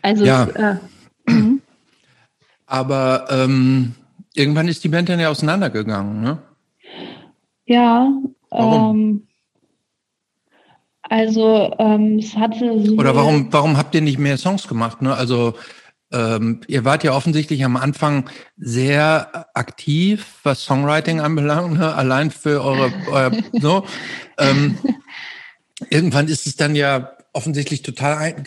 Also ja. Äh, mhm. aber ähm, Irgendwann ist die Band dann ja auseinandergegangen, ne? Ja. Warum? Ähm, also ähm, es hatte so Oder warum, warum habt ihr nicht mehr Songs gemacht? Ne? Also ähm, ihr wart ja offensichtlich am Anfang sehr aktiv, was Songwriting anbelangt, ne? allein für eure, euer, [laughs] so. Ähm, irgendwann ist es dann ja offensichtlich total ein,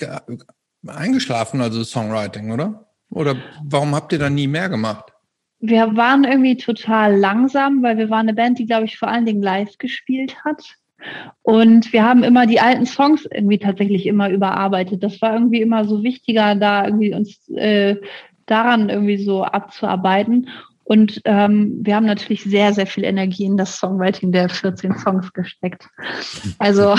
eingeschlafen, also Songwriting, oder? Oder warum habt ihr dann nie mehr gemacht? Wir waren irgendwie total langsam, weil wir waren eine Band, die, glaube ich, vor allen Dingen live gespielt hat. Und wir haben immer die alten Songs irgendwie tatsächlich immer überarbeitet. Das war irgendwie immer so wichtiger, da irgendwie uns äh, daran irgendwie so abzuarbeiten. Und ähm, wir haben natürlich sehr, sehr viel Energie in das Songwriting der 14 Songs gesteckt. Also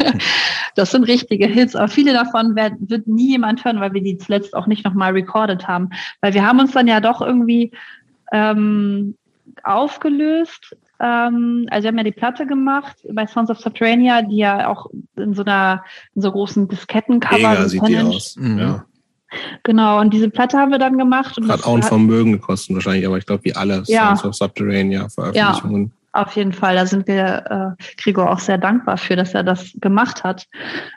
[laughs] das sind richtige Hits, aber viele davon wird, wird nie jemand hören, weil wir die zuletzt auch nicht nochmal recorded haben. Weil wir haben uns dann ja doch irgendwie ähm, aufgelöst. Ähm, also wir haben ja die Platte gemacht bei Sons of Subterranea, die ja auch in so einer in so großen Diskettencover Mega sieht die aus. Mhm. Ja. Genau, und diese Platte haben wir dann gemacht. Und Hat auch ein Vermögen gekostet wahrscheinlich, aber ich glaube, wie alle ja. Songs of Subterranea Veröffentlichungen. Auf jeden Fall, da sind wir äh, Gregor auch sehr dankbar für, dass er das gemacht hat.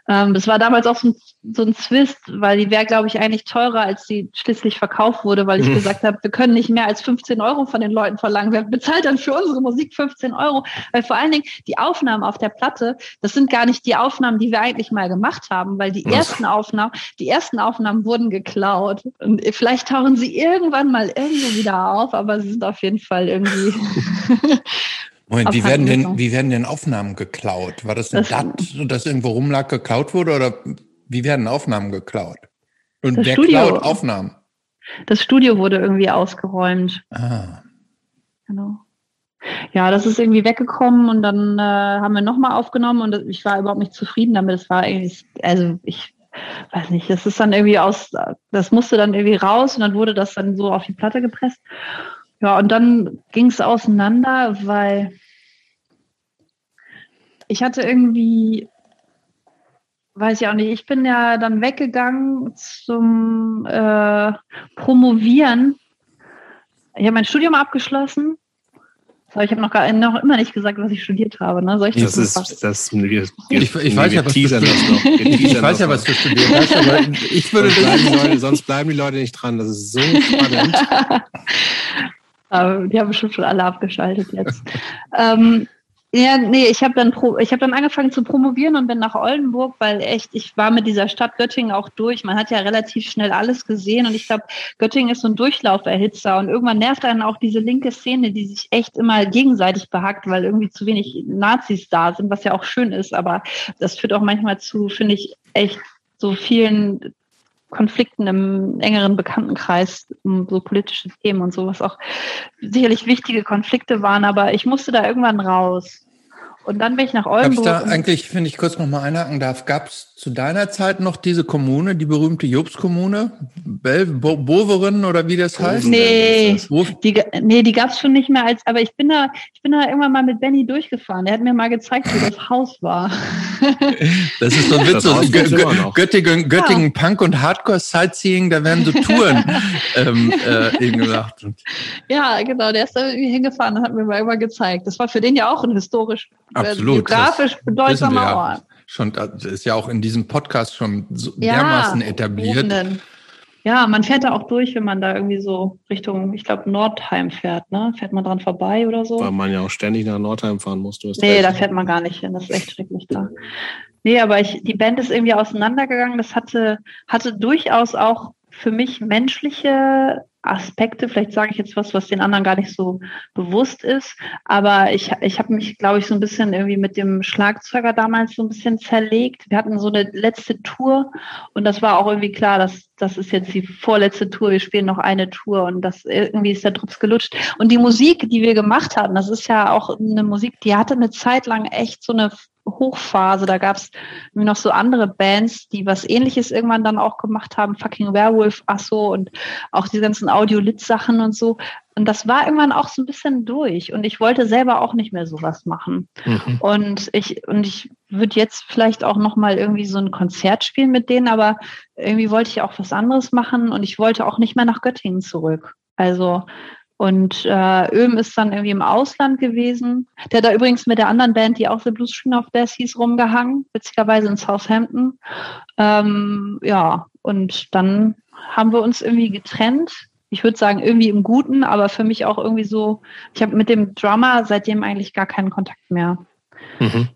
Ähm, das war damals auch so ein, so ein Zwist, weil die wäre, glaube ich, eigentlich teurer, als sie schließlich verkauft wurde, weil ich mhm. gesagt habe, wir können nicht mehr als 15 Euro von den Leuten verlangen. Wer bezahlt dann für unsere Musik 15 Euro? Weil vor allen Dingen die Aufnahmen auf der Platte, das sind gar nicht die Aufnahmen, die wir eigentlich mal gemacht haben, weil die Was? ersten Aufnahmen, die ersten Aufnahmen wurden geklaut. Und vielleicht tauchen sie irgendwann mal irgendwo wieder auf, aber sie sind auf jeden Fall irgendwie [laughs] [laughs] Moment, wie werden, denn, wie werden denn Aufnahmen geklaut? War das ein das, DAT, das irgendwo rumlag, geklaut wurde oder wie werden Aufnahmen geklaut? Und wer Studio, klaut Aufnahmen? Das Studio wurde irgendwie ausgeräumt. Ah. Genau. Ja, das ist irgendwie weggekommen und dann äh, haben wir nochmal aufgenommen und ich war überhaupt nicht zufrieden damit. Es war irgendwie, also ich weiß nicht, das ist dann irgendwie aus, das musste dann irgendwie raus und dann wurde das dann so auf die Platte gepresst. Ja, und dann ging es auseinander, weil ich hatte irgendwie, weiß ich auch nicht, ich bin ja dann weggegangen zum äh, Promovieren. Ich habe mein Studium abgeschlossen. Aber ich habe noch, gar, noch immer nicht gesagt, was ich studiert habe. Ne? Soll ich das, das ist, das, wir, ich, ich weiß ja, was du das noch. [laughs] Ich weiß ja, was du studiert hast, [laughs] aber ich würde bleiben, Leute, sonst bleiben die Leute nicht dran. Das ist so spannend. [laughs] die haben bestimmt schon alle abgeschaltet jetzt. ähm, ja, nee, ich habe dann pro, ich habe dann angefangen zu promovieren und bin nach Oldenburg, weil echt, ich war mit dieser Stadt Göttingen auch durch. Man hat ja relativ schnell alles gesehen und ich glaube, Göttingen ist so ein Durchlauferhitzer und irgendwann nervt einen auch diese linke Szene, die sich echt immer gegenseitig behackt, weil irgendwie zu wenig Nazis da sind, was ja auch schön ist, aber das führt auch manchmal zu, finde ich, echt so vielen Konflikten im engeren Bekanntenkreis um so politische Themen und so, was auch sicherlich wichtige Konflikte waren, aber ich musste da irgendwann raus. Und dann bin ich nach Oldenburg. Gab's da eigentlich, wenn ich kurz noch mal einhaken darf, gab es zu deiner Zeit noch diese Kommune, die berühmte Jobs-Kommune? Bo Boveren oder wie das heißt? Nee, die, nee, die gab es schon nicht mehr als, aber ich bin da, ich bin da irgendwann mal mit Benny durchgefahren. Der hat mir mal gezeigt, wie das Haus war. [laughs] Das ist so ein Witz. So Göttingen, Göttingen ja. Punk und Hardcore-Sightseeing, da werden so Touren [laughs] ähm, äh, eben gemacht. Ja, genau, der ist da irgendwie hingefahren und hat mir mal immer gezeigt. Das war für den ja auch ein historisch Absolut. Geografisch bedeutsamer Ort. Schon, das ist ja auch in diesem Podcast schon so ja, dermaßen etabliert. Wohnen. Ja, man fährt da auch durch, wenn man da irgendwie so Richtung, ich glaube, Nordheim fährt, ne? Fährt man dran vorbei oder so? Weil man ja auch ständig nach Nordheim fahren muss. Du nee, recht. da fährt man gar nicht hin. Das ist echt schrecklich da. Nee, aber ich, die Band ist irgendwie auseinandergegangen. Das hatte, hatte durchaus auch für mich menschliche Aspekte. Vielleicht sage ich jetzt was, was den anderen gar nicht so bewusst ist. Aber ich, ich habe mich, glaube ich, so ein bisschen irgendwie mit dem Schlagzeuger damals so ein bisschen zerlegt. Wir hatten so eine letzte Tour und das war auch irgendwie klar, dass das ist jetzt die vorletzte Tour. Wir spielen noch eine Tour und das irgendwie ist der Drups gelutscht. Und die Musik, die wir gemacht hatten, das ist ja auch eine Musik, die hatte eine Zeit lang echt so eine Hochphase. Da gab es noch so andere Bands, die was ähnliches irgendwann dann auch gemacht haben. Fucking Werewolf, Asso und auch die ganzen Audio-Lit-Sachen und so. Und das war irgendwann auch so ein bisschen durch. Und ich wollte selber auch nicht mehr sowas machen. Mhm. Und ich, und ich würde jetzt vielleicht auch nochmal irgendwie so ein Konzert spielen mit denen, aber irgendwie wollte ich auch was anderes machen und ich wollte auch nicht mehr nach Göttingen zurück. Also und äh, Öhm ist dann irgendwie im Ausland gewesen. Der da übrigens mit der anderen Band, die auch The Blues Screen of Death hieß, rumgehangen, witzigerweise in Southampton. Ähm, ja, und dann haben wir uns irgendwie getrennt. Ich würde sagen, irgendwie im Guten, aber für mich auch irgendwie so, ich habe mit dem Drummer seitdem eigentlich gar keinen Kontakt mehr. Mhm.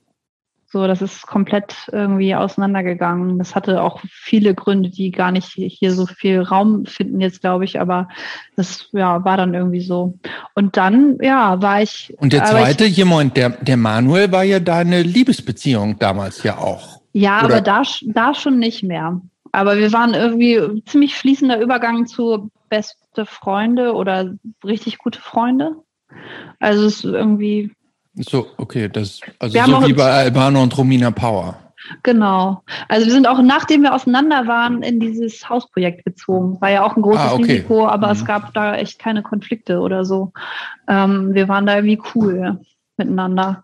So, das ist komplett irgendwie auseinandergegangen. Das hatte auch viele Gründe, die gar nicht hier so viel Raum finden jetzt, glaube ich, aber das ja, war dann irgendwie so. Und dann, ja, war ich. Und der zweite, ich, jemand, der, der Manuel war ja deine Liebesbeziehung damals ja auch. Ja, Oder? aber da, da schon nicht mehr. Aber wir waren irgendwie ziemlich fließender Übergang zu beste Freunde oder richtig gute Freunde. Also es ist irgendwie, so, okay, das also so wie bei Albano und Romina Power. Genau. Also wir sind auch, nachdem wir auseinander waren, in dieses Hausprojekt gezogen. War ja auch ein großes ah, okay. Risiko, aber mhm. es gab da echt keine Konflikte oder so. Ähm, wir waren da irgendwie cool miteinander.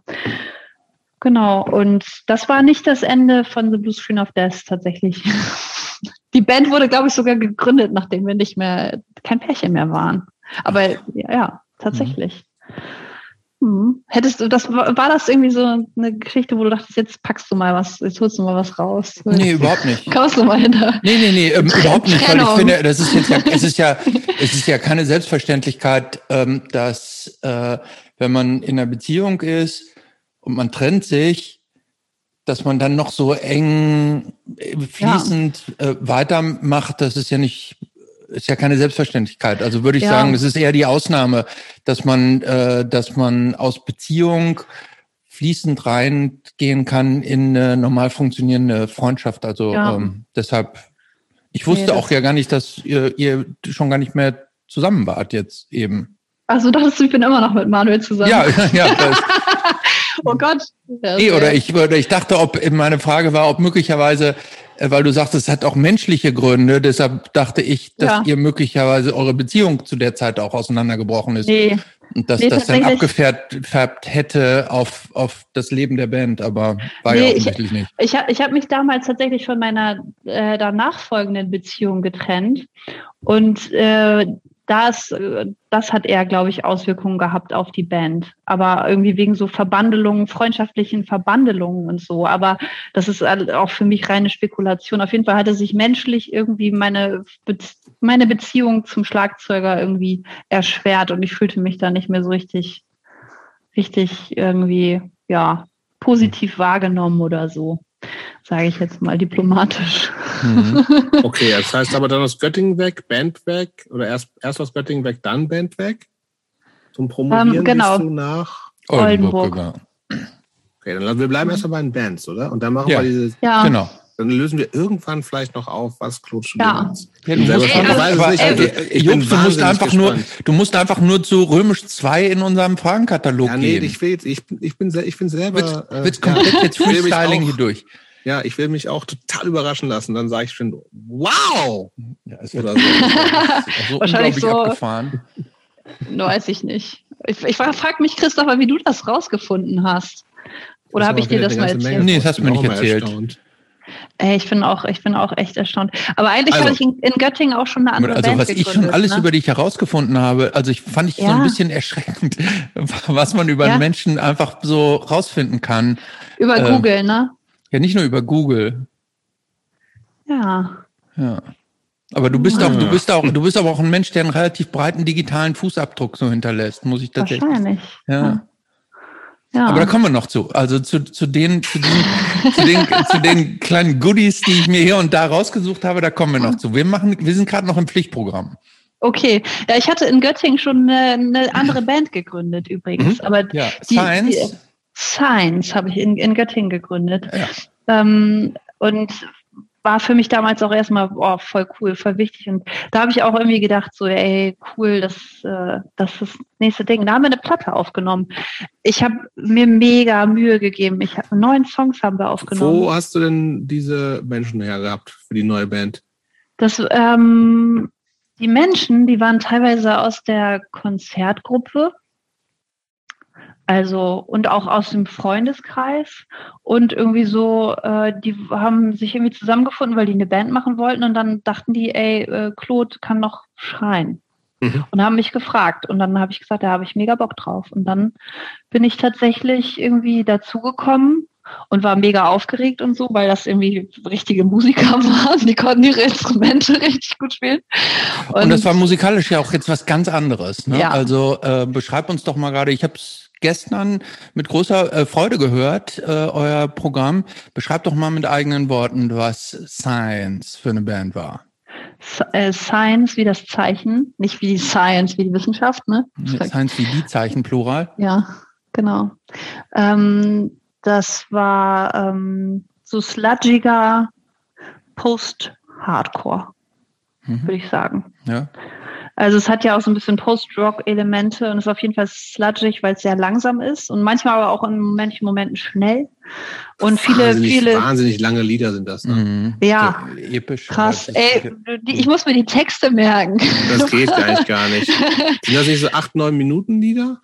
Genau. Und das war nicht das Ende von The Blue Screen of Death tatsächlich. [laughs] Die Band wurde, glaube ich, sogar gegründet, nachdem wir nicht mehr, kein Pärchen mehr waren. Aber ja, ja tatsächlich. Mhm. Hm. Hättest du, das war das irgendwie so eine Geschichte, wo du dachtest, jetzt packst du mal was, jetzt holst du mal was raus? Nee, überhaupt nicht. Kommst du mal hinter? Nee, nee, nee, ähm, überhaupt nicht, weil ich finde, das ist jetzt ja, es ist ja, [laughs] es ist ja keine Selbstverständlichkeit, ähm, dass äh, wenn man in einer Beziehung ist und man trennt sich, dass man dann noch so eng äh, fließend ja. äh, weitermacht, das ist ja nicht ist ja keine Selbstverständlichkeit. Also würde ich ja. sagen, es ist eher die Ausnahme, dass man, äh, dass man aus Beziehung fließend reingehen kann in eine normal funktionierende Freundschaft. Also ja. ähm, deshalb, ich wusste nee, auch ja gar nicht, dass ihr, ihr schon gar nicht mehr zusammen wart jetzt eben. Also dachtest du, ich bin immer noch mit Manuel zusammen. Ja, ja. [laughs] oh Gott. Nee, oder ich, oder ich dachte, ob meine Frage war, ob möglicherweise weil du sagst, es hat auch menschliche Gründe. Deshalb dachte ich, dass ja. ihr möglicherweise eure Beziehung zu der Zeit auch auseinandergebrochen ist. Nee. Und dass nee, das dann abgefärbt hätte auf, auf das Leben der Band, aber war nee, ja offensichtlich ich, nicht. Ich habe ich hab mich damals tatsächlich von meiner äh, danach folgenden Beziehung getrennt. Und äh, das, das hat eher, glaube ich, Auswirkungen gehabt auf die Band. Aber irgendwie wegen so Verbandelungen, freundschaftlichen Verbandelungen und so. Aber das ist auch für mich reine Spekulation. Auf jeden Fall hatte sich menschlich irgendwie meine, meine Beziehung zum Schlagzeuger irgendwie erschwert und ich fühlte mich da nicht mehr so richtig, richtig irgendwie, ja, positiv wahrgenommen oder so sage ich jetzt mal diplomatisch. Mhm. [laughs] Okay, das heißt aber dann aus Göttingen weg, Band weg oder erst, erst aus Göttingen weg, dann Band weg? Zum Promovieren ähm, genau. du nach Oldenburg. Oldenburg. Okay, dann wir bleiben mhm. erstmal bei den Bands, oder? Und dann machen ja. wir diese. Ja. Genau. Dann lösen wir irgendwann vielleicht noch auf, was studiert ja. Ja, du musst, ey, aber, nicht, also, ich Jungs, du musst einfach nur, du musst einfach nur zu Römisch 2 in unserem Fragenkatalog ja, nee, gehen. Ich will ich, ich bin, ich bin selber. Willst, willst äh, komplett ja, jetzt Freestyling hier durch. Ja, ich will mich auch total überraschen lassen. Dann sage ich schon, wow! Ja, es wird also [laughs] so Wahrscheinlich so abgefahren. [laughs] Weiß ich nicht. Ich, ich frage mich, Christopher, wie du das rausgefunden hast. Oder habe ich dir das mal erzählt? Menge nee, das hast du mir nicht erzählt. Ey, ich bin auch, ich bin auch echt erstaunt. Aber eigentlich also, habe ich in, in, Göttingen auch schon eine andere also, Band was ich schon alles ne? über dich herausgefunden habe, also ich fand ich ja. so ein bisschen erschreckend, [laughs] was man über ja. einen Menschen einfach so rausfinden kann. Über äh, Google, ne? Ja, nicht nur über Google. Ja. Ja. Aber du bist auch, du bist auch, du bist aber auch ein Mensch, der einen relativ breiten digitalen Fußabdruck so hinterlässt, muss ich tatsächlich. Wahrscheinlich. Ja. Ja. Aber da kommen wir noch zu. Also zu, zu den, zu den, zu den, zu den kleinen Goodies, die ich mir hier und da rausgesucht habe, da kommen wir noch zu. Wir machen, wir sind gerade noch im Pflichtprogramm. Okay, ja, ich hatte in Göttingen schon eine, eine andere [laughs] Band gegründet übrigens, mhm. aber ja. die, Science. Die, Science habe ich in, in Göttingen gegründet. Ja. Ähm, und war für mich damals auch erstmal oh, voll cool, voll wichtig. Und da habe ich auch irgendwie gedacht, so, ey, cool, das, äh, das ist das nächste Ding. Da haben wir eine Platte aufgenommen. Ich habe mir mega Mühe gegeben. Ich habe neun Songs haben wir aufgenommen. Wo hast du denn diese Menschen her gehabt für die neue Band? Das, ähm, die Menschen, die waren teilweise aus der Konzertgruppe also und auch aus dem Freundeskreis und irgendwie so, äh, die haben sich irgendwie zusammengefunden, weil die eine Band machen wollten und dann dachten die, ey, äh, Claude kann noch schreien. Mhm. Und haben mich gefragt und dann habe ich gesagt, da habe ich mega Bock drauf. Und dann bin ich tatsächlich irgendwie dazugekommen und war mega aufgeregt und so, weil das irgendwie richtige Musiker [laughs] waren. Die konnten ihre Instrumente [laughs] richtig gut spielen. Und, und das war musikalisch ja auch jetzt was ganz anderes. Ne? Ja. Also äh, beschreib uns doch mal gerade, ich habe es gestern mit großer äh, Freude gehört, äh, euer Programm. Beschreibt doch mal mit eigenen Worten, was Science für eine Band war. Äh, Science wie das Zeichen, nicht wie Science wie die Wissenschaft, ne? Science wie die Zeichen, Plural. Ja, genau. Ähm, das war ähm, so sludgiger Post-Hardcore, mhm. würde ich sagen. Ja. Also es hat ja auch so ein bisschen Post-Rock-Elemente und ist auf jeden Fall sludgig, weil es sehr langsam ist und manchmal aber auch in manchen Momenten schnell. Und viele, wahnsinnig, viele. Wahnsinnig lange Lieder sind das, ne? Mhm. Ja. So episch. Krass. Ey, die, ich muss mir die Texte merken. Das geht [laughs] eigentlich gar nicht. Sind das nicht so acht, neun Minuten Lieder?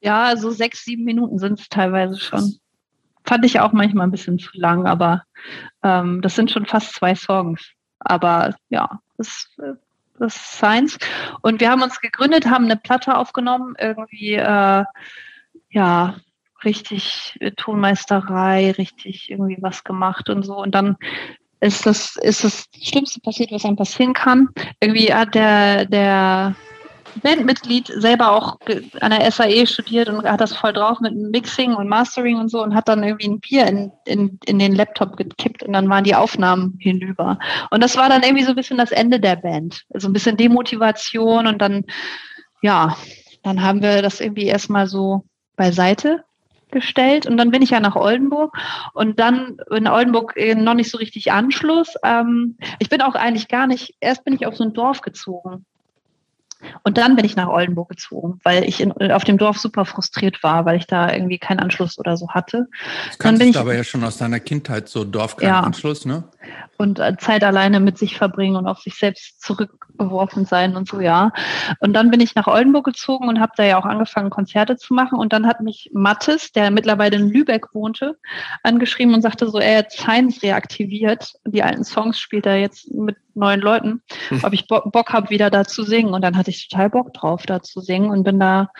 Ja, so sechs, sieben Minuten sind es teilweise schon. Fand ich auch manchmal ein bisschen zu lang, aber ähm, das sind schon fast zwei Songs. Aber ja, das äh, das Science. Und wir haben uns gegründet, haben eine Platte aufgenommen, irgendwie äh, ja, richtig äh, Tonmeisterei, richtig irgendwie was gemacht und so. Und dann ist das, ist das Schlimmste passiert, was einem passieren kann. Irgendwie hat der, der Bandmitglied selber auch an der SAE studiert und hat das voll drauf mit Mixing und Mastering und so und hat dann irgendwie ein Bier in, in, in den Laptop gekippt und dann waren die Aufnahmen hinüber. Und das war dann irgendwie so ein bisschen das Ende der Band. Also ein bisschen Demotivation und dann, ja, dann haben wir das irgendwie erstmal so beiseite gestellt und dann bin ich ja nach Oldenburg und dann in Oldenburg noch nicht so richtig Anschluss. Ähm, ich bin auch eigentlich gar nicht, erst bin ich auf so ein Dorf gezogen und dann bin ich nach Oldenburg gezogen, weil ich in, auf dem Dorf super frustriert war, weil ich da irgendwie keinen Anschluss oder so hatte. Das kannst du aber ja schon aus deiner Kindheit so Dorf keinen ja, Anschluss, ne? Und äh, Zeit alleine mit sich verbringen und auf sich selbst zurückgeworfen sein und so, ja. Und dann bin ich nach Oldenburg gezogen und habe da ja auch angefangen, Konzerte zu machen. Und dann hat mich Mattes, der mittlerweile in Lübeck wohnte, angeschrieben und sagte so, er hat Science reaktiviert. Die alten Songs spielt er jetzt mit neuen Leuten, hm. ob ich Bock habe, wieder da zu singen. Und dann hatte ich total Bock drauf, da zu singen und bin da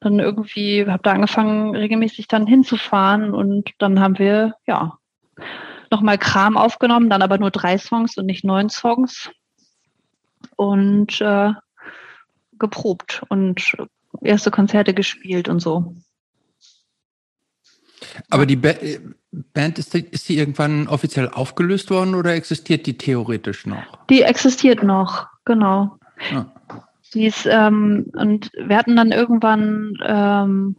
dann irgendwie, habe da angefangen, regelmäßig dann hinzufahren und dann haben wir, ja, nochmal Kram aufgenommen, dann aber nur drei Songs und nicht neun Songs und äh, geprobt und erste Konzerte gespielt und so. Aber die ba Band, ist die, ist die irgendwann offiziell aufgelöst worden oder existiert die theoretisch noch? Die existiert noch, genau. Ah. Die ist, ähm, und wir hatten dann irgendwann ähm,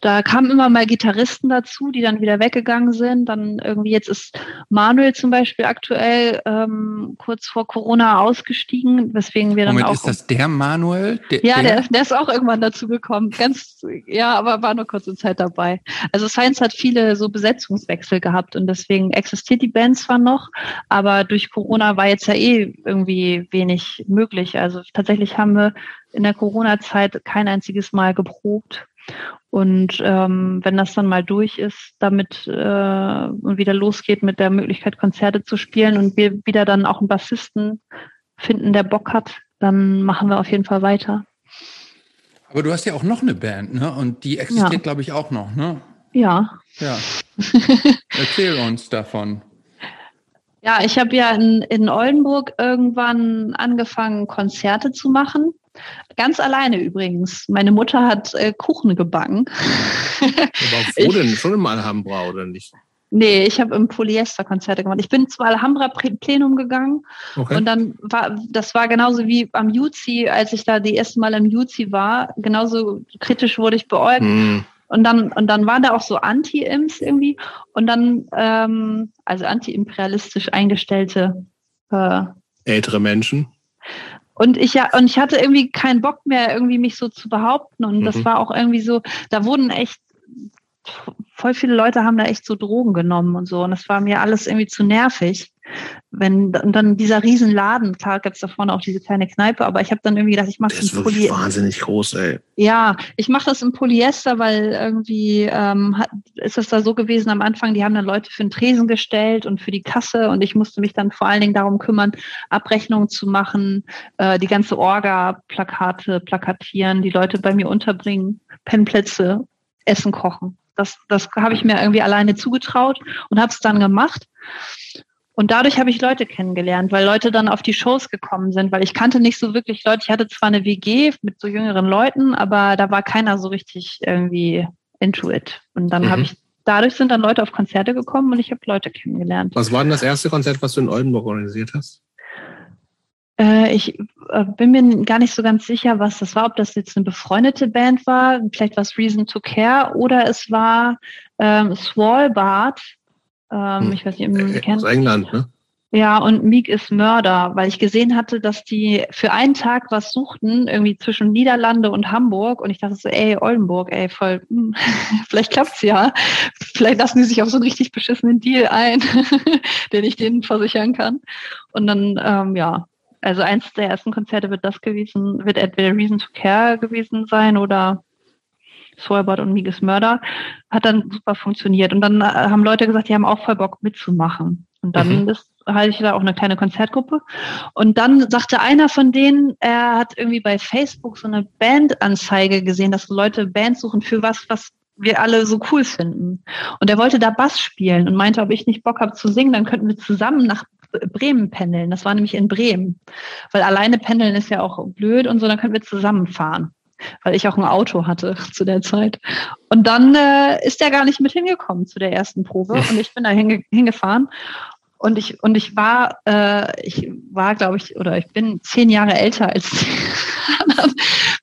da kamen immer mal Gitarristen dazu, die dann wieder weggegangen sind. Dann irgendwie jetzt ist Manuel zum Beispiel aktuell ähm, kurz vor Corona ausgestiegen, weswegen wir dann Moment, auch. ist das der Manuel? Der, ja, der, der ist auch irgendwann dazu gekommen. Ganz, ja, aber war nur kurze Zeit dabei. Also Science hat viele so Besetzungswechsel gehabt und deswegen existiert die Band zwar noch, aber durch Corona war jetzt ja eh irgendwie wenig möglich. Also tatsächlich haben wir in der Corona-Zeit kein einziges Mal geprobt und ähm, wenn das dann mal durch ist, damit äh, und wieder losgeht mit der Möglichkeit, Konzerte zu spielen und wir wieder dann auch einen Bassisten finden, der Bock hat, dann machen wir auf jeden Fall weiter. Aber du hast ja auch noch eine Band, ne? Und die existiert, ja. glaube ich, auch noch, ne? Ja. Ja. [laughs] Erzähl uns davon. Ja, ich habe ja in, in Oldenburg irgendwann angefangen, Konzerte zu machen. Ganz alleine übrigens. Meine Mutter hat äh, Kuchen gebacken. Aber [laughs] wo denn? Schon im Alhambra oder nicht? Nee, ich habe im Polyester Konzerte gemacht. Ich bin zum Alhambra Plenum gegangen okay. und dann war, das war genauso wie am Juzi, als ich da die erste Mal im Juzi war, genauso kritisch wurde ich beäugt. Hm. Und dann, und dann waren da auch so Anti-Imps irgendwie und dann, ähm, also anti-imperialistisch eingestellte äh, ältere Menschen. Und ich ja, und ich hatte irgendwie keinen Bock mehr, irgendwie mich so zu behaupten. Und mhm. das war auch irgendwie so, da wurden echt voll viele Leute haben da echt so Drogen genommen und so. Und das war mir alles irgendwie zu nervig. Wenn und dann dieser Riesenladen, klar gibt's da vorne auch diese kleine Kneipe, aber ich habe dann irgendwie gedacht, ich mache das in Polyester. wahnsinnig groß, ey. Ja, ich mache das in Polyester, weil irgendwie ähm, hat, ist es da so gewesen am Anfang, die haben dann Leute für den Tresen gestellt und für die Kasse und ich musste mich dann vor allen Dingen darum kümmern, Abrechnungen zu machen, äh, die ganze Orga-Plakate plakatieren, die Leute bei mir unterbringen, Pennplätze, Essen kochen. Das, das habe ich mir irgendwie alleine zugetraut und habe es dann gemacht. Und dadurch habe ich Leute kennengelernt, weil Leute dann auf die Shows gekommen sind, weil ich kannte nicht so wirklich Leute. Ich hatte zwar eine WG mit so jüngeren Leuten, aber da war keiner so richtig irgendwie into it. Und dann mhm. habe ich, dadurch sind dann Leute auf Konzerte gekommen und ich habe Leute kennengelernt. Was war denn das erste Konzert, was du in Oldenburg organisiert hast? Äh, ich äh, bin mir gar nicht so ganz sicher, was das war, ob das jetzt eine befreundete Band war, vielleicht was Reason to Care oder es war ähm, Svalbard ähm, hm. Ich weiß nicht, du äh. Aus England, ne? Ja, und Meek ist Mörder, weil ich gesehen hatte, dass die für einen Tag was suchten, irgendwie zwischen Niederlande und Hamburg. Und ich dachte so, ey, Oldenburg, ey, voll, hm, [laughs] vielleicht klappt's ja. Vielleicht lassen die sich auf so einen richtig beschissenen Deal ein, [laughs] den ich denen versichern kann. Und dann, ähm, ja, also eins der ersten Konzerte wird das gewesen, wird entweder Reason to Care gewesen sein oder Swalbard und Miges Mörder, hat dann super funktioniert. Und dann äh, haben Leute gesagt, die haben auch voll Bock mitzumachen. Und dann mhm. ist, halte ich da auch eine kleine Konzertgruppe. Und dann sagte einer von denen, er hat irgendwie bei Facebook so eine Bandanzeige gesehen, dass Leute Bands suchen für was, was wir alle so cool finden. Und er wollte da Bass spielen und meinte, ob ich nicht Bock habe zu singen, dann könnten wir zusammen nach Bremen pendeln. Das war nämlich in Bremen. Weil alleine pendeln ist ja auch blöd und so, dann könnten wir zusammenfahren. Weil ich auch ein Auto hatte [laughs] zu der Zeit. Und dann äh, ist er gar nicht mit hingekommen zu der ersten Probe [laughs] und ich bin da hinge hingefahren. Und ich, und ich war, äh, ich war, glaube ich, oder ich bin zehn Jahre älter als [laughs] die anderen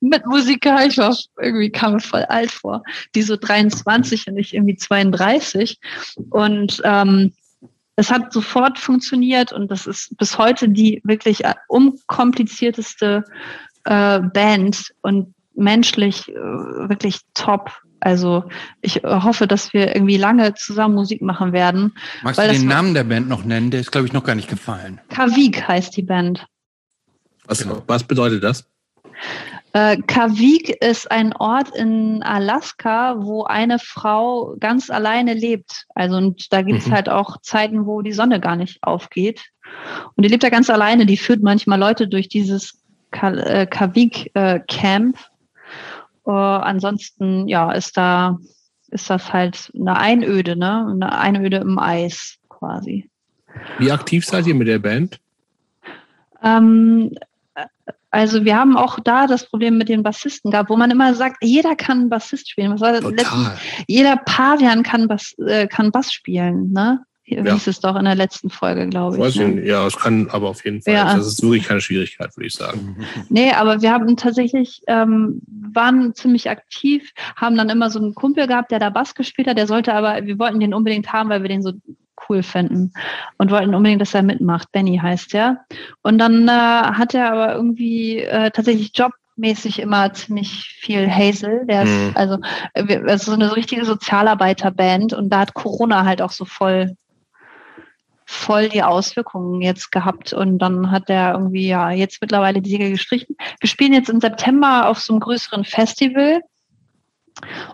Mitmusiker. Ich war irgendwie, kam mir voll alt vor. Die so 23 und ich irgendwie 32. Und ähm, es hat sofort funktioniert und das ist bis heute die wirklich unkomplizierteste äh, Band und menschlich äh, wirklich top. Also ich hoffe, dass wir irgendwie lange zusammen Musik machen werden. Magst du den Namen der Band noch nennen? Der ist, glaube ich, noch gar nicht gefallen. Kavik heißt die Band. Was, was bedeutet das? Äh, Kavik ist ein Ort in Alaska, wo eine Frau ganz alleine lebt. Also und da gibt es mhm. halt auch Zeiten, wo die Sonne gar nicht aufgeht. Und die lebt da ganz alleine. Die führt manchmal Leute durch dieses Kavik-Camp. Äh, äh, ansonsten, ja, ist da ist das halt eine Einöde, ne? Eine Einöde im Eis quasi. Wie aktiv seid ihr mit der Band? Ähm, also wir haben auch da das Problem mit den Bassisten gehabt, wo man immer sagt, jeder kann Bassist spielen. Was war das Total. Jeder Pavian kann Bass, äh, kann Bass spielen, ne? Wie ja. hieß es doch in der letzten Folge, glaube ich. Weiß ne? ich ja, es kann aber auf jeden Fall. Ja. Das ist wirklich keine Schwierigkeit, würde ich sagen. [laughs] Nee, aber wir haben tatsächlich, ähm, waren ziemlich aktiv, haben dann immer so einen Kumpel gehabt, der da Bass gespielt hat. Der sollte aber, wir wollten den unbedingt haben, weil wir den so cool finden und wollten unbedingt, dass er mitmacht. Benny heißt er. Und dann äh, hat er aber irgendwie äh, tatsächlich Job mäßig immer ziemlich viel Hazel. Der ist mhm. also, äh, also so eine richtige Sozialarbeiterband und da hat Corona halt auch so voll voll die Auswirkungen jetzt gehabt. Und dann hat er irgendwie ja jetzt mittlerweile die Siege gestrichen. Wir spielen jetzt im September auf so einem größeren Festival.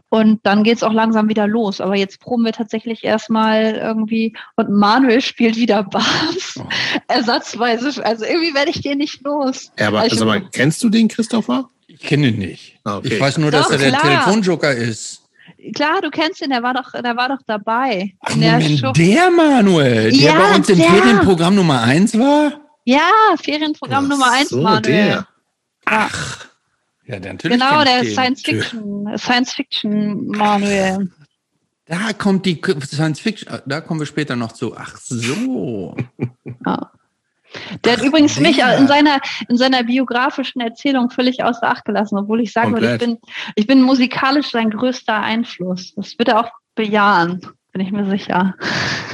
Und dann geht's auch langsam wieder los. Aber jetzt proben wir tatsächlich erstmal irgendwie und Manuel spielt wieder Bass. Oh. [laughs] Ersatzweise. Also irgendwie werde ich den nicht los. Ja, aber, also, aber kennst du den, Christopher? Ich kenne ihn nicht. Ah, okay. Ich weiß nur, dass Doch, er der Telefonjoker ist. Klar, du kennst ihn, der war doch, der war doch dabei. Ach, der, Moment, der Manuel, der ja, bei uns im der. Ferienprogramm Nummer eins war? Ja, Ferienprogramm Ach, Nummer eins, so, Manuel. Der. Ach. Ja, der natürlich. Genau, der Science Fiction, Science Fiction Manuel. Da kommt die Science Fiction, da kommen wir später noch zu. Ach so. Ja. Der hat übrigens mich in seiner, in seiner biografischen Erzählung völlig außer Acht gelassen, obwohl ich sagen würde, ich bin, ich bin musikalisch sein größter Einfluss. Das wird er auch bejahen, bin ich mir sicher.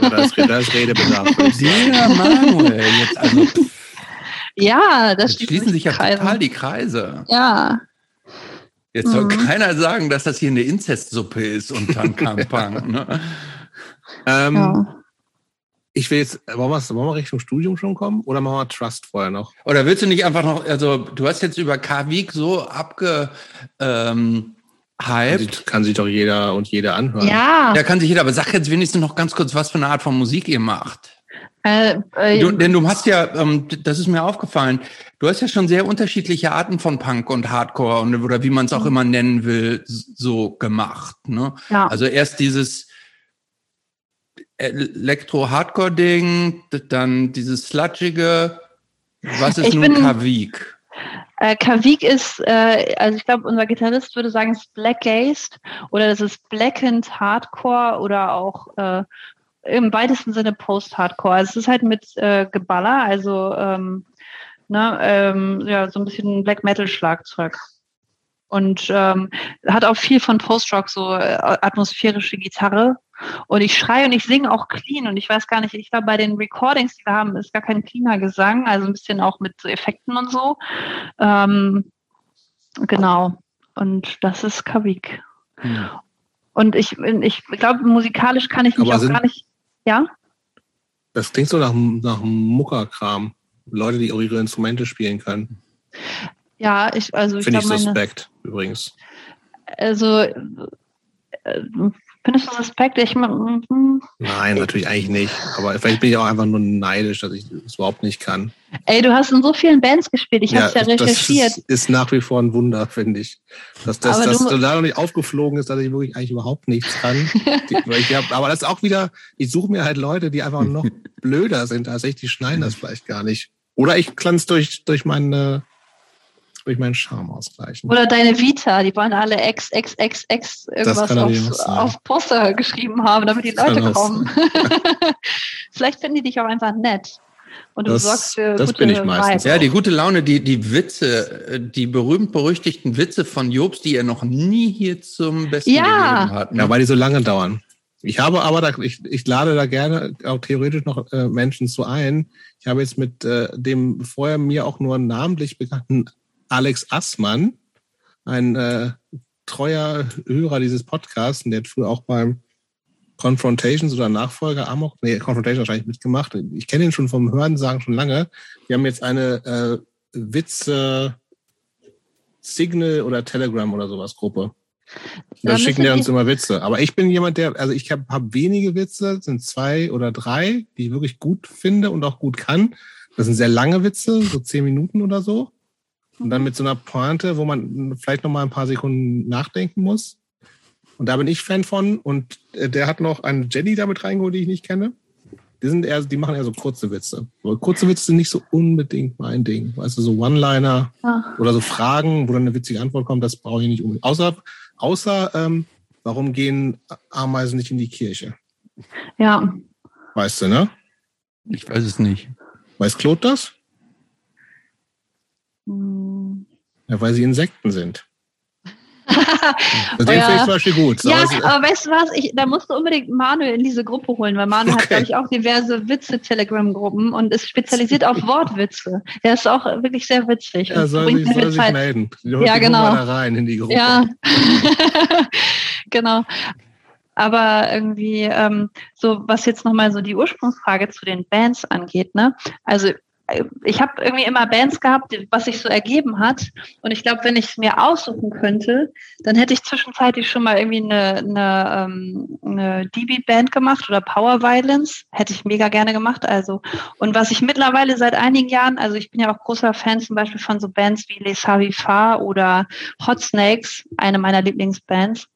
Ja, da, ist, da ist Redebedarf. [laughs] Der Manuel, jetzt also. Ja, das jetzt schließen sich ja Kreise. total die Kreise. Ja. Jetzt soll mhm. keiner sagen, dass das hier eine Inzestsuppe ist und Tankampang. ne? ähm, ja ich will jetzt, wollen wir, wollen wir Richtung Studium schon kommen oder machen wir Trust vorher noch? Oder willst du nicht einfach noch, also du hast jetzt über Kavik so abge, ähm, Hype. Kann, kann sich doch jeder und jede anhören. Ja. Ja, kann sich jeder, aber sag jetzt wenigstens noch ganz kurz, was für eine Art von Musik ihr macht. Äh, äh, du, denn du hast ja, ähm, das ist mir aufgefallen, du hast ja schon sehr unterschiedliche Arten von Punk und Hardcore und, oder wie man es auch mhm. immer nennen will, so gemacht. Ne? Ja. Also erst dieses Elektro-Hardcore-Ding, dann dieses sludgige. Was ist ich nun Kavik? Äh, Kavik ist, äh, also ich glaube, unser Gitarrist würde sagen, es ist Black Gazed oder das ist Blackened Hardcore oder auch äh, im weitesten Sinne Post-Hardcore. Also es ist halt mit äh, Geballer, also ähm, ne, ähm, ja, so ein bisschen Black Metal-Schlagzeug. Und ähm, hat auch viel von Post-Rock, so äh, atmosphärische Gitarre und ich schreie und ich singe auch clean. Und ich weiß gar nicht, ich glaube, bei den Recordings, die wir haben, ist gar kein cleaner Gesang, also ein bisschen auch mit Effekten und so. Ähm, genau. Und das ist Kavik. Hm. Und ich, ich glaube, musikalisch kann ich mich Aber auch gar nicht. Ja? Das klingt so nach, nach Muckerkram. Leute, die auch ihre Instrumente spielen können. Ja, ich, also ich Finde ich suspekt, übrigens. Also, äh, Findest du Respekt? Ich, mm, Nein, natürlich eigentlich nicht. Aber vielleicht bin ich auch einfach nur neidisch, dass ich es überhaupt nicht kann. Ey, du hast in so vielen Bands gespielt. Ich ja, habe ja recherchiert. Das ist, ist, nach wie vor ein Wunder, finde ich. Dass, das, dass du, da noch nicht aufgeflogen ist, dass ich wirklich eigentlich überhaupt nichts kann. [laughs] die, hab, aber das ist auch wieder, ich suche mir halt Leute, die einfach noch [laughs] blöder sind als ich, die schneiden das vielleicht gar nicht. Oder ich kann es durch, durch meine durch meinen Charme ausgleichen. Oder deine Vita, die wollen alle X, X, X, X irgendwas auf, auf Poster geschrieben haben, damit die Leute kommen. [laughs] Vielleicht finden die dich auch einfach nett. Und du das, sorgst für das gute bin ich meistens. Ja, die gute Laune, die, die Witze, die berühmt-berüchtigten Witze von Jobs, die er noch nie hier zum Besten ja. gegeben hat. Ne? Ja, weil die so lange dauern. Ich habe aber, da, ich, ich lade da gerne auch theoretisch noch äh, Menschen zu ein. Ich habe jetzt mit äh, dem vorher mir auch nur namentlich bekannten Alex Assmann, ein äh, treuer Hörer dieses Podcasts, der hat früher auch beim Confrontations oder Nachfolger Amok, nee, Confrontation wahrscheinlich mitgemacht. Ich kenne ihn schon vom Hörensagen schon lange. Wir haben jetzt eine äh, Witze Signal oder Telegram oder sowas Gruppe. Da schicken die uns immer Witze. Aber ich bin jemand, der, also ich habe hab wenige Witze, sind zwei oder drei, die ich wirklich gut finde und auch gut kann. Das sind sehr lange Witze, so zehn Minuten oder so. Und dann mit so einer Pointe, wo man vielleicht noch mal ein paar Sekunden nachdenken muss. Und da bin ich Fan von. Und äh, der hat noch einen Jenny damit reingeholt, die ich nicht kenne. Die sind eher, die machen eher so kurze Witze. Aber kurze Witze sind nicht so unbedingt mein Ding. Weißt du, so One-Liner ah. oder so Fragen, wo dann eine witzige Antwort kommt, das brauche ich nicht unbedingt. Außer, außer ähm, warum gehen Ameisen nicht in die Kirche? Ja. Weißt du, ne? Ich weiß es nicht. Weiß Claude das? Ja, weil sie Insekten sind. das oh, ja. zum Beispiel gut. Ja, aber weißt du was? Ich, da musst du unbedingt Manuel in diese Gruppe holen, weil Manuel okay. hat, glaube ich, auch diverse Witze-Telegram-Gruppen und ist spezialisiert auf Wortwitze. Er ist auch wirklich sehr witzig. Er soll, sich, soll sich melden. Ja, genau. Da rein in die Gruppe. Ja, [laughs] genau. Aber irgendwie, ähm, so was jetzt nochmal so die Ursprungsfrage zu den Bands angeht, ne? Also ich habe irgendwie immer Bands gehabt, was sich so ergeben hat. Und ich glaube, wenn ich es mir aussuchen könnte, dann hätte ich zwischenzeitlich schon mal irgendwie eine, eine, ähm, eine DB-Band gemacht oder Power Violence. Hätte ich mega gerne gemacht. Also, und was ich mittlerweile seit einigen Jahren, also ich bin ja auch großer Fan zum Beispiel von so Bands wie Les Savifar oder Hot Snakes, eine meiner Lieblingsbands.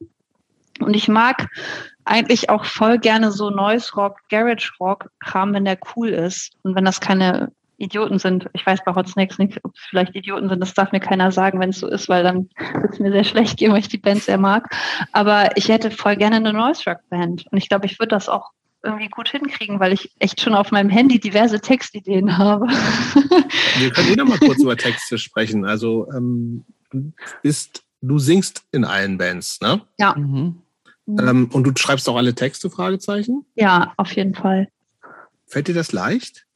Und ich mag eigentlich auch voll gerne so Noise Rock, Garage Rock Kram, wenn der cool ist und wenn das keine Idioten sind. Ich weiß bei Hot Snakes nicht, ob es vielleicht Idioten sind. Das darf mir keiner sagen, wenn es so ist, weil dann wird es mir sehr schlecht gehen, weil ich die Band sehr mag. Aber ich hätte voll gerne eine Noise Rock Band. Und ich glaube, ich würde das auch irgendwie gut hinkriegen, weil ich echt schon auf meinem Handy diverse Textideen habe. [laughs] Wir können eh noch mal kurz über Texte sprechen. Also ähm, du bist, du singst in allen Bands, ne? Ja. Mhm. Ähm, und du schreibst auch alle Texte, Fragezeichen? Ja, auf jeden Fall. Fällt dir das leicht?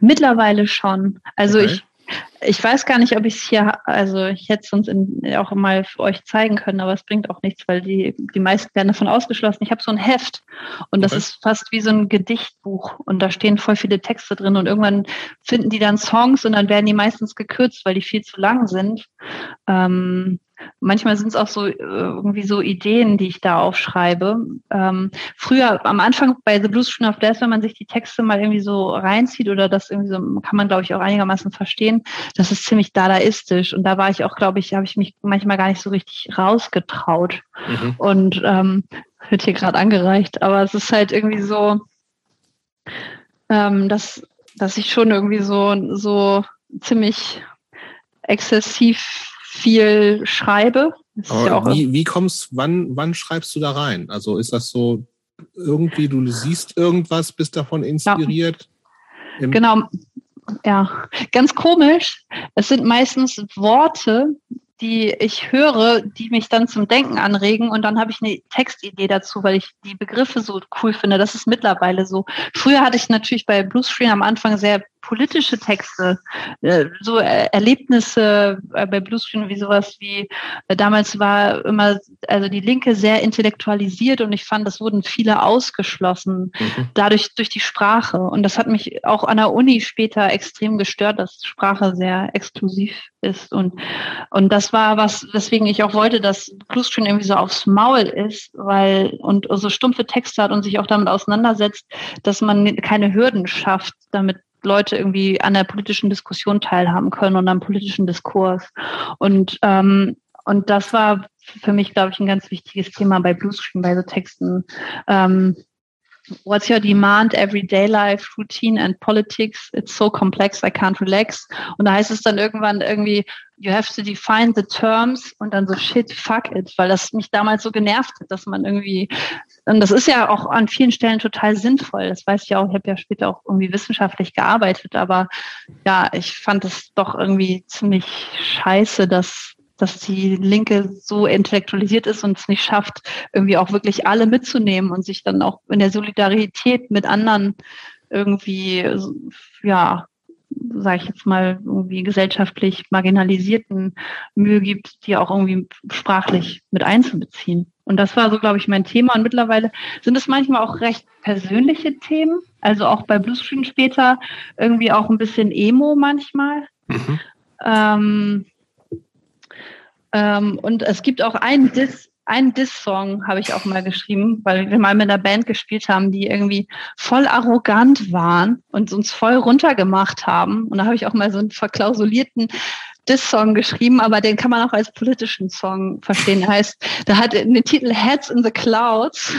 Mittlerweile schon. Also okay. ich, ich weiß gar nicht, ob ich es hier, also ich hätte es uns in, auch mal für euch zeigen können, aber es bringt auch nichts, weil die, die meisten werden davon ausgeschlossen. Ich habe so ein Heft und das okay. ist fast wie so ein Gedichtbuch und da stehen voll viele Texte drin und irgendwann finden die dann Songs und dann werden die meistens gekürzt, weil die viel zu lang sind. Ähm, Manchmal sind es auch so äh, irgendwie so Ideen, die ich da aufschreibe. Ähm, früher, am Anfang bei The Blues Student of Death, wenn man sich die Texte mal irgendwie so reinzieht oder das irgendwie so, kann man, glaube ich, auch einigermaßen verstehen, das ist ziemlich dadaistisch. Und da war ich auch, glaube ich, habe ich mich manchmal gar nicht so richtig rausgetraut. Mhm. Und ähm, wird hier gerade angereicht, aber es ist halt irgendwie so, ähm, dass, dass ich schon irgendwie so, so ziemlich exzessiv viel schreibe. Ja wie, wie kommst, wann, wann schreibst du da rein? Also ist das so irgendwie, du siehst irgendwas, bist davon inspiriert? Ja. Genau, ja, ganz komisch. Es sind meistens Worte, die ich höre, die mich dann zum Denken anregen und dann habe ich eine Textidee dazu, weil ich die Begriffe so cool finde. Das ist mittlerweile so. Früher hatte ich natürlich bei Bluescreen am Anfang sehr politische Texte, äh, so Erlebnisse äh, bei Bluescreen wie sowas wie äh, damals war immer also die Linke sehr intellektualisiert und ich fand, es wurden viele ausgeschlossen mhm. dadurch durch die Sprache und das hat mich auch an der Uni später extrem gestört, dass Sprache sehr exklusiv ist und und das war was, weswegen ich auch wollte, dass Bluescreen irgendwie so aufs Maul ist, weil und so stumpfe Texte hat und sich auch damit auseinandersetzt, dass man keine Hürden schafft, damit Leute irgendwie an der politischen Diskussion teilhaben können und am politischen Diskurs. Und, ähm, und das war für mich, glaube ich, ein ganz wichtiges Thema bei Bluescreen, bei so Texten. Ähm, What's your demand, everyday life, routine and politics? It's so complex, I can't relax. Und da heißt es dann irgendwann irgendwie, you have to define the terms und dann so shit, fuck it, weil das mich damals so genervt hat, dass man irgendwie, und das ist ja auch an vielen Stellen total sinnvoll. Das weiß ich auch, ich habe ja später auch irgendwie wissenschaftlich gearbeitet, aber ja, ich fand es doch irgendwie ziemlich scheiße, dass dass die Linke so intellektualisiert ist und es nicht schafft, irgendwie auch wirklich alle mitzunehmen und sich dann auch in der Solidarität mit anderen irgendwie, ja, sage ich jetzt mal, irgendwie gesellschaftlich marginalisierten Mühe gibt, die auch irgendwie sprachlich mit einzubeziehen. Und das war so, glaube ich, mein Thema. Und mittlerweile sind es manchmal auch recht persönliche Themen. Also auch bei Bluescreen später irgendwie auch ein bisschen Emo manchmal. Mhm. Ähm, ähm, und es gibt auch einen Diss, einen Diss-Song habe ich auch mal geschrieben, weil wir mal mit einer Band gespielt haben, die irgendwie voll arrogant waren und uns voll runtergemacht haben. Und da habe ich auch mal so einen verklausulierten Diss-Song geschrieben, aber den kann man auch als politischen Song verstehen. Er heißt, der hat den Titel Heads in the Clouds.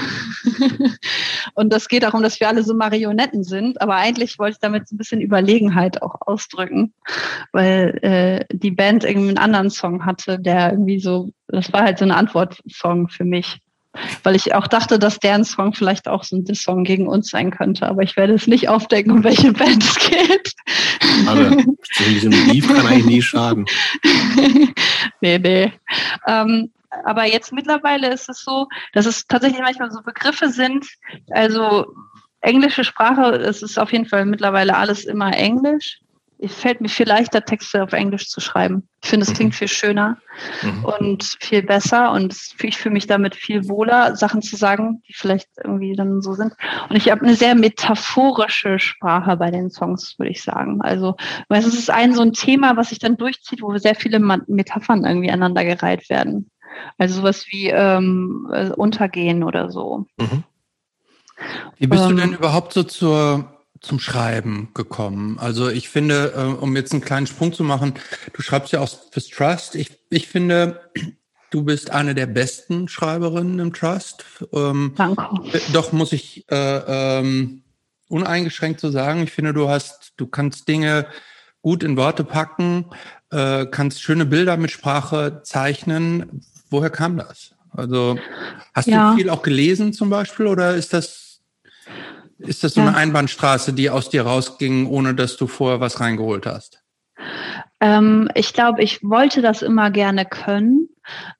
[laughs] und das geht darum, dass wir alle so Marionetten sind. Aber eigentlich wollte ich damit so ein bisschen Überlegenheit auch ausdrücken, weil äh, die Band irgendwie einen anderen Song hatte, der irgendwie so, das war halt so eine Antwortsong für mich weil ich auch dachte, dass deren Song vielleicht auch so ein Diss-Song gegen uns sein könnte. Aber ich werde es nicht aufdecken, um welche Band es geht. Aber so ein bisschen Beef kann eigentlich nie schaden. [laughs] nee, nee. Ähm, aber jetzt mittlerweile ist es so, dass es tatsächlich manchmal so Begriffe sind, also englische Sprache, es ist auf jeden Fall mittlerweile alles immer Englisch es fällt mir viel leichter, Texte auf Englisch zu schreiben. Ich finde, es klingt mhm. viel schöner mhm. und viel besser und ich fühle mich damit viel wohler, Sachen zu sagen, die vielleicht irgendwie dann so sind. Und ich habe eine sehr metaphorische Sprache bei den Songs, würde ich sagen. Also, weil es ist ein so ein Thema, was sich dann durchzieht, wo sehr viele Metaphern irgendwie aneinandergereiht werden. Also sowas wie ähm, äh, Untergehen oder so. Mhm. Wie bist ähm, du denn überhaupt so zur zum Schreiben gekommen? Also ich finde, äh, um jetzt einen kleinen Sprung zu machen, du schreibst ja auch fürs Trust. Ich, ich finde, du bist eine der besten Schreiberinnen im Trust. Ähm, Danke. Doch muss ich äh, ähm, uneingeschränkt so sagen. Ich finde, du hast, du kannst Dinge gut in Worte packen, äh, kannst schöne Bilder mit Sprache zeichnen. Woher kam das? Also hast ja. du viel auch gelesen zum Beispiel oder ist das ist das so ja. eine Einbahnstraße, die aus dir rausging, ohne dass du vorher was reingeholt hast? Ähm, ich glaube, ich wollte das immer gerne können.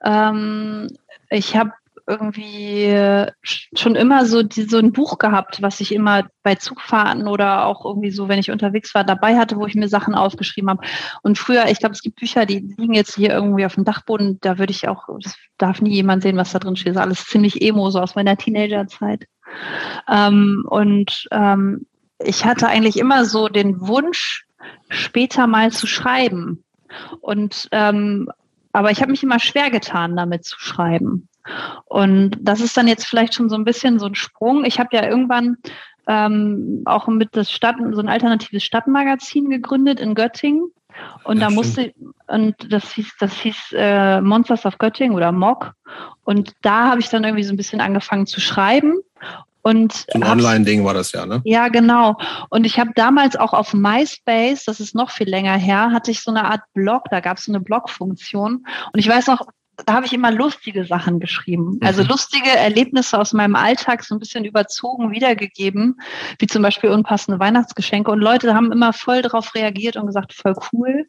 Ähm, ich habe irgendwie schon immer so, die, so ein Buch gehabt, was ich immer bei Zugfahrten oder auch irgendwie so, wenn ich unterwegs war, dabei hatte, wo ich mir Sachen aufgeschrieben habe. Und früher, ich glaube, es gibt Bücher, die liegen jetzt hier irgendwie auf dem Dachboden, da würde ich auch, das darf nie jemand sehen, was da drin steht. Das ist alles ziemlich emo, so aus meiner Teenagerzeit. Ähm, und ähm, ich hatte eigentlich immer so den Wunsch, später mal zu schreiben. Und ähm, aber ich habe mich immer schwer getan, damit zu schreiben. Und das ist dann jetzt vielleicht schon so ein bisschen so ein Sprung. Ich habe ja irgendwann ähm, auch mit das Stadt, so ein alternatives Stadtmagazin gegründet in Göttingen. Und da musste, und das hieß, das hieß äh, Monsters of Göttingen oder MOG. Und da habe ich dann irgendwie so ein bisschen angefangen zu schreiben. Und ein Online-Ding war das ja, ne? Ja, genau. Und ich habe damals auch auf MySpace, das ist noch viel länger her, hatte ich so eine Art Blog, da gab es so eine Blog-Funktion. Und ich weiß noch, da habe ich immer lustige Sachen geschrieben. Also mhm. lustige Erlebnisse aus meinem Alltag so ein bisschen überzogen wiedergegeben, wie zum Beispiel unpassende Weihnachtsgeschenke. Und Leute haben immer voll darauf reagiert und gesagt, voll cool.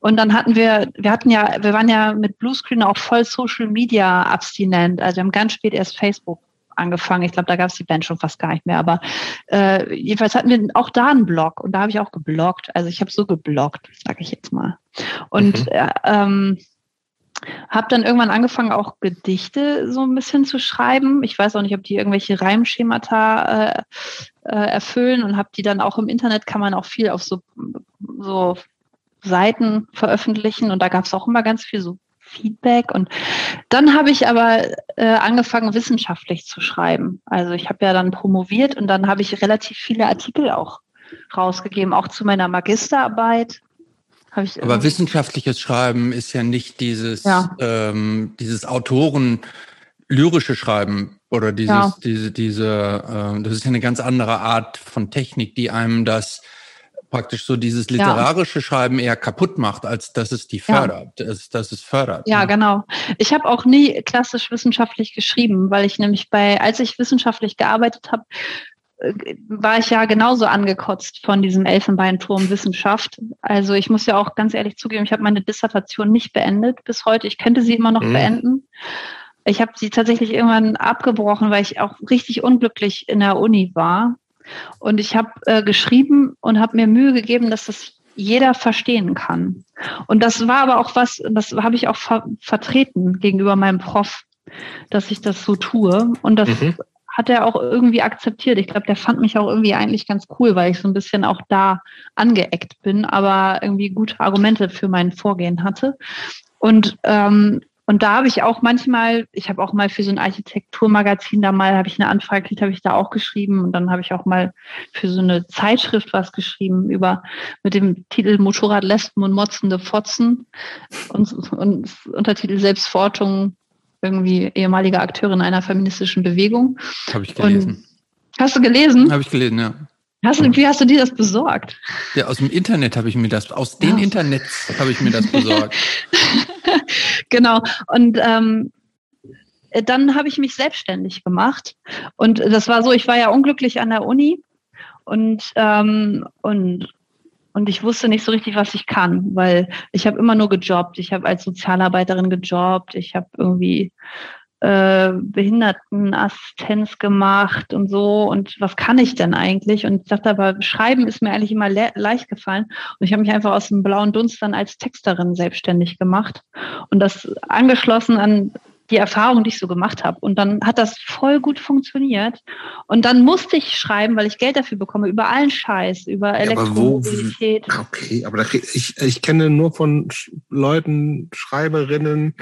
Und dann hatten wir, wir hatten ja, wir waren ja mit Bluescreen auch voll Social Media abstinent. Also wir haben ganz spät erst Facebook angefangen. Ich glaube, da gab es die Band schon fast gar nicht mehr. Aber äh, jedenfalls hatten wir auch da einen Blog und da habe ich auch gebloggt. Also ich habe so gebloggt, sage ich jetzt mal. Und mhm. äh, ähm, habe dann irgendwann angefangen, auch Gedichte so ein bisschen zu schreiben. Ich weiß auch nicht, ob die irgendwelche Reimschemata äh, äh, erfüllen und habe die dann auch im Internet, kann man auch viel auf so, so Seiten veröffentlichen und da gab es auch immer ganz viel so Feedback. Und dann habe ich aber äh, angefangen, wissenschaftlich zu schreiben. Also ich habe ja dann promoviert und dann habe ich relativ viele Artikel auch rausgegeben, auch zu meiner Magisterarbeit. Aber wissenschaftliches Schreiben ist ja nicht dieses, ja. Ähm, dieses Autoren lyrische Schreiben oder dieses, ja. diese, diese, äh, das ist ja eine ganz andere Art von Technik, die einem das praktisch so dieses literarische ja. Schreiben eher kaputt macht, als dass es die fördert, ja. dass, dass es fördert. Ja, ne? genau. Ich habe auch nie klassisch wissenschaftlich geschrieben, weil ich nämlich bei, als ich wissenschaftlich gearbeitet habe, äh, war ich ja genauso angekotzt von diesem Elfenbeinturm Wissenschaft. Also ich muss ja auch ganz ehrlich zugeben, ich habe meine Dissertation nicht beendet bis heute. Ich könnte sie immer noch mhm. beenden. Ich habe sie tatsächlich irgendwann abgebrochen, weil ich auch richtig unglücklich in der Uni war und ich habe äh, geschrieben und habe mir Mühe gegeben, dass das jeder verstehen kann. Und das war aber auch was, das habe ich auch ver vertreten gegenüber meinem Prof, dass ich das so tue. Und das mhm. hat er auch irgendwie akzeptiert. Ich glaube, der fand mich auch irgendwie eigentlich ganz cool, weil ich so ein bisschen auch da angeeckt bin, aber irgendwie gute Argumente für mein Vorgehen hatte. Und ähm, und da habe ich auch manchmal, ich habe auch mal für so ein Architekturmagazin da mal, habe ich eine Anfrage gekriegt, habe ich da auch geschrieben und dann habe ich auch mal für so eine Zeitschrift was geschrieben über mit dem Titel Motorrad, Lesben und motzende Fotzen und, und Untertitel Selbstforschung irgendwie ehemalige Akteurin einer feministischen Bewegung. Habe ich gelesen. Und, hast du gelesen? Habe ich gelesen, ja. Hast du, wie hast du dir das besorgt? Ja, aus dem Internet habe ich mir das, aus den ja. Internets habe ich mir das besorgt. [laughs] genau. Und ähm, dann habe ich mich selbstständig gemacht. Und das war so, ich war ja unglücklich an der Uni und, ähm, und, und ich wusste nicht so richtig, was ich kann, weil ich habe immer nur gejobbt. Ich habe als Sozialarbeiterin gejobbt. Ich habe irgendwie äh, Behindertenassistenz gemacht und so und was kann ich denn eigentlich? Und ich dachte aber, Schreiben ist mir eigentlich immer le leicht gefallen und ich habe mich einfach aus dem blauen Dunst dann als Texterin selbstständig gemacht und das angeschlossen an die Erfahrung, die ich so gemacht habe. Und dann hat das voll gut funktioniert. Und dann musste ich schreiben, weil ich Geld dafür bekomme, über allen Scheiß, über Elektromobilität. Ja, okay, aber ich, ich kenne nur von Leuten, Schreiberinnen,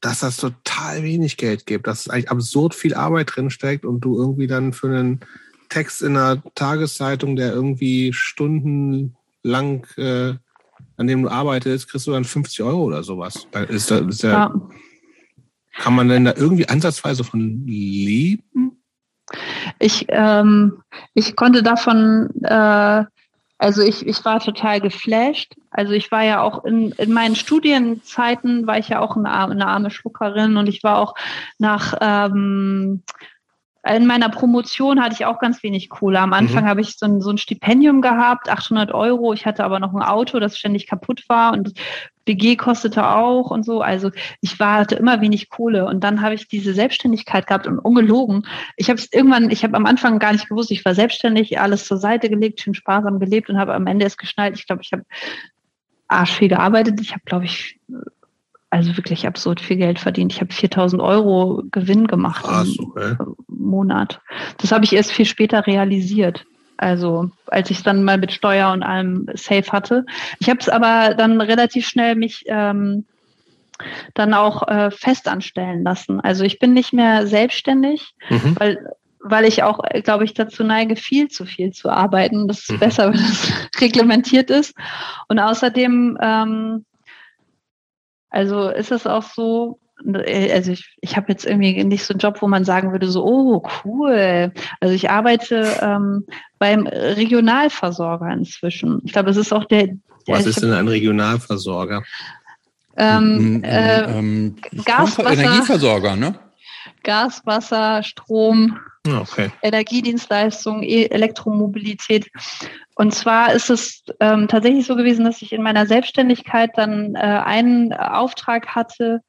dass das total wenig Geld gibt, dass eigentlich absurd viel Arbeit drin steckt und du irgendwie dann für einen Text in einer Tageszeitung, der irgendwie stundenlang äh, an dem du arbeitest, kriegst du dann 50 Euro oder sowas. Da ist, da, ist ja, ja. Kann man denn da irgendwie ansatzweise von leben? Ich, ähm, ich konnte davon äh, also ich, ich war total geflasht. Also ich war ja auch in, in meinen Studienzeiten war ich ja auch eine, eine arme Schluckerin und ich war auch nach ähm, in meiner Promotion hatte ich auch ganz wenig Kohle. Am Anfang mhm. habe ich so ein, so ein Stipendium gehabt, 800 Euro. Ich hatte aber noch ein Auto, das ständig kaputt war und WG kostete auch und so. Also ich war, hatte immer wenig Kohle und dann habe ich diese Selbstständigkeit gehabt und ungelogen. Ich habe es irgendwann, ich habe am Anfang gar nicht gewusst, ich war selbstständig, alles zur Seite gelegt, schön sparsam gelebt und habe am Ende es geschnallt. Ich glaube, ich habe arsch gearbeitet. Ich habe, glaube ich, also wirklich absurd viel Geld verdient. Ich habe 4000 Euro Gewinn gemacht Krass, okay. im Monat. Das habe ich erst viel später realisiert. Also als ich es dann mal mit Steuer und allem safe hatte. Ich habe es aber dann relativ schnell mich ähm, dann auch äh, fest anstellen lassen. Also ich bin nicht mehr selbstständig, mhm. weil weil ich auch, glaube ich, dazu neige, viel zu viel zu arbeiten. Das ist mhm. besser, [laughs] wenn es reglementiert ist. Und außerdem ähm, also ist es auch so, also ich, ich habe jetzt irgendwie nicht so einen Job, wo man sagen würde, so, oh, cool. Also ich arbeite ähm, beim Regionalversorger inzwischen. Ich glaube, das ist auch der. der Was ist denn ein Regionalversorger? Ähm, äh, ähm, Gas, Wasser, Energieversorger, ne? Gas, Wasser, Strom, okay. Energiedienstleistung, e-, Elektromobilität. Und zwar ist es ähm, tatsächlich so gewesen, dass ich in meiner Selbstständigkeit dann äh, einen Auftrag hatte,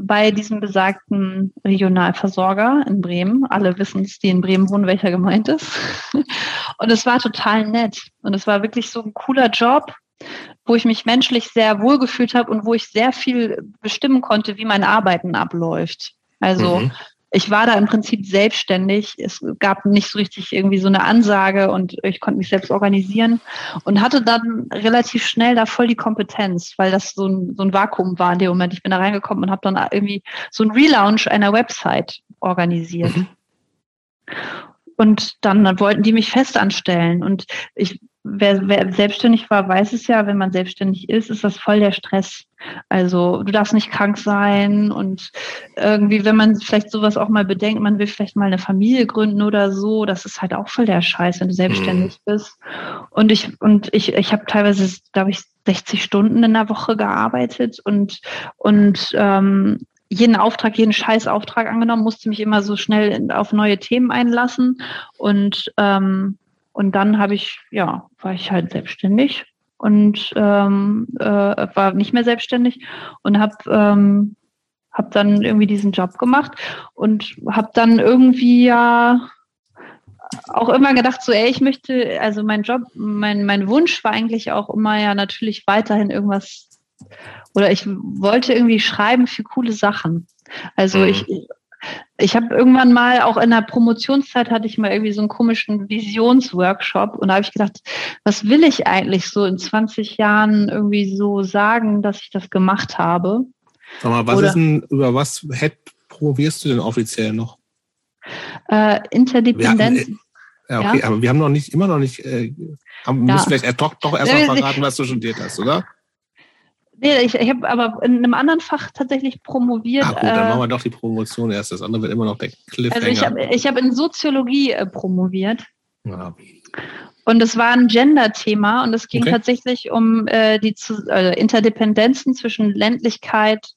bei diesem besagten Regionalversorger in Bremen. Alle wissen es, die in Bremen wohnen, welcher gemeint ist. [laughs] Und es war total nett. Und es war wirklich so ein cooler Job, wo ich mich menschlich sehr wohlgefühlt habe und wo ich sehr viel bestimmen konnte, wie mein Arbeiten abläuft. Also mhm ich war da im Prinzip selbstständig. Es gab nicht so richtig irgendwie so eine Ansage und ich konnte mich selbst organisieren und hatte dann relativ schnell da voll die Kompetenz, weil das so ein, so ein Vakuum war in dem Moment. Ich bin da reingekommen und habe dann irgendwie so ein Relaunch einer Website organisiert. Mhm. Und dann, dann wollten die mich festanstellen und ich wer, wer selbstständig war, weiß es ja, wenn man selbstständig ist, ist das voll der Stress. Also du darfst nicht krank sein und irgendwie, wenn man vielleicht sowas auch mal bedenkt, man will vielleicht mal eine Familie gründen oder so, das ist halt auch voll der Scheiß, wenn du selbstständig mhm. bist. Und ich und ich ich habe teilweise, glaube ich, 60 Stunden in der Woche gearbeitet und und ähm, jeden Auftrag, jeden Scheißauftrag angenommen, musste mich immer so schnell auf neue Themen einlassen und ähm, und dann habe ich, ja, war ich halt selbstständig und ähm, äh, war nicht mehr selbstständig und habe ähm, hab dann irgendwie diesen Job gemacht und habe dann irgendwie ja auch immer gedacht, so, ey, ich möchte, also mein Job, mein, mein Wunsch war eigentlich auch immer ja natürlich weiterhin irgendwas, oder ich wollte irgendwie schreiben für coole Sachen. Also mhm. ich, ich habe irgendwann mal, auch in der Promotionszeit hatte ich mal irgendwie so einen komischen Visionsworkshop und da habe ich gedacht, was will ich eigentlich so in 20 Jahren irgendwie so sagen, dass ich das gemacht habe? Sag mal, was Oder, ist denn, über was hätt, promovierst du denn offiziell noch? Äh, Interdependenz. Ja, okay, ja. aber wir haben noch nicht, immer noch nicht, äh, haben, ja. müssen vielleicht doch, doch erst mal verraten, was du studiert hast, oder? Nee, ich, ich habe aber in einem anderen Fach tatsächlich promoviert. Ach gut, dann machen wir doch die Promotion erst. Das andere wird immer noch der Cliffhanger. Also ich habe ich hab in Soziologie äh, promoviert. Ja. Und es war ein Gender-Thema und es ging okay. tatsächlich um äh, die äh, Interdependenzen zwischen Ländlichkeit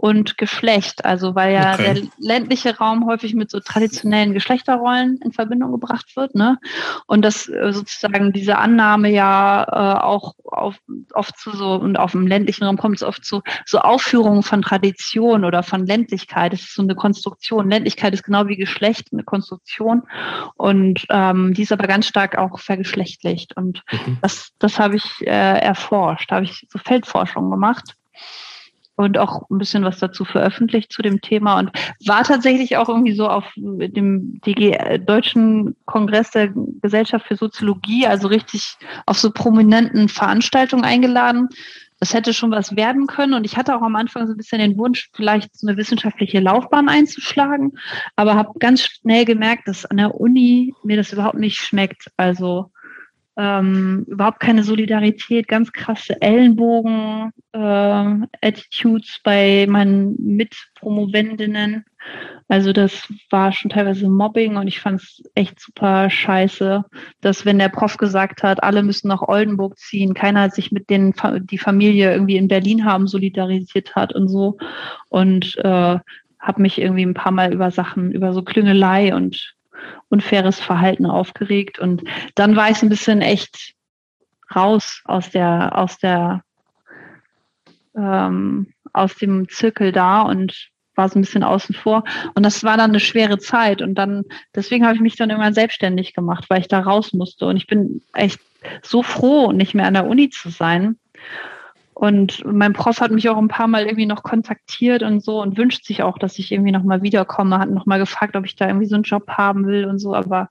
und Geschlecht. Also weil ja okay. der ländliche Raum häufig mit so traditionellen Geschlechterrollen in Verbindung gebracht wird, ne? Und das äh, sozusagen diese Annahme ja äh, auch auf, oft zu so und auf dem ländlichen Raum kommt es oft zu so Aufführungen von Tradition oder von Ländlichkeit. Es ist so eine Konstruktion. Ländlichkeit ist genau wie Geschlecht eine Konstruktion und ähm, die ist aber ganz stark auch vergeschlechtlicht. Und mhm. das, das habe ich äh, erforscht, da habe ich so Feldforschung gemacht und auch ein bisschen was dazu veröffentlicht zu dem Thema und war tatsächlich auch irgendwie so auf dem DG äh, Deutschen Kongress der Gesellschaft für Soziologie, also richtig auf so prominenten Veranstaltungen eingeladen. Das hätte schon was werden können und ich hatte auch am Anfang so ein bisschen den Wunsch, vielleicht so eine wissenschaftliche Laufbahn einzuschlagen, aber habe ganz schnell gemerkt, dass an der Uni mir das überhaupt nicht schmeckt. Also ähm, überhaupt keine Solidarität, ganz krasse Ellenbogen, äh, Attitudes bei meinen Mitpromovendinnen. Also das war schon teilweise Mobbing und ich fand es echt super scheiße, dass wenn der Prof gesagt hat, alle müssen nach Oldenburg ziehen, keiner sich mit denen die Familie irgendwie in Berlin haben solidarisiert hat und so und äh, habe mich irgendwie ein paar Mal über Sachen, über so Klüngelei und unfaires Verhalten aufgeregt. Und dann war ich ein bisschen echt raus aus der, aus der, ähm, aus dem Zirkel da und war so ein bisschen außen vor. Und das war dann eine schwere Zeit. Und dann, deswegen habe ich mich dann irgendwann selbstständig gemacht, weil ich da raus musste. Und ich bin echt so froh, nicht mehr an der Uni zu sein. Und mein Prof hat mich auch ein paar Mal irgendwie noch kontaktiert und so und wünscht sich auch, dass ich irgendwie nochmal wiederkomme, hat nochmal gefragt, ob ich da irgendwie so einen Job haben will und so, aber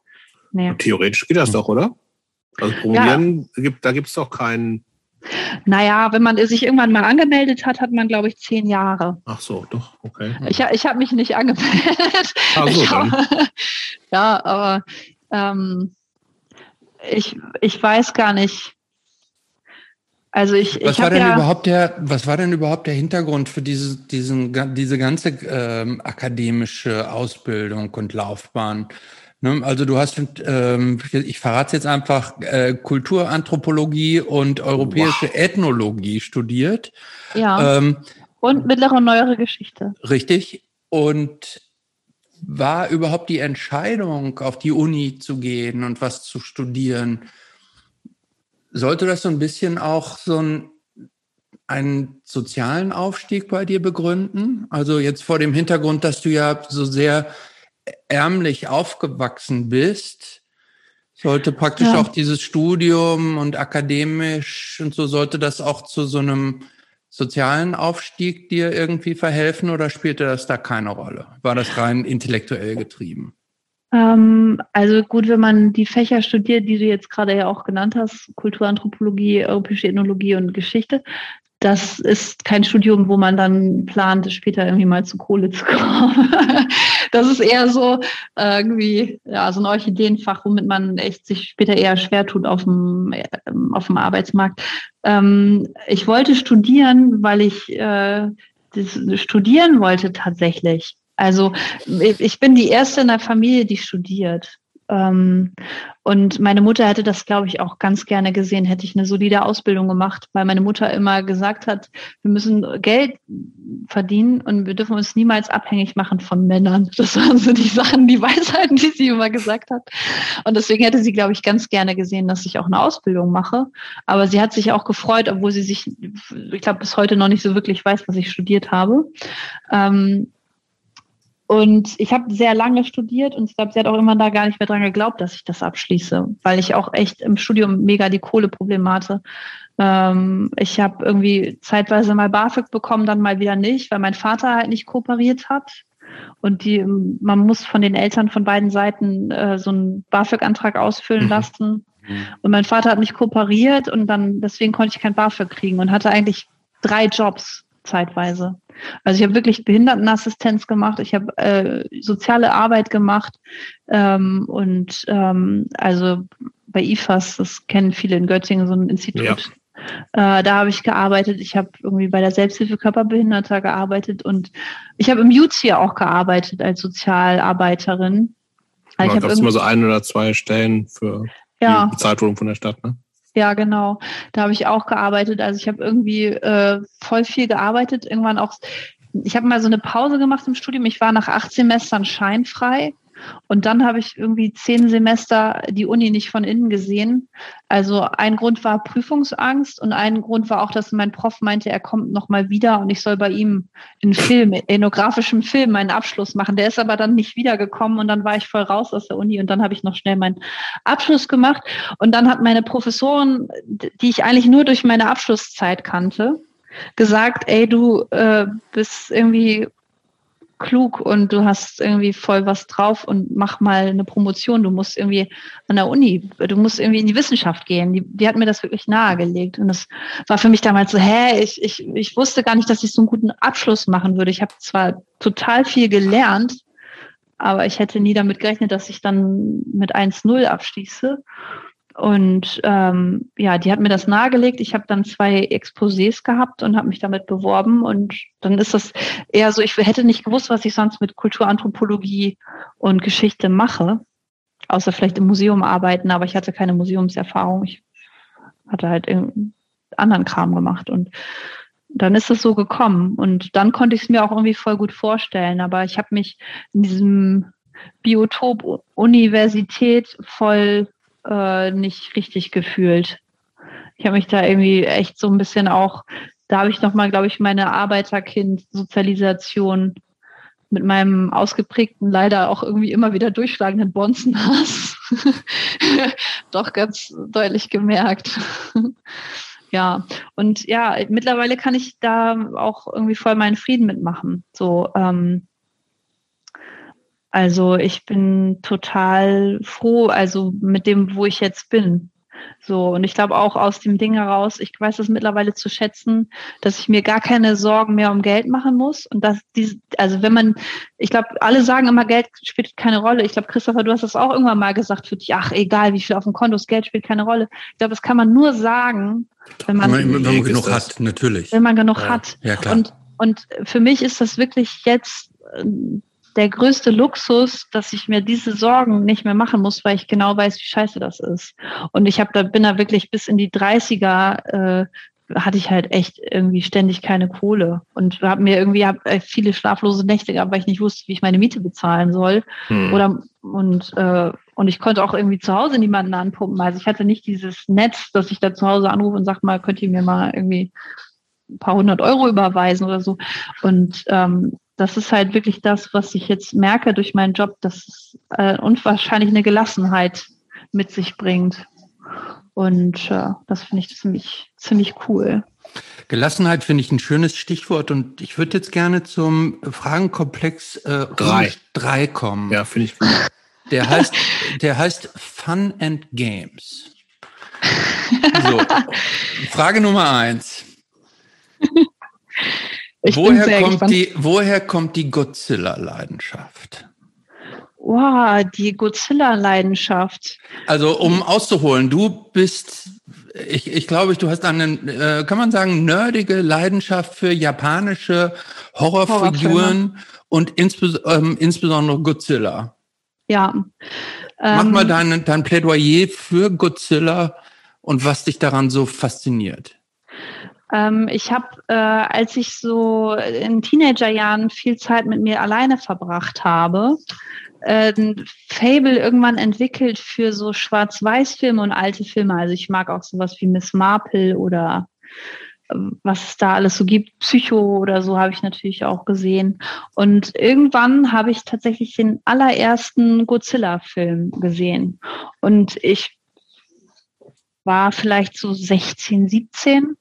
nee. Theoretisch geht das doch, oder? Also promovieren, ja. gibt, da gibt es doch keinen. Naja, wenn man sich irgendwann mal angemeldet hat, hat man, glaube ich, zehn Jahre. Ach so, doch, okay. Ich, ich habe mich nicht angemeldet. [laughs] Ach so, dann. [laughs] ja, aber ähm, ich, ich weiß gar nicht, also ich, was ich war denn ja überhaupt der, was war denn überhaupt der Hintergrund für diese, diesen, diese ganze ähm, akademische Ausbildung und Laufbahn? Ne? Also du hast, ähm, ich verrate es jetzt einfach, äh, Kulturanthropologie und europäische wow. Ethnologie studiert. Ja. Ähm, und mittlere und neuere Geschichte. Richtig. Und war überhaupt die Entscheidung, auf die Uni zu gehen und was zu studieren, sollte das so ein bisschen auch so ein einen sozialen Aufstieg bei dir begründen? Also jetzt vor dem Hintergrund, dass du ja so sehr ärmlich aufgewachsen bist, sollte praktisch ja. auch dieses Studium und akademisch und so, sollte das auch zu so einem sozialen Aufstieg dir irgendwie verhelfen oder spielte das da keine Rolle? War das rein intellektuell getrieben? Ähm, also gut, wenn man die Fächer studiert, die du jetzt gerade ja auch genannt hast, Kulturanthropologie, europäische Ethnologie und Geschichte, das ist kein Studium, wo man dann plant, später irgendwie mal zu Kohle zu kommen. [laughs] das ist eher so äh, irgendwie ja, so ein Orchideenfach, womit man echt sich später eher schwer tut auf dem, ähm, auf dem Arbeitsmarkt. Ähm, ich wollte studieren, weil ich äh, das studieren wollte tatsächlich. Also ich bin die erste in der Familie, die studiert. Ähm, und meine Mutter hätte das, glaube ich, auch ganz gerne gesehen, hätte ich eine solide Ausbildung gemacht, weil meine Mutter immer gesagt hat, wir müssen Geld verdienen und wir dürfen uns niemals abhängig machen von Männern. Das waren so die Sachen, die Weisheiten, die sie immer gesagt hat. Und deswegen hätte sie, glaube ich, ganz gerne gesehen, dass ich auch eine Ausbildung mache. Aber sie hat sich auch gefreut, obwohl sie sich, ich glaube, bis heute noch nicht so wirklich weiß, was ich studiert habe. Ähm, und ich habe sehr lange studiert und ich glaube, sie hat auch immer da gar nicht mehr dran geglaubt, dass ich das abschließe, weil ich auch echt im Studium mega die Kohleprobleme hatte. Ähm, ich habe irgendwie zeitweise mal BAföG bekommen, dann mal wieder nicht, weil mein Vater halt nicht kooperiert hat. Und die, man muss von den Eltern von beiden Seiten äh, so einen BAföG-Antrag ausfüllen mhm. lassen. Mhm. Und mein Vater hat nicht kooperiert und dann deswegen konnte ich kein BAföG kriegen und hatte eigentlich drei Jobs zeitweise. Also ich habe wirklich Behindertenassistenz gemacht, ich habe äh, soziale Arbeit gemacht ähm, und ähm, also bei IFAS, das kennen viele in Göttingen, so ein Institut. Ja. Äh, da habe ich gearbeitet. Ich habe irgendwie bei der Selbsthilfe Körperbehinderter gearbeitet und ich habe im Jutz hier auch gearbeitet als Sozialarbeiterin. Also ja, gab es immer so ein oder zwei Stellen für ja. die bezahlt wurden von der Stadt, ne? Ja, genau. Da habe ich auch gearbeitet. Also ich habe irgendwie äh, voll viel gearbeitet. Irgendwann auch, ich habe mal so eine Pause gemacht im Studium. Ich war nach acht Semestern scheinfrei und dann habe ich irgendwie zehn Semester die Uni nicht von innen gesehen. Also ein Grund war Prüfungsangst und ein Grund war auch, dass mein Prof meinte, er kommt nochmal wieder und ich soll bei ihm in Film, ethnografischem Film meinen Abschluss machen. Der ist aber dann nicht wiedergekommen und dann war ich voll raus aus der Uni und dann habe ich noch schnell meinen Abschluss gemacht. Und dann hat meine Professorin, die ich eigentlich nur durch meine Abschlusszeit kannte, gesagt, ey, du äh, bist irgendwie klug und du hast irgendwie voll was drauf und mach mal eine Promotion. Du musst irgendwie an der Uni, du musst irgendwie in die Wissenschaft gehen. Die, die hat mir das wirklich nahegelegt. Und das war für mich damals so, hä, ich, ich, ich wusste gar nicht, dass ich so einen guten Abschluss machen würde. Ich habe zwar total viel gelernt, aber ich hätte nie damit gerechnet, dass ich dann mit 1-0 abschließe. Und ähm, ja, die hat mir das nahegelegt. Ich habe dann zwei Exposés gehabt und habe mich damit beworben. Und dann ist das eher so, ich hätte nicht gewusst, was ich sonst mit Kulturanthropologie und Geschichte mache. Außer vielleicht im Museum arbeiten, aber ich hatte keine Museumserfahrung. Ich hatte halt irgendeinen anderen Kram gemacht. Und dann ist es so gekommen. Und dann konnte ich es mir auch irgendwie voll gut vorstellen. Aber ich habe mich in diesem Biotop Universität voll äh, nicht richtig gefühlt. Ich habe mich da irgendwie echt so ein bisschen auch, da habe ich nochmal, glaube ich, meine Arbeiterkind-Sozialisation mit meinem ausgeprägten, leider auch irgendwie immer wieder durchschlagenden Bonzenhass [laughs] doch ganz deutlich gemerkt. [laughs] ja, und ja, mittlerweile kann ich da auch irgendwie voll meinen Frieden mitmachen. So, ähm, also ich bin total froh, also mit dem, wo ich jetzt bin. So, und ich glaube auch aus dem Ding heraus, ich weiß es mittlerweile zu schätzen, dass ich mir gar keine Sorgen mehr um Geld machen muss. Und dass diese, also wenn man, ich glaube, alle sagen immer, Geld spielt keine Rolle. Ich glaube, Christopher, du hast das auch irgendwann mal gesagt für dich, ach, egal, wie viel auf dem Konto ist, Geld spielt keine Rolle. Ich glaube, das kann man nur sagen, wenn man, wenn man, wenn man genug hat, natürlich. Wenn man genug ja. hat. Ja, klar. Und, und für mich ist das wirklich jetzt der größte Luxus, dass ich mir diese Sorgen nicht mehr machen muss, weil ich genau weiß, wie scheiße das ist. Und ich habe da bin da wirklich bis in die 30er äh, hatte ich halt echt irgendwie ständig keine Kohle und habe mir irgendwie hab äh, viele schlaflose Nächte gehabt, weil ich nicht wusste, wie ich meine Miete bezahlen soll. Hm. Oder und äh, und ich konnte auch irgendwie zu Hause niemanden anpumpen. Also ich hatte nicht dieses Netz, dass ich da zu Hause anrufe und sag mal, könnt ihr mir mal irgendwie ein paar hundert Euro überweisen oder so. Und ähm, das ist halt wirklich das, was ich jetzt merke durch meinen Job, dass es äh, unwahrscheinlich eine Gelassenheit mit sich bringt. Und äh, das finde ich ziemlich, ziemlich cool. Gelassenheit finde ich ein schönes Stichwort und ich würde jetzt gerne zum Fragenkomplex äh, drei. drei kommen. Ja, finde ich gut. Der heißt, der heißt Fun and Games. So, [laughs] Frage Nummer eins. Ich woher, kommt die, woher kommt die Godzilla-Leidenschaft? Wow, die Godzilla-Leidenschaft. Also um auszuholen, du bist, ich, ich glaube, du hast eine, äh, kann man sagen, nerdige Leidenschaft für japanische Horrorfiguren und insbes ähm, insbesondere Godzilla. Ja. Mach ähm, mal dein, dein Plädoyer für Godzilla und was dich daran so fasziniert. Ähm, ich habe, äh, als ich so in Teenagerjahren viel Zeit mit mir alleine verbracht habe, äh, ein Fable irgendwann entwickelt für so Schwarz-Weiß-Filme und alte Filme. Also ich mag auch sowas wie Miss Marple oder äh, was es da alles so gibt, Psycho oder so habe ich natürlich auch gesehen. Und irgendwann habe ich tatsächlich den allerersten Godzilla-Film gesehen. Und ich war vielleicht so 16, 17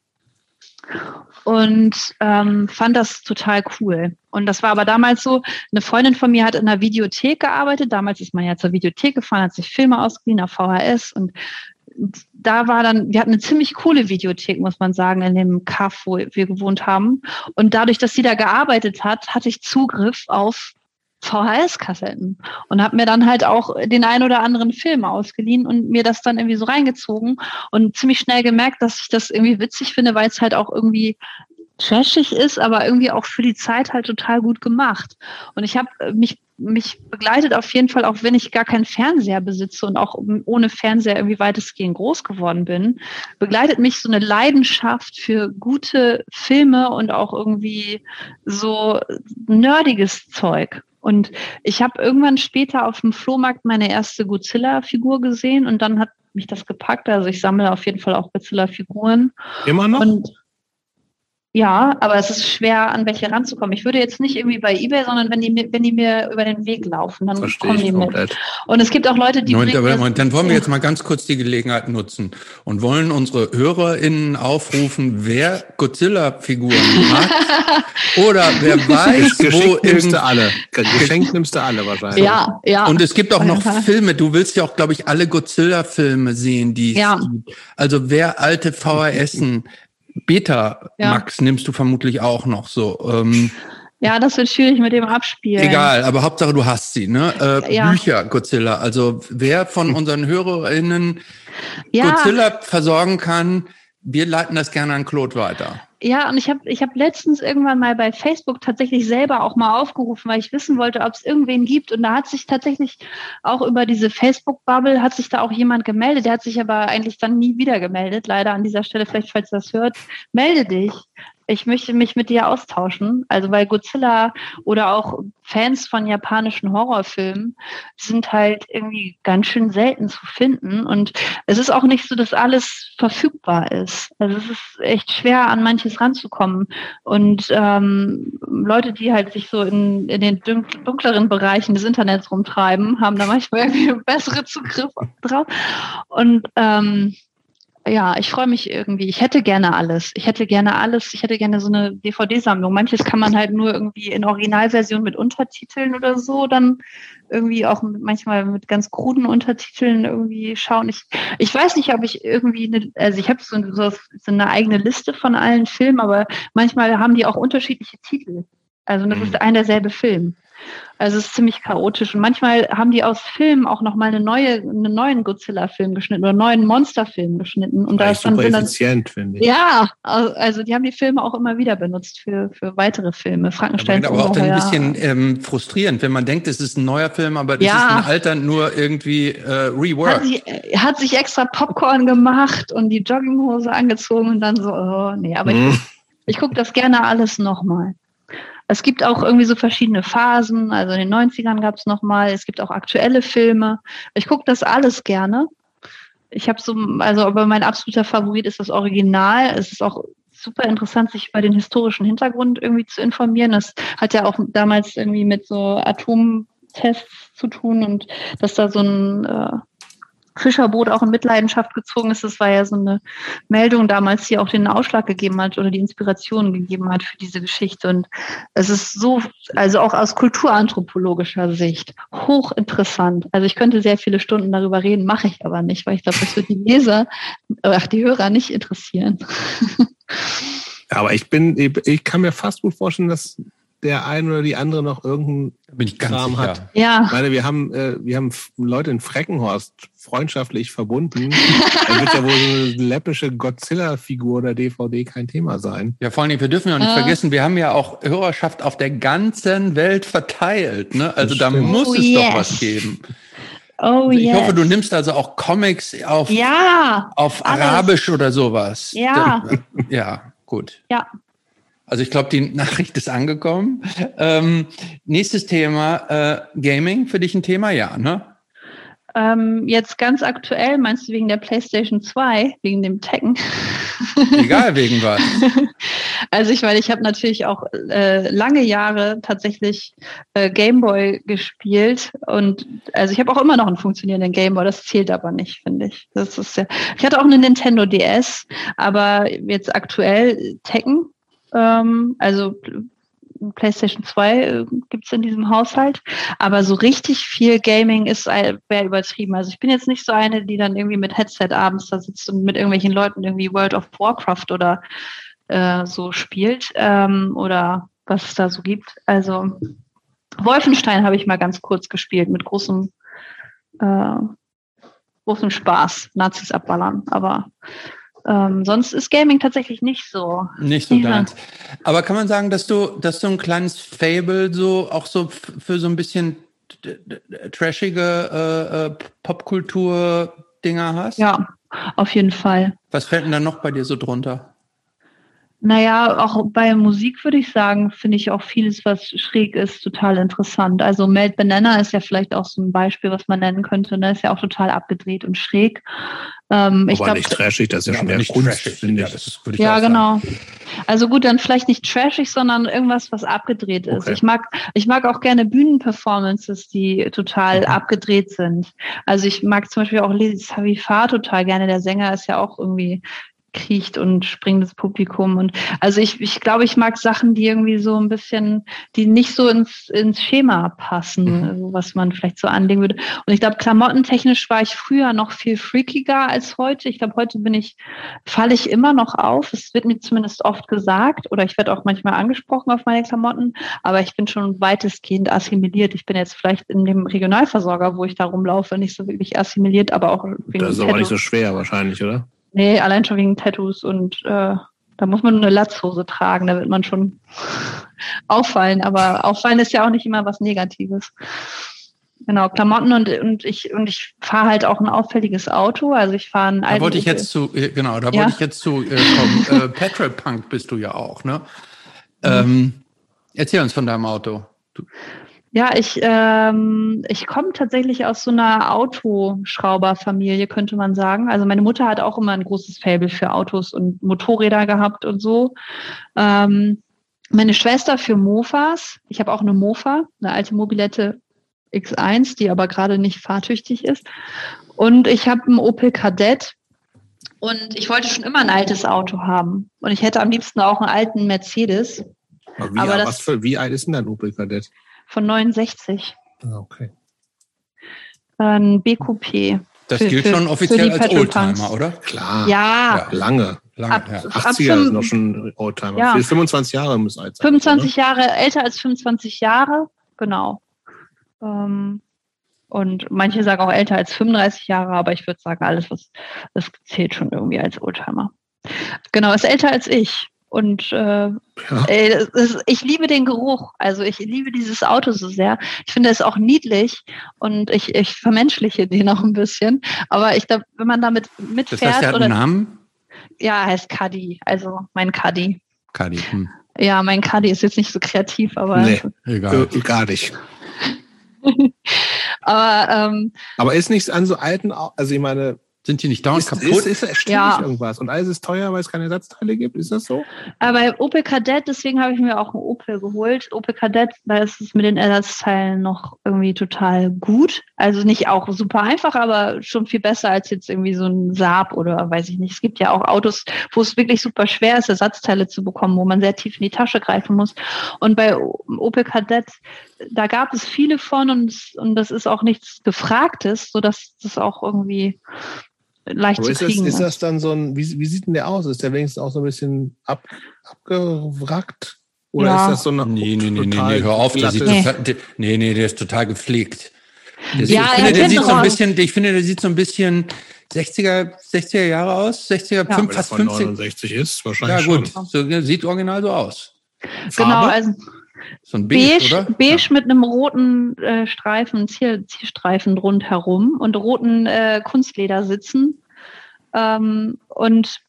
und ähm, fand das total cool. Und das war aber damals so, eine Freundin von mir hat in einer Videothek gearbeitet. Damals ist man ja zur Videothek gefahren, hat sich Filme ausgeliehen auf VHS und da war dann, wir hatten eine ziemlich coole Videothek, muss man sagen, in dem Kaff, wo wir gewohnt haben. Und dadurch, dass sie da gearbeitet hat, hatte ich Zugriff auf VHS-Kassetten und habe mir dann halt auch den ein oder anderen Film ausgeliehen und mir das dann irgendwie so reingezogen und ziemlich schnell gemerkt, dass ich das irgendwie witzig finde, weil es halt auch irgendwie trashig ist, aber irgendwie auch für die Zeit halt total gut gemacht. Und ich habe mich mich begleitet auf jeden Fall, auch wenn ich gar keinen Fernseher besitze und auch ohne Fernseher irgendwie weitestgehend groß geworden bin, begleitet mich so eine Leidenschaft für gute Filme und auch irgendwie so nerdiges Zeug. Und ich habe irgendwann später auf dem Flohmarkt meine erste Godzilla-Figur gesehen und dann hat mich das gepackt. Also ich sammle auf jeden Fall auch Godzilla-Figuren. Immer noch? Und ja, aber es ist schwer, an welche ranzukommen. Ich würde jetzt nicht irgendwie bei eBay, sondern wenn die, mir, wenn die mir über den Weg laufen, dann Verstehe kommen die mit. Und es gibt auch Leute, die. Moment, aber, Moment, dann wollen wir jetzt mal ganz kurz die Gelegenheit nutzen und wollen unsere HörerInnen aufrufen, wer Godzilla-Figuren hat [laughs] oder wer weiß, Geschenk wo nimmst du alle. Geschenk nimmst du alle wahrscheinlich. Ja, ja. Und es gibt auch noch Filme. Du willst ja auch, glaube ich, alle Godzilla-Filme sehen, die ja. Also wer alte VHSen Beta ja. Max nimmst du vermutlich auch noch so. Ähm, ja, das wird schwierig mit dem Abspielen. Egal, aber Hauptsache du hast sie, ne? Äh, ja. Bücher Godzilla. Also wer von unseren HörerInnen ja. Godzilla versorgen kann, wir leiten das gerne an Claude weiter. Ja, und ich habe ich hab letztens irgendwann mal bei Facebook tatsächlich selber auch mal aufgerufen, weil ich wissen wollte, ob es irgendwen gibt. Und da hat sich tatsächlich auch über diese Facebook-Bubble hat sich da auch jemand gemeldet. Der hat sich aber eigentlich dann nie wieder gemeldet. Leider an dieser Stelle, vielleicht falls ihr das hört, melde dich ich möchte mich mit dir austauschen. Also weil Godzilla oder auch Fans von japanischen Horrorfilmen sind halt irgendwie ganz schön selten zu finden. Und es ist auch nicht so, dass alles verfügbar ist. Also es ist echt schwer, an manches ranzukommen. Und ähm, Leute, die halt sich so in, in den dunkleren Bereichen des Internets rumtreiben, haben da manchmal [laughs] irgendwie bessere Zugriff drauf. Und ähm, ja, ich freue mich irgendwie. Ich hätte gerne alles. Ich hätte gerne alles. Ich hätte gerne so eine DVD-Sammlung. Manches kann man halt nur irgendwie in Originalversion mit Untertiteln oder so dann irgendwie auch manchmal mit ganz kruden Untertiteln irgendwie schauen. Ich, ich weiß nicht, ob ich irgendwie, eine, also ich habe so, so, so eine eigene Liste von allen Filmen, aber manchmal haben die auch unterschiedliche Titel. Also das ist mhm. ein derselbe Film. Also es ist ziemlich chaotisch. Und manchmal haben die aus Filmen auch nochmal eine neue, einen neuen Godzilla-Film geschnitten oder einen neuen Monster-Film geschnitten. Und da ist dann, super effizient, finde ich. Ja, also die haben die Filme auch immer wieder benutzt für, für weitere Filme. Frankenstein. Aber auch dann ein bisschen ähm, frustrierend, wenn man denkt, es ist ein neuer Film, aber das ja. ist ein alter nur irgendwie äh, reworked. Hat, sie, hat sich extra Popcorn gemacht und die Jogginghose angezogen und dann so, oh nee, aber mhm. ich, ich gucke das gerne alles nochmal. Es gibt auch irgendwie so verschiedene Phasen. Also in den 90ern gab es nochmal, es gibt auch aktuelle Filme. Ich gucke das alles gerne. Ich habe so, also aber mein absoluter Favorit ist das Original. Es ist auch super interessant, sich über den historischen Hintergrund irgendwie zu informieren. Das hat ja auch damals irgendwie mit so Atomtests zu tun und dass da so ein äh, Fischerboot auch in Mitleidenschaft gezogen ist. Das war ja so eine Meldung damals, die auch den Ausschlag gegeben hat oder die Inspiration gegeben hat für diese Geschichte. Und es ist so, also auch aus kulturanthropologischer Sicht, hochinteressant. Also ich könnte sehr viele Stunden darüber reden, mache ich aber nicht, weil ich glaube, das wird die Leser, ach, die Hörer nicht interessieren. [laughs] Aber ich bin, ich kann mir fast gut vorstellen, dass der eine oder die andere noch irgendeinen Kram sicher. hat. Ja, Ich meine, wir haben, äh, wir haben Leute in Freckenhorst freundschaftlich verbunden. [laughs] Dann wird ja wohl so eine läppische Godzilla-Figur oder DVD kein Thema sein. Ja, vor allem, wir dürfen ja auch nicht Ah. vergessen, wir haben ja auch Hörerschaft auf der ganzen Welt verteilt. Ne? Also da muss Oh, es yes. doch was geben. oh Ich yes. hoffe, du nimmst also auch Comics auf, Ja, auf alles. Arabisch oder sowas. Ja. Da- Ja, gut. ja. Also ich glaube, die Nachricht ist angekommen. Ähm, nächstes Thema, äh, Gaming, für dich ein Thema? Ja, ne? Ähm, jetzt ganz aktuell, meinst du wegen der PlayStation 2, wegen dem Tekken? [laughs] Egal wegen was. [laughs] Also ich meine, ich habe natürlich auch äh, lange Jahre tatsächlich äh, Gameboy gespielt und also ich habe auch immer noch einen funktionierenden Gameboy, das zählt aber nicht, finde ich. Das ist ja. Ich hatte auch eine Nintendo DS, aber jetzt aktuell Tekken, ähm, also PlayStation 2 äh, gibt's in diesem Haushalt, aber so richtig viel Gaming ist wäre übertrieben. Also ich bin jetzt nicht so eine, die dann irgendwie mit Headset abends da sitzt und mit irgendwelchen Leuten irgendwie World of Warcraft oder äh, so spielt ähm, oder was es da so gibt. Also Wolfenstein habe ich mal ganz kurz gespielt mit großem, äh, großem Spaß, Nazis abballern. Aber ähm, sonst ist Gaming tatsächlich nicht so. Nicht so Ja. deins. Aber kann man sagen, dass du, dass du ein kleines Fable so auch so für so ein bisschen trashige äh, äh, Popkultur-Dinger hast? Ja, auf jeden Fall. Was fällt denn da noch bei dir so drunter? Naja, auch bei Musik würde ich sagen, finde ich auch vieles, was schräg ist, total interessant. Also Melt Banana ist ja vielleicht auch so ein Beispiel, was man nennen könnte. Ne? Ist ja auch total abgedreht und schräg. Ähm, ich Aber glaube, nicht trashig, das ist ja, schon aber mehr nicht Kunst, trashig. finde Ja, ich. das ist, würde ich Ja, auch sagen. genau. Also gut, dann vielleicht nicht trashig, sondern irgendwas, was abgedreht ist. Okay. Ich mag, ich mag auch gerne Bühnenperformances, die total Mhm. abgedreht sind. Also ich mag zum Beispiel auch Lili Savifar total gerne. Der Sänger ist ja auch irgendwie kriecht und springendes Publikum und also ich, ich glaube, ich mag Sachen, die irgendwie so ein bisschen, die nicht so ins, ins Schema passen, Mhm. also was man vielleicht so anlegen würde. Und ich glaube, klamottentechnisch war ich früher noch viel freakiger als heute. Ich glaube, heute bin ich, falle ich immer noch auf. Es wird mir zumindest oft gesagt oder ich werde auch manchmal angesprochen auf meine Klamotten, aber ich bin schon weitestgehend assimiliert. Ich bin jetzt vielleicht in dem Regionalversorger, wo ich da rumlaufe, nicht so wirklich assimiliert, aber auch wegen Das ist aber nicht so schwer wahrscheinlich, oder? Nee, allein schon wegen Tattoos und äh, da muss man nur eine Latzhose tragen, da wird man schon [laughs] auffallen. Aber auffallen ist ja auch nicht immer was Negatives. Genau, Klamotten und, und ich und ich fahre halt auch ein auffälliges Auto. Also ich fahre ein Da wollte ich jetzt zu, äh, genau, da Ja. wollte ich jetzt zu äh, kommen. [laughs] äh, Petrol Punk bist du ja auch, ne? Ähm, erzähl uns von deinem Auto. Du, Ja, ich, ähm, ich komme tatsächlich aus so einer Autoschrauberfamilie, könnte man sagen. Also meine Mutter hat auch immer ein großes Faible für Autos und Motorräder gehabt und so. Ähm, meine Schwester für Mofas. Ich habe auch eine Mofa, eine alte Mobilette X1, die aber gerade nicht fahrtüchtig ist. Und ich habe einen Opel Kadett. Und ich wollte schon immer ein altes Auto haben. Und ich hätte am liebsten auch einen alten Mercedes Aber wie, Aber das- für, wie alt ist denn dein Opel Kadett? Von 69. Ah, okay. Ein BQP. das Für- gilt für- schon offiziell als. Oldtimer, oder? Klar. Ja, Lange. Lange, Ab- ja. ab 80er sind fünf- noch schon Oldtimer. Ja. 25 Jahre muss alt sein. 25 Jahre, älter als 25 Jahre, genau. Ähm, und manche sagen auch älter als 35 Jahre, aber ich würde sagen, alles, was das zählt schon irgendwie als Oldtimer. Genau, ist älter als ich. Und äh, Ja. ey, das ist, ich liebe den Geruch. Also ich liebe dieses Auto so sehr. Ich finde es auch niedlich und ich, ich vermenschliche den auch ein bisschen. Aber ich glaube, wenn man damit Das mitfährt heißt, der hat oder einen Namen? ja, heißt Caddy, also mein Caddy. Kadi. Hm. Ja, mein Caddy ist jetzt nicht so kreativ, aber Nee. Egal. Äh, gar nicht. [laughs] aber ähm, Aber ist nichts an so alten, also ich meine, Sind die nicht dauernd Ist, kaputt? ist, ist Ja. irgendwas. Und alles ist teuer, weil es keine Ersatzteile gibt. Ist das so? Aber bei Opel Kadett, deswegen habe ich mir auch einen Opel geholt. Opel Kadett, da ist es mit den Ersatzteilen noch irgendwie total gut. Also nicht auch super einfach, aber schon viel besser als jetzt irgendwie so ein Saab oder weiß ich nicht. Es gibt ja auch Autos, wo es wirklich super schwer ist, Ersatzteile zu bekommen, wo man sehr tief in die Tasche greifen muss. Und bei Opel Kadett, da gab es viele von und, und das ist auch nichts Gefragtes, sodass das auch irgendwie leicht Aber zu ist das, kriegen ist das dann so ein, wie, wie sieht denn der aus? Ist der wenigstens auch so ein bisschen ab, abgewrackt? Oder Ja. ist das so eine Nee, nee, nee, nee, total nee, hör auf, der sieht glatte- total, der, nee, nee, der ist total gepflegt. Der sieht, Ja, ich finde, der sieht so ein bisschen, ich finde, der sieht so ein bisschen 60er, 60er Jahre aus, 60er, Ja. fünf, Wenn er fast von 50. 69 ist, Ja, wahrscheinlich gut, schon. so, der sieht original so aus. Genau, Farbe? also So ein Beige, beige, beige mit einem roten äh, Streifen, Ziel, Zielstreifen rundherum und roten äh, Kunstledersitzen. Ähm, und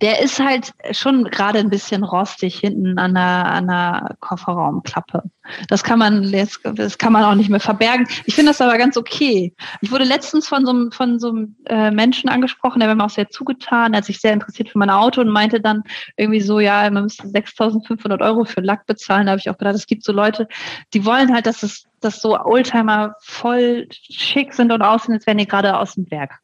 der ist halt schon gerade ein bisschen rostig hinten an der, an der Kofferraumklappe. Das kann man jetzt, das kann man auch nicht mehr verbergen. Ich finde das aber ganz okay. Ich wurde letztens von so einem, von so einem äh, Menschen angesprochen, der war mir auch sehr zugetan, der hat sich sehr interessiert für mein Auto und meinte dann irgendwie so, ja, man müsste 6.500 Euro für Lack bezahlen. Da habe ich auch gedacht, es gibt so Leute, die wollen halt, dass es, dass so Oldtimer voll schick sind und aussehen, als wären die gerade aus dem Werk.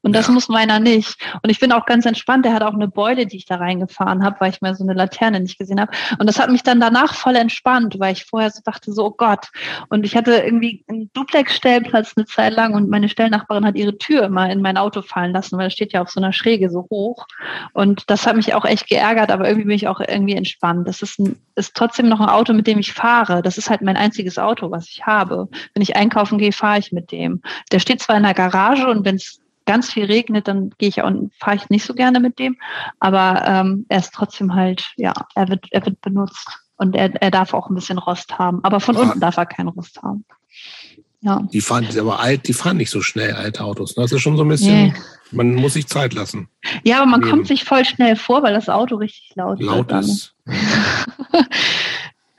Und das Ja. muss meiner nicht. Und ich bin auch ganz entspannt. Der hat auch eine Beule, die ich da reingefahren habe, weil ich mir so eine Laterne nicht gesehen habe. Und das hat mich dann danach voll entspannt, weil ich vorher so dachte, so, oh Gott. Und ich hatte irgendwie einen Duplex-Stellplatz eine Zeit lang und meine Stellnachbarin hat ihre Tür immer in mein Auto fallen lassen, weil es steht ja auf so einer Schräge so hoch. Und das hat mich auch echt geärgert, aber irgendwie bin ich auch irgendwie entspannt. Das ist, ein, ist trotzdem noch ein Auto, mit dem ich fahre. Das ist halt mein einziges Auto, was ich habe. Wenn ich einkaufen gehe, fahre ich mit dem. Der steht zwar in der Garage und wenn es ganz viel regnet, dann gehe ich auch fahre ich nicht so gerne mit dem, aber ähm, er ist trotzdem halt, ja, er wird, er wird benutzt und er, er darf auch ein bisschen Rost haben, aber von unten darf er keinen Rost haben. Ja. Die fahren, die aber alt, die fahren nicht so schnell, alte Autos. ne? Das ist schon so ein bisschen, Nee. man muss sich Zeit lassen. Ja, aber man Eben. kommt sich voll schnell vor, weil das Auto richtig laut, Laut ist. [laughs]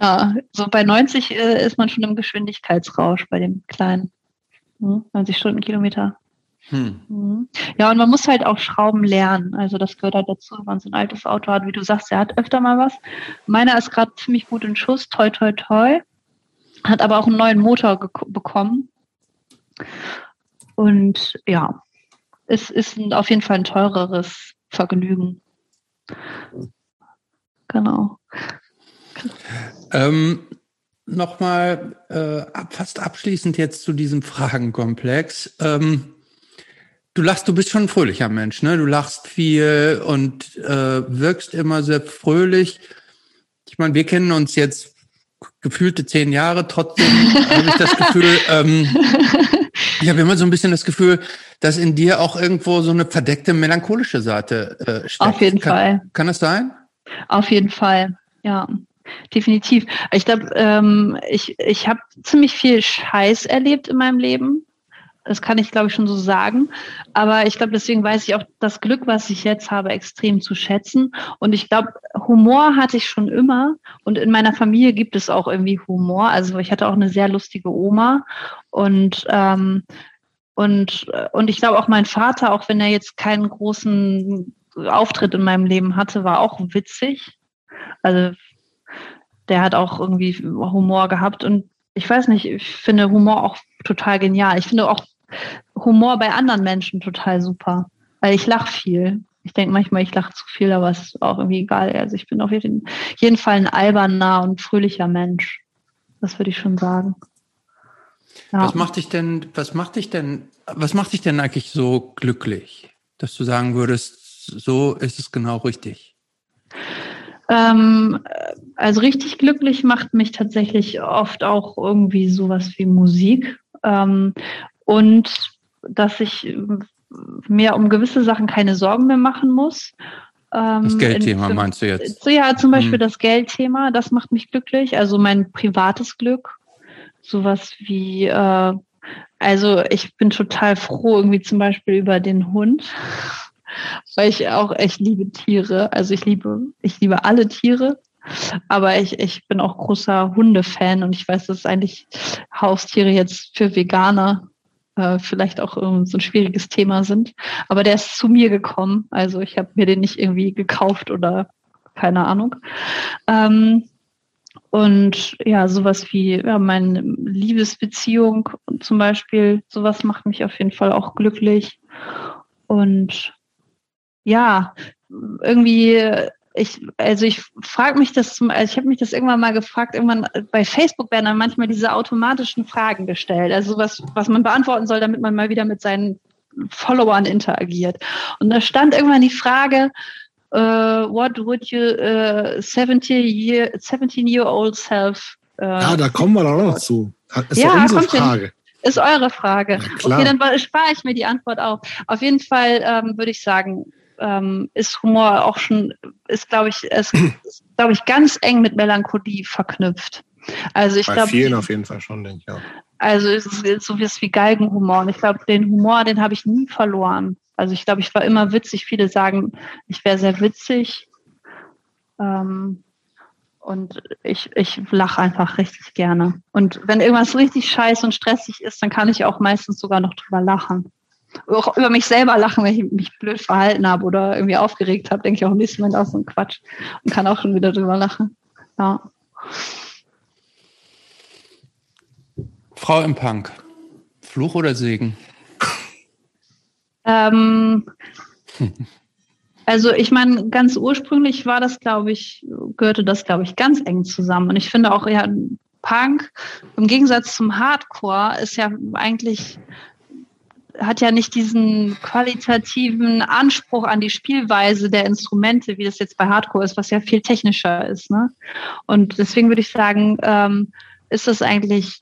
Ja, so bei 90 äh, ist man schon im Geschwindigkeitsrausch bei dem kleinen. Hm, 90 Stundenkilometer. Hm. Mhm. Ja, und man muss halt auch Schrauben lernen. Also das gehört halt dazu, wenn man so ein altes Auto hat. Wie du sagst, er hat öfter mal was. Meiner ist gerade ziemlich gut in Schuss, toi, toi, toi. Hat aber auch einen neuen Motor bekommen. Und ja, es ist ein, auf jeden Fall ein teureres Vergnügen. Genau. Ähm, Nochmal äh, fast abschließend jetzt zu diesem Fragenkomplex. Ähm, du lachst, du bist schon ein fröhlicher Mensch, ne? Du lachst viel und äh, wirkst immer sehr fröhlich. Ich meine, wir kennen uns jetzt gefühlte zehn Jahre, trotzdem habe ich das Gefühl, [laughs] ähm, ich habe immer so ein bisschen das Gefühl, dass in dir auch irgendwo so eine verdeckte melancholische Seite äh, steckt. Auf jeden kann, Fall. Kann das sein? Auf jeden Fall, ja, definitiv. Ich glaube, ähm, ich, ich habe ziemlich viel Scheiß erlebt in meinem Leben. Das kann ich, glaube ich, schon so sagen. Aber ich glaube, deswegen weiß ich auch das Glück, was ich jetzt habe, extrem zu schätzen. Und ich glaube, Humor hatte ich schon immer. Und in meiner Familie gibt es auch irgendwie Humor. Also ich hatte auch eine sehr lustige Oma. Und ähm, und, und ich glaube auch mein Vater, auch wenn er jetzt keinen großen Auftritt in meinem Leben hatte, war auch witzig. Also der hat auch irgendwie Humor gehabt und ich weiß nicht, ich finde Humor auch total genial. Ich finde auch Humor bei anderen Menschen total super, weil ich lache viel. Ich denke manchmal, ich lache zu viel, aber es ist auch irgendwie egal. Also ich bin auf jeden, jeden Fall ein alberner und fröhlicher Mensch. Das würde ich schon sagen. Ja. Was macht dich denn, was macht dich denn, was macht dich denn eigentlich so glücklich, dass du sagen würdest, so ist es genau richtig? Ähm, also richtig glücklich macht mich tatsächlich oft auch irgendwie sowas wie Musik. Ähm, und dass ich mir um gewisse Sachen keine Sorgen mehr machen muss. Ähm, Das Geldthema in- meinst du jetzt? So, ja, zum Beispiel Hm. das Geldthema, das macht mich glücklich. Also mein privates Glück. Sowas wie, äh, also ich bin total froh irgendwie zum Beispiel über den Hund, [laughs] weil ich auch echt liebe Tiere. Also ich liebe, ich liebe alle Tiere. Aber ich, ich bin auch großer Hundefan und ich weiß, das ist eigentlich Haustiere jetzt für Veganer äh, vielleicht auch ähm, so ein schwieriges Thema sind. Aber der ist zu mir gekommen. Also ich habe mir den nicht irgendwie gekauft oder keine Ahnung. Ähm, und ja, sowas wie ja, meine Liebesbeziehung zum Beispiel, sowas macht mich auf jeden Fall auch glücklich. Und ja, irgendwie, ich, also ich frage mich das zum, also ich habe mich das irgendwann mal gefragt, irgendwann bei Facebook werden dann manchmal diese automatischen Fragen gestellt, also was, was man beantworten soll, damit man mal wieder mit seinen Followern interagiert. Und da stand irgendwann die Frage, uh, what would you uh, 17 year 17 year old self uh, ja da kommen wir doch noch zu. Ist ja, unsere Frage. Ist eure Frage. Okay dann spare ich mir die Antwort auf. Auf jeden Fall ähm, würde ich sagen ähm, ist Humor auch schon ist glaube ich [clears throat] ist, glaube ich ganz eng mit Melancholie verknüpft also ich glaube vielen auf jeden Fall schon denke ich auch also es ist so wie Galgenhumor und ich glaube den Humor den habe ich nie verloren also ich glaube, ich war immer witzig. Viele sagen, ich wäre sehr witzig. Ähm, und ich, ich lache einfach richtig gerne. Und wenn irgendwas richtig scheiße und stressig ist, dann kann ich auch meistens sogar noch drüber lachen. Auch über mich selber lachen, wenn ich mich blöd verhalten habe oder irgendwie aufgeregt habe, denke ich auch ein bisschen Moment auch so ein Quatsch und kann auch schon wieder drüber lachen. Ja. Frau im Punk. Fluch oder Segen? Ähm, also ich meine, ganz ursprünglich war das, glaube ich, gehörte das, glaube ich, ganz eng zusammen. Und ich finde auch, ja, Punk im Gegensatz zum Hardcore ist ja eigentlich hat ja nicht diesen qualitativen Anspruch an die Spielweise der Instrumente, wie das jetzt bei Hardcore ist, was ja viel technischer ist. Ne? Und deswegen würde ich sagen, ähm, ist das eigentlich,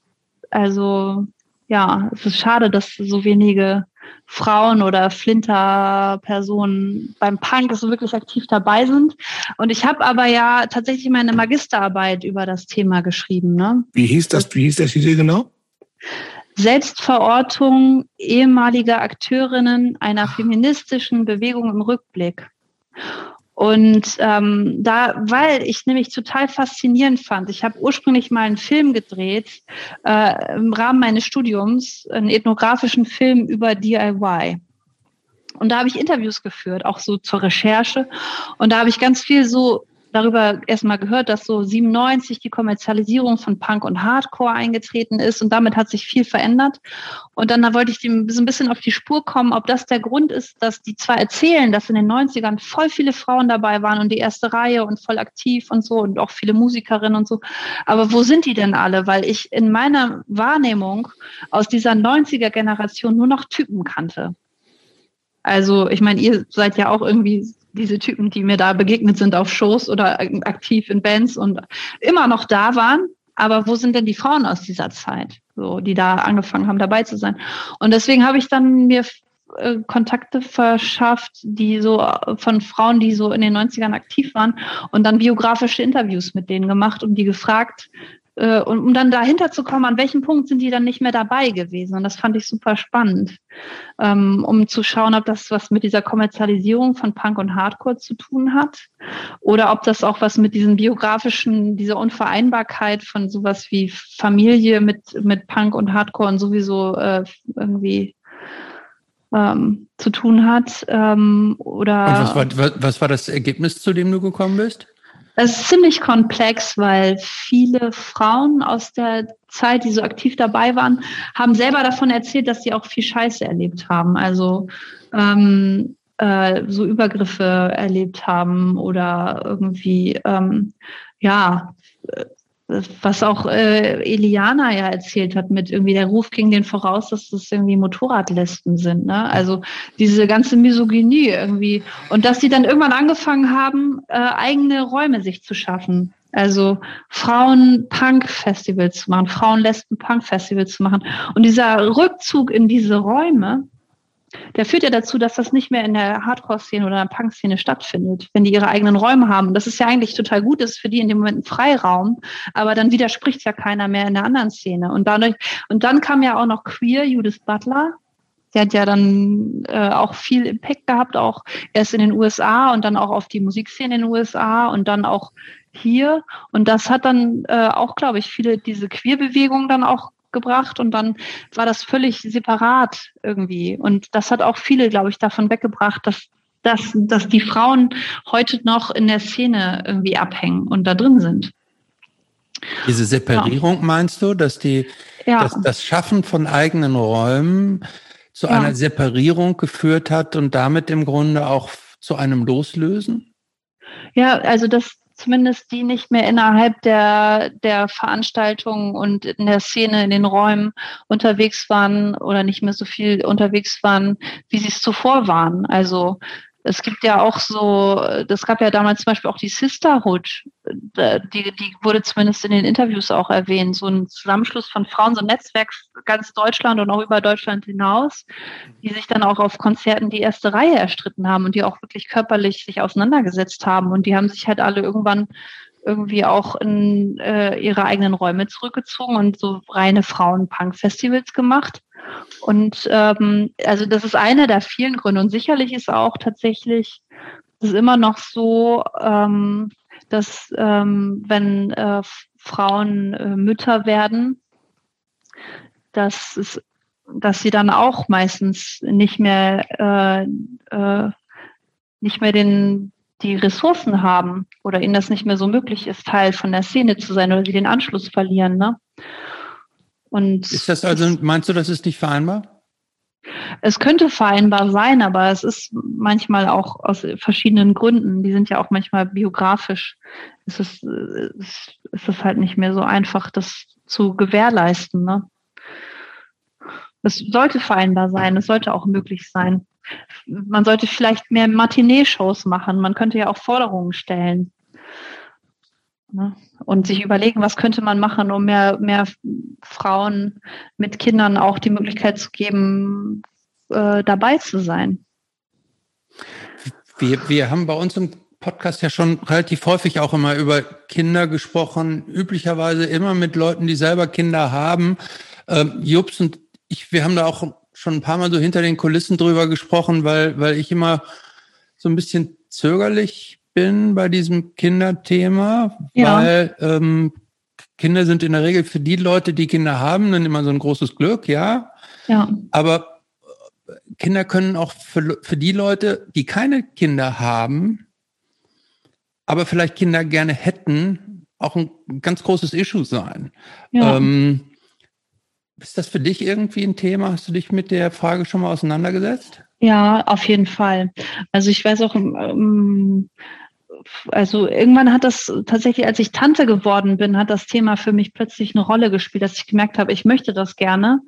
also ja, es ist schade, dass so wenige Frauen oder Flinter-Personen beim Punk so wirklich aktiv dabei sind. Und ich habe aber ja tatsächlich meine Magisterarbeit über das Thema geschrieben. Ne? Wie hieß das? Wie hieß das Titel genau? Selbstverortung ehemaliger Akteurinnen einer feministischen Bewegung im Rückblick. Und ähm, da, weil ich nämlich total faszinierend fand, ich habe ursprünglich mal einen Film gedreht äh, im Rahmen meines Studiums, einen ethnografischen Film über DIY. Und da habe ich Interviews geführt, auch so zur Recherche. Und da habe ich ganz viel so darüber erstmal gehört, dass so 97 die Kommerzialisierung von Punk und Hardcore eingetreten ist und damit hat sich viel verändert. Und dann da wollte ich dem so ein bisschen auf die Spur kommen, ob das der Grund ist, dass die zwar erzählen, dass in den 90ern voll viele Frauen dabei waren und die erste Reihe und voll aktiv und so und auch viele Musikerinnen und so. Aber wo sind die denn alle? Weil ich in meiner Wahrnehmung aus dieser 90er Generation nur noch Typen kannte. Also ich meine, ihr seid ja auch irgendwie diese Typen, die mir da begegnet sind auf Shows oder aktiv in Bands und immer noch da waren. Aber wo sind denn die Frauen aus dieser Zeit, so, die da angefangen haben, dabei zu sein? Und deswegen habe ich dann mir äh, Kontakte verschafft, die so von Frauen, die so in den 90ern aktiv waren und dann biografische Interviews mit denen gemacht und die gefragt, äh, und um dann dahinter zu kommen, an welchem Punkt sind die dann nicht mehr dabei gewesen. Und das fand ich super spannend, ähm, um zu schauen, ob das was mit dieser Kommerzialisierung von Punk und Hardcore zu tun hat oder ob das auch was mit diesen biografischen, dieser Unvereinbarkeit von sowas wie Familie mit, mit Punk und Hardcore und sowieso äh, irgendwie ähm, zu tun hat. Ähm, oder und was war, was war das Ergebnis, zu dem du gekommen bist? Es ist ziemlich komplex, weil viele Frauen aus der Zeit, die so aktiv dabei waren, haben selber davon erzählt, dass sie auch viel Scheiße erlebt haben. Also ähm, äh, so Übergriffe erlebt haben oder irgendwie ähm, ja was auch äh, Eliana ja erzählt hat mit irgendwie der Ruf ging den voraus, dass das irgendwie Motorradlesben sind. Ne? Also diese ganze Misogynie irgendwie. Und dass sie dann irgendwann angefangen haben, äh, eigene Räume sich zu schaffen. Also Frauen-Punk-Festivals zu machen, Frauen-Lesben-Punk-Festivals zu machen. Und dieser Rückzug in diese Räume, der führt ja dazu, dass das nicht mehr in der Hardcore-Szene oder in der Punk-Szene stattfindet, wenn die ihre eigenen Räume haben. Das ist ja eigentlich total gut, das ist für die in dem Moment ein Freiraum, aber dann widerspricht ja keiner mehr in der anderen Szene. Und dadurch, und dann kam ja auch noch Queer, Judith Butler, der hat ja dann äh, auch viel Impact gehabt, auch erst in den USA und dann auch auf die Musikszene in den USA und dann auch hier. Und das hat dann äh, auch, glaube ich, viele diese Queer-Bewegungen dann auch gebracht und dann war das völlig separat irgendwie. Und das hat auch viele, glaube ich, davon weggebracht, dass, dass, dass die Frauen heute noch in der Szene irgendwie abhängen und da drin sind. Diese Separierung ja. meinst du, dass die ja. dass das Schaffen von eigenen Räumen zu ja. einer Separierung geführt hat und damit im Grunde auch zu einem Loslösen? Ja, also dass zumindest die nicht mehr innerhalb der, der Veranstaltungen und in der Szene, in den Räumen unterwegs waren oder nicht mehr so viel unterwegs waren, wie sie es zuvor waren. Also es gibt ja auch so, das gab ja damals zum Beispiel auch die Sisterhood, die, die wurde zumindest in den Interviews auch erwähnt, so ein Zusammenschluss von Frauen, so ein Netzwerk ganz Deutschland und auch über Deutschland hinaus, die sich dann auch auf Konzerten die erste Reihe erstritten haben und die auch wirklich körperlich sich auseinandergesetzt haben und die haben sich halt alle irgendwann irgendwie auch in äh, ihre eigenen Räume zurückgezogen und so reine Frauen-Punk-Festivals gemacht. Und ähm, also das ist einer der vielen Gründe. Und sicherlich ist auch tatsächlich es ist immer noch so, ähm, dass ähm, wenn äh, Frauen äh, Mütter werden, dass es, dass sie dann auch meistens nicht mehr äh, äh, nicht mehr den die Ressourcen haben oder ihnen das nicht mehr so möglich ist, Teil von der Szene zu sein oder sie den Anschluss verlieren. Ne? Und ist das also, meinst du, das ist nicht vereinbar? Es könnte vereinbar sein, aber es ist manchmal auch aus verschiedenen Gründen. Die sind ja auch manchmal biografisch. Es ist, es ist halt nicht mehr so einfach, das zu gewährleisten. Ne? Es sollte vereinbar sein, es sollte auch möglich sein. Man sollte vielleicht mehr Matinee-Shows machen. Man könnte ja auch Forderungen stellen. Ne? Und sich überlegen, was könnte man machen, um mehr, mehr Frauen mit Kindern auch die Möglichkeit zu geben, äh, dabei zu sein. Wir, wir haben bei uns im Podcast ja schon relativ häufig auch immer über Kinder gesprochen, üblicherweise immer mit Leuten, die selber Kinder haben. Ähm, Jups und ich, wir haben da auch schon ein paar Mal so hinter den Kulissen drüber gesprochen, weil, weil ich immer so ein bisschen zögerlich bin bei diesem Kinderthema, ja. weil ähm, Kinder sind in der Regel für die Leute, die Kinder haben, dann immer so ein großes Glück, ja. Ja. Aber äh, Kinder können auch für, für die Leute, die keine Kinder haben, aber vielleicht Kinder gerne hätten, auch ein ganz großes Issue sein. Ja. Ähm, ist das für dich irgendwie ein Thema? Hast du dich mit der Frage schon mal auseinandergesetzt? Ja, auf jeden Fall. Also ich weiß auch, ähm, also irgendwann hat das tatsächlich, als ich Tante geworden bin, hat das Thema für mich plötzlich eine Rolle gespielt, dass ich gemerkt habe, ich möchte das gerne.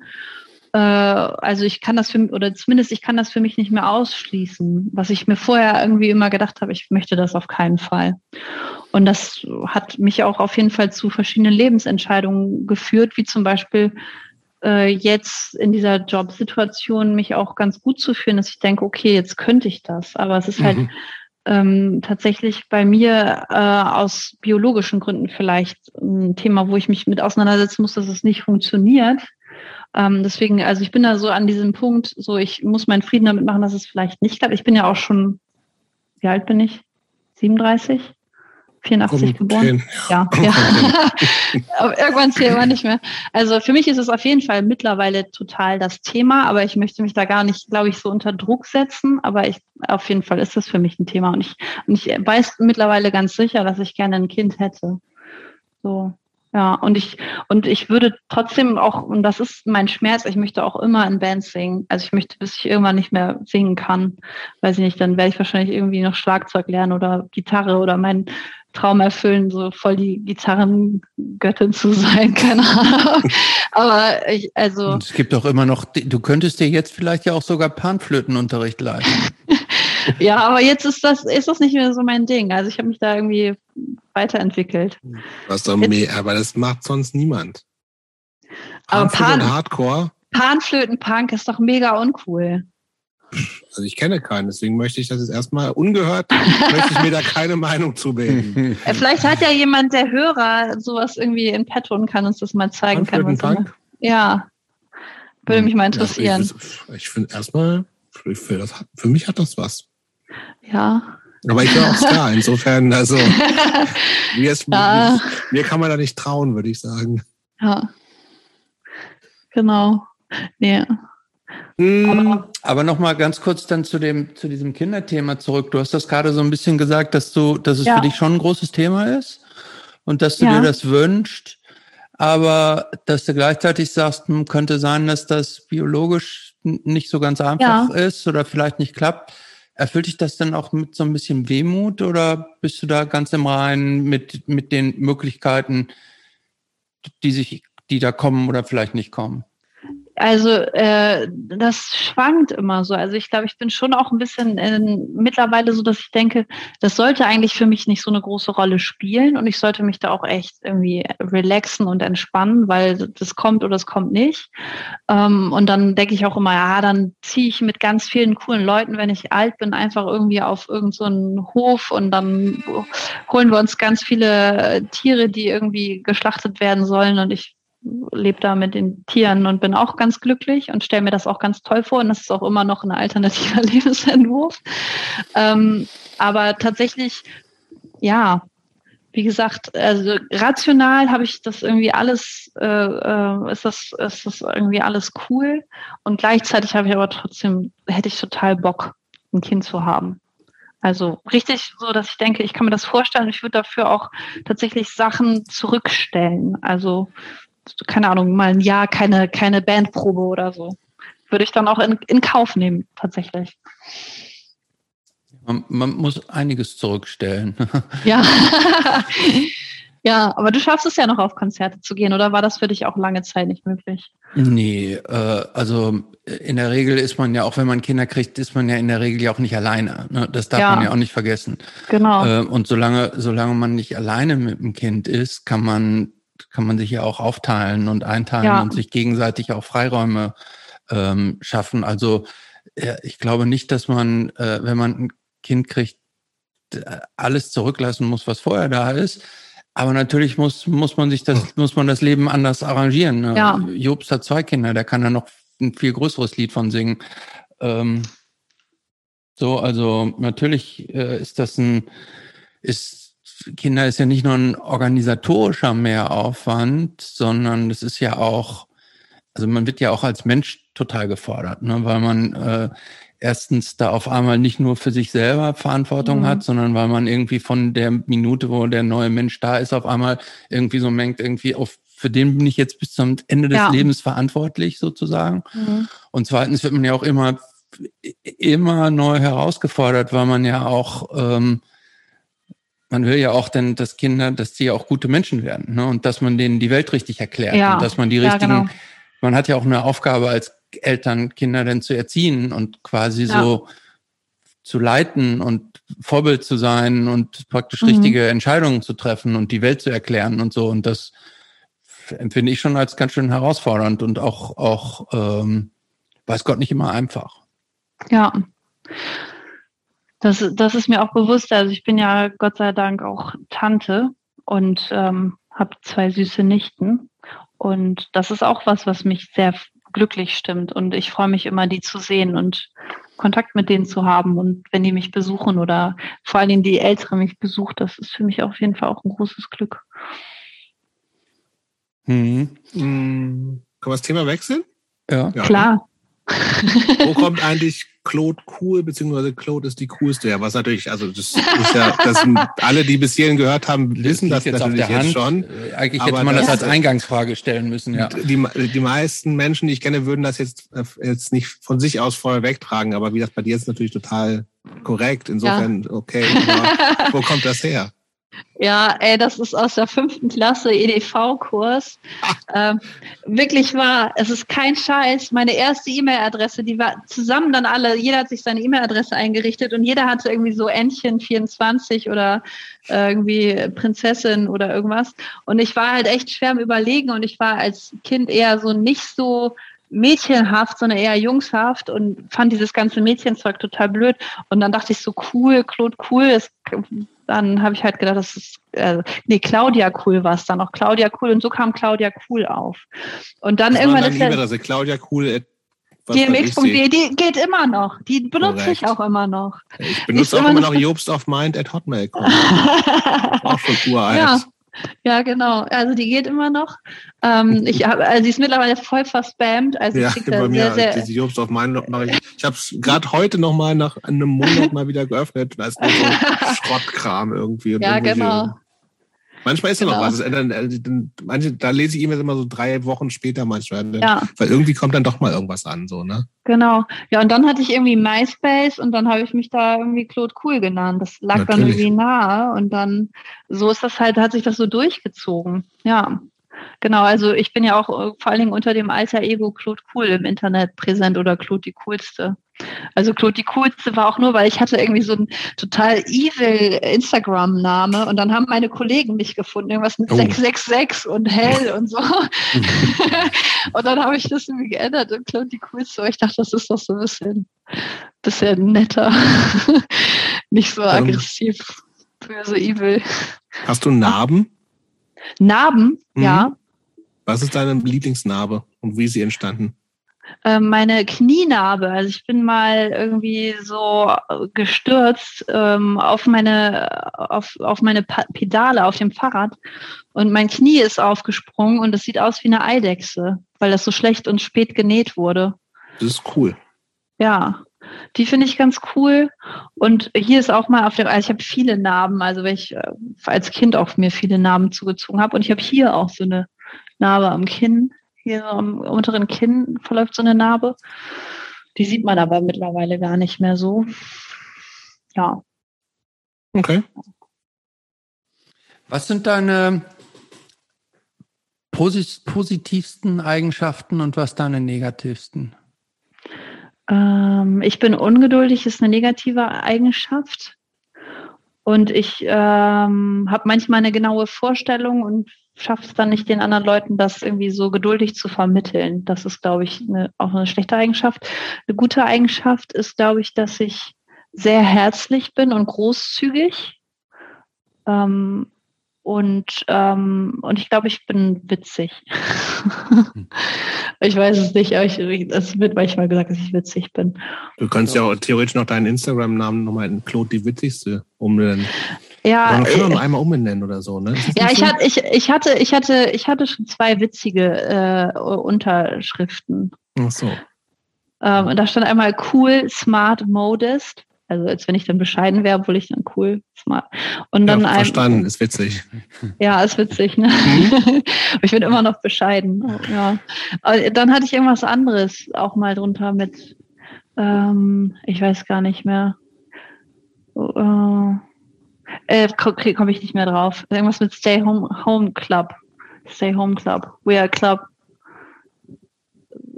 Äh, also ich kann das für oder zumindest ich kann das für mich nicht mehr ausschließen, was ich mir vorher irgendwie immer gedacht habe, ich möchte das auf keinen Fall. Und das hat mich auch auf jeden Fall zu verschiedenen Lebensentscheidungen geführt, wie zum Beispiel äh, jetzt in dieser Jobsituation mich auch ganz gut zu fühlen, dass ich denke, okay, jetzt könnte ich das. Aber es ist halt mhm. Ähm, tatsächlich bei mir äh, aus biologischen Gründen vielleicht ein Thema, wo ich mich mit auseinandersetzen muss, dass es nicht funktioniert. Ähm, deswegen, also ich bin da so an diesem Punkt, so ich muss meinen Frieden damit machen, dass es vielleicht nicht klappt. Ich bin ja auch schon, wie alt bin ich? 37? 84 geboren. Ja, [laughs] ja. [laughs] aber irgendwann zählen wir nicht mehr. Also für mich ist es auf jeden Fall mittlerweile total das Thema, aber ich möchte mich da gar nicht, glaube ich, so unter Druck setzen. Aber ich, auf jeden Fall ist das für mich ein Thema. Und ich, und ich weiß mittlerweile ganz sicher, dass ich gerne ein Kind hätte. So. Ja, und ich, und ich würde trotzdem auch, und das ist mein Schmerz, ich möchte auch immer in Bands singen. Also ich möchte, bis ich irgendwann nicht mehr singen kann. Weiß ich nicht, dann werde ich wahrscheinlich irgendwie noch Schlagzeug lernen oder Gitarre oder mein Traum erfüllen, so voll die Gitarrengöttin zu sein, [laughs] keine Ahnung. Aber ich, also. Und es gibt auch immer noch, du könntest dir jetzt vielleicht ja auch sogar Panflötenunterricht leisten. [laughs] ja, aber jetzt ist das, ist das nicht mehr so mein Ding. Also ich habe mich da irgendwie weiterentwickelt. Was doch mehr, aber das macht sonst niemand. Aber Pan, Hardcore. Panflöten-Punk ist doch mega uncool. Also ich kenne keinen, deswegen möchte ich das jetzt erstmal ungehört, möchte ich mir da keine Meinung zu bilden. Äh, vielleicht hat ja jemand, der Hörer, sowas irgendwie in petto und kann uns das mal zeigen. Kann, Punk? Ja, würde mich mal interessieren. Ich, ich finde erstmal, für, das, für mich hat das was. Ja. Aber ich höre auch Ska, insofern, also [laughs] mir, ist, ja. mir kann man da nicht trauen, würde ich sagen. Ja. Genau. Ja. Aber, aber noch mal ganz kurz dann zu dem zu diesem Kinderthema zurück. Du hast das gerade so ein bisschen gesagt, dass du, dass es ja. für dich schon ein großes Thema ist und dass du ja. dir das wünschst, aber dass du gleichzeitig sagst, hm, könnte sein, dass das biologisch nicht so ganz einfach ja. ist oder vielleicht nicht klappt. Erfüllt dich das dann auch mit so ein bisschen Wehmut oder bist du da ganz im Reinen mit mit den Möglichkeiten, die sich, die da kommen oder vielleicht nicht kommen? Also äh, das schwankt immer so. Also ich glaube, ich bin schon auch ein bisschen in, mittlerweile so, dass ich denke, das sollte eigentlich für mich nicht so eine große Rolle spielen und ich sollte mich da auch echt irgendwie relaxen und entspannen, weil das kommt oder das kommt nicht. Ähm, und dann denke ich auch immer, ja, dann ziehe ich mit ganz vielen coolen Leuten, wenn ich alt bin, einfach irgendwie auf irgendeinen so Hof und dann holen wir uns ganz viele Tiere, die irgendwie geschlachtet werden sollen und ich lebe da mit den Tieren und bin auch ganz glücklich und stelle mir das auch ganz toll vor. Und das ist auch immer noch ein alternativer [laughs] Lebensentwurf. Ähm, aber tatsächlich, ja, wie gesagt, also rational habe ich das irgendwie alles, äh, äh, ist, das, ist das irgendwie alles cool. Und gleichzeitig habe ich aber trotzdem, hätte ich total Bock, ein Kind zu haben. Also richtig so, dass ich denke, ich kann mir das vorstellen. Ich würde dafür auch tatsächlich Sachen zurückstellen. Also keine Ahnung, mal ein Jahr keine, keine Bandprobe oder so. Würde ich dann auch in, in Kauf nehmen, tatsächlich. Man, man muss einiges zurückstellen. [laughs] ja. [laughs] ja, aber du schaffst es ja noch auf Konzerte zu gehen, oder war das für dich auch lange Zeit nicht möglich? Nee, äh, also in der Regel ist man ja, auch wenn man Kinder kriegt, ist man ja in der Regel ja auch nicht alleine. Ne? Das darf ja. man ja auch nicht vergessen. Genau. Äh, und solange, solange man nicht alleine mit dem Kind ist, kann man kann man sich ja auch aufteilen und einteilen ja. und sich gegenseitig auch Freiräume ähm, schaffen. Also äh, ich glaube nicht, dass man, äh, wenn man ein Kind kriegt, alles zurücklassen muss, was vorher da ist. Aber natürlich muss, muss man sich das, muss man das Leben anders arrangieren. Ne? Ja. Jobst hat zwei Kinder, der kann da noch ein viel größeres Lied von singen. Ähm, so, also natürlich äh, ist das ein, ist Kinder ist ja nicht nur ein organisatorischer Mehraufwand, sondern es ist ja auch, also man wird ja auch als Mensch total gefordert, ne? weil man äh, erstens da auf einmal nicht nur für sich selber Verantwortung mhm. hat, sondern weil man irgendwie von der Minute, wo der neue Mensch da ist, auf einmal irgendwie so merkt, irgendwie auf für den bin ich jetzt bis zum Ende des ja. Lebens verantwortlich sozusagen. Mhm. Und zweitens wird man ja auch immer immer neu herausgefordert, weil man ja auch ähm, man will ja auch denn, dass Kinder, dass sie auch gute Menschen werden, ne? Und dass man denen die Welt richtig erklärt ja. und dass man die richtigen, ja, genau. man hat ja auch eine Aufgabe als Eltern, Kinder denn zu erziehen und quasi ja. so zu leiten und Vorbild zu sein und praktisch mhm. richtige Entscheidungen zu treffen und die Welt zu erklären und so. Und das empfinde ich schon als ganz schön herausfordernd und auch, auch ähm, weiß Gott nicht immer einfach. Ja. Das, das ist mir auch bewusst. Also ich bin ja Gott sei Dank auch Tante und ähm, habe zwei süße Nichten. Und das ist auch was, was mich sehr glücklich stimmt. Und ich freue mich immer, die zu sehen und Kontakt mit denen zu haben. Und wenn die mich besuchen oder vor allen Dingen die Ältere mich besucht, das ist für mich auf jeden Fall auch ein großes Glück. Hm. Hm. Können wir das Thema wechseln? Ja. ja. Klar. Wo kommt eigentlich Claude cool, beziehungsweise Claude ist die coolste. Ja, was natürlich, also das ist ja, das sind alle, die bis hierhin gehört haben, wissen das, das natürlich jetzt schon. Äh, eigentlich hätte man das, das, als Eingangsfrage stellen müssen, ja. Die, die meisten Menschen, die ich kenne, würden das jetzt, äh, jetzt nicht von sich aus vorher wegtragen, aber wie das bei dir ist natürlich total korrekt. Insofern, ja. okay, wo kommt das her? Ja, ey, das ist aus der fünften Klasse EDV-Kurs. Ähm, wirklich wahr, es ist kein Scheiß. Meine erste E-Mail-Adresse, die war zusammen dann alle, jeder hat sich seine E-Mail-Adresse eingerichtet und jeder hatte irgendwie so Entchen 24 oder äh, irgendwie Prinzessin oder irgendwas. Und ich war halt echt schwer im Überlegen und ich war als Kind eher so nicht so mädchenhaft, sondern eher jungshaft und fand dieses ganze Mädchenzeug total blöd. Und dann dachte ich so, cool, Claude, cool. Es, dann habe ich halt gedacht, das ist, äh, nee, Claudia cool war es dann auch. Claudia cool. Und so kam Claudia cool auf. Und dann das irgendwann ist E-Mail-Adresse, Claudia cool. gmx.de, die geht immer noch. Die benutze Korrekt. ich auch immer noch. Ich benutze auch immer noch Jobst of Mind at Hotmail. [laughs] auch schon uralt. Ja. Ja, genau. Also die geht immer noch. Ähm, ich hab, also sie ist mittlerweile voll verspammt. Also ja, ich bei mir, sehr, sehr, Jobs auf meinen mache ich. Ich habe es gerade heute noch mal nach einem Monat mal wieder geöffnet. Da ist nur so [laughs] Schrottkram irgendwie. ja, genau. Manchmal ist ja genau. noch was. Manche, da lese ich E-Mails immer so drei Wochen später manchmal. Ja. Weil irgendwie kommt dann doch mal irgendwas an, so, ne? Genau. Ja, und dann hatte ich irgendwie MySpace und dann habe ich mich da irgendwie Claude Cool genannt. Das lag Natürlich. dann irgendwie nahe und dann, so ist das halt, hat sich das so durchgezogen. Ja. Genau, also ich bin ja auch äh, vor allen Dingen unter dem alter Ego Claude Cool im Internet präsent oder Claude die Coolste. Also Claude die Coolste war auch nur, weil ich hatte irgendwie so einen total evil Instagram-Name und dann haben meine Kollegen mich gefunden, irgendwas mit oh. 666 und hell und so. [laughs] und dann habe ich das irgendwie geändert und Claude die Coolste, weil ich dachte, das ist doch so ein bisschen, bisschen netter. [laughs] Nicht so aggressiv, so evil. Hast du Narben? Narben, mhm. ja. Was ist deine Lieblingsnarbe und wie ist sie entstanden? Ähm, meine Knienarbe. Also ich bin mal irgendwie so gestürzt ähm, auf meine auf, auf meine Pedale auf dem Fahrrad und mein Knie ist aufgesprungen und es sieht aus wie eine Eidechse, weil das so schlecht und spät genäht wurde. Das ist cool. Ja. Die finde ich ganz cool. Und hier ist auch mal auf dem, also ich habe viele Narben, also weil ich äh, als Kind auch mir viele Narben zugezogen habe. Und ich habe hier auch so eine Narbe am Kinn. Hier am unteren Kinn verläuft so eine Narbe. Die sieht man aber mittlerweile gar nicht mehr so. Ja. Okay. Was sind deine positivsten Eigenschaften und was deine negativsten? Ähm, ich bin ungeduldig, ist eine negative Eigenschaft. Und ich ähm, habe manchmal eine genaue Vorstellung und schaffe es dann nicht, den anderen Leuten das irgendwie so geduldig zu vermitteln. Das ist, glaube ich, eine, auch eine schlechte Eigenschaft. Eine gute Eigenschaft ist, glaube ich, dass ich sehr herzlich bin und großzügig. Ähm, und, ähm, und ich glaube, ich bin witzig. ich weiß es nicht, aber ich, es wird manchmal gesagt, dass ich witzig bin. Du kannst ja auch theoretisch noch deinen Instagram-Namen nochmal in Claude die Witzigste umbenennen. Ja, man kann äh, einmal umbenennen oder so, ne? Ja, ich, so? hatte, ich, ich, hatte, ich, hatte, ich hatte schon zwei witzige äh, Unterschriften. Ach so. Ähm, da stand einmal cool, smart, modest. Also als wenn ich dann bescheiden wäre, obwohl ich dann cool, smart. Und dann ja, verstanden, ein, ist witzig. Ja, ist witzig. Ne? Mhm. [laughs] ich bin immer noch bescheiden. Ja. Aber dann hatte ich irgendwas anderes auch mal drunter mit, ähm, ich weiß gar nicht mehr. Äh, äh, komme komm ich nicht mehr drauf. Irgendwas mit Stay Home Home Club. Stay Home Club. We are Club.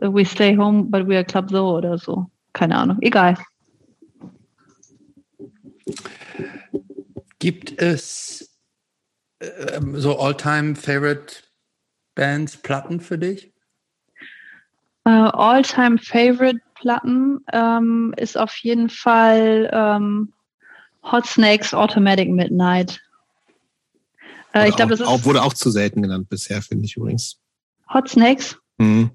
We stay home, but we are Club so oder so. Keine Ahnung. Egal. Gibt es äh, so all-time favorite Bands, Platten für dich? Uh, all-time favorite Platten ähm, ist auf jeden Fall ähm, Hot Snakes Automatic Midnight. Äh, ich glaube, das ist auch, wurde auch zu selten genannt bisher, finde ich übrigens. Hot Snakes? Mhm.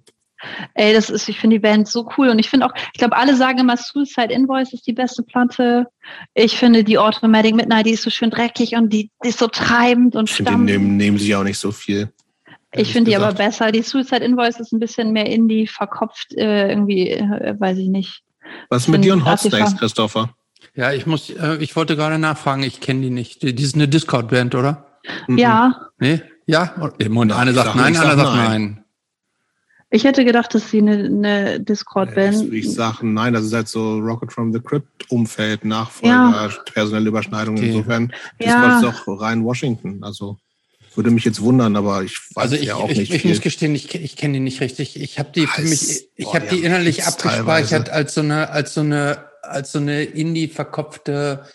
Ey, das ist, ich finde die Band so cool und ich finde auch, ich glaube, alle sagen immer, Suicide Invoice ist die beste Platte. Ich finde die Automatic Midnight, die ist so schön dreckig und die, die ist so treibend und ich Die nehmen, nehmen sich auch nicht so viel. Ich finde die aber besser. Die Suicide Invoice ist ein bisschen mehr Indie, verkopft, äh, irgendwie, äh, weiß ich nicht. Was ist mit dir und Hot Snakes, Christopher? Ja, ich muss, äh, ich wollte gerade nachfragen, ich kenne die nicht. Die, die ist eine Discord-Band, oder? Ja. Nee? Ja? Und eine sagt nein, eine sagt nein. Ich hätte gedacht, dass sie eine, eine Discord-Band. Ich, ich sage nein, das ist halt so Rocket from the Crypt-Umfeld, Nachfolger, ja. personelle Überschneidung. Okay. Insofern ja. Discord ist doch rein Washington. Also würde mich jetzt wundern, aber ich weiß also ich, ja auch ich, nicht. Ich viel. muss gestehen, ich, ich kenne die nicht richtig. Ich habe die für mich, ich habe die innerlich abgespeichert teilweise. als so eine, als so eine, als so eine indie verkopfte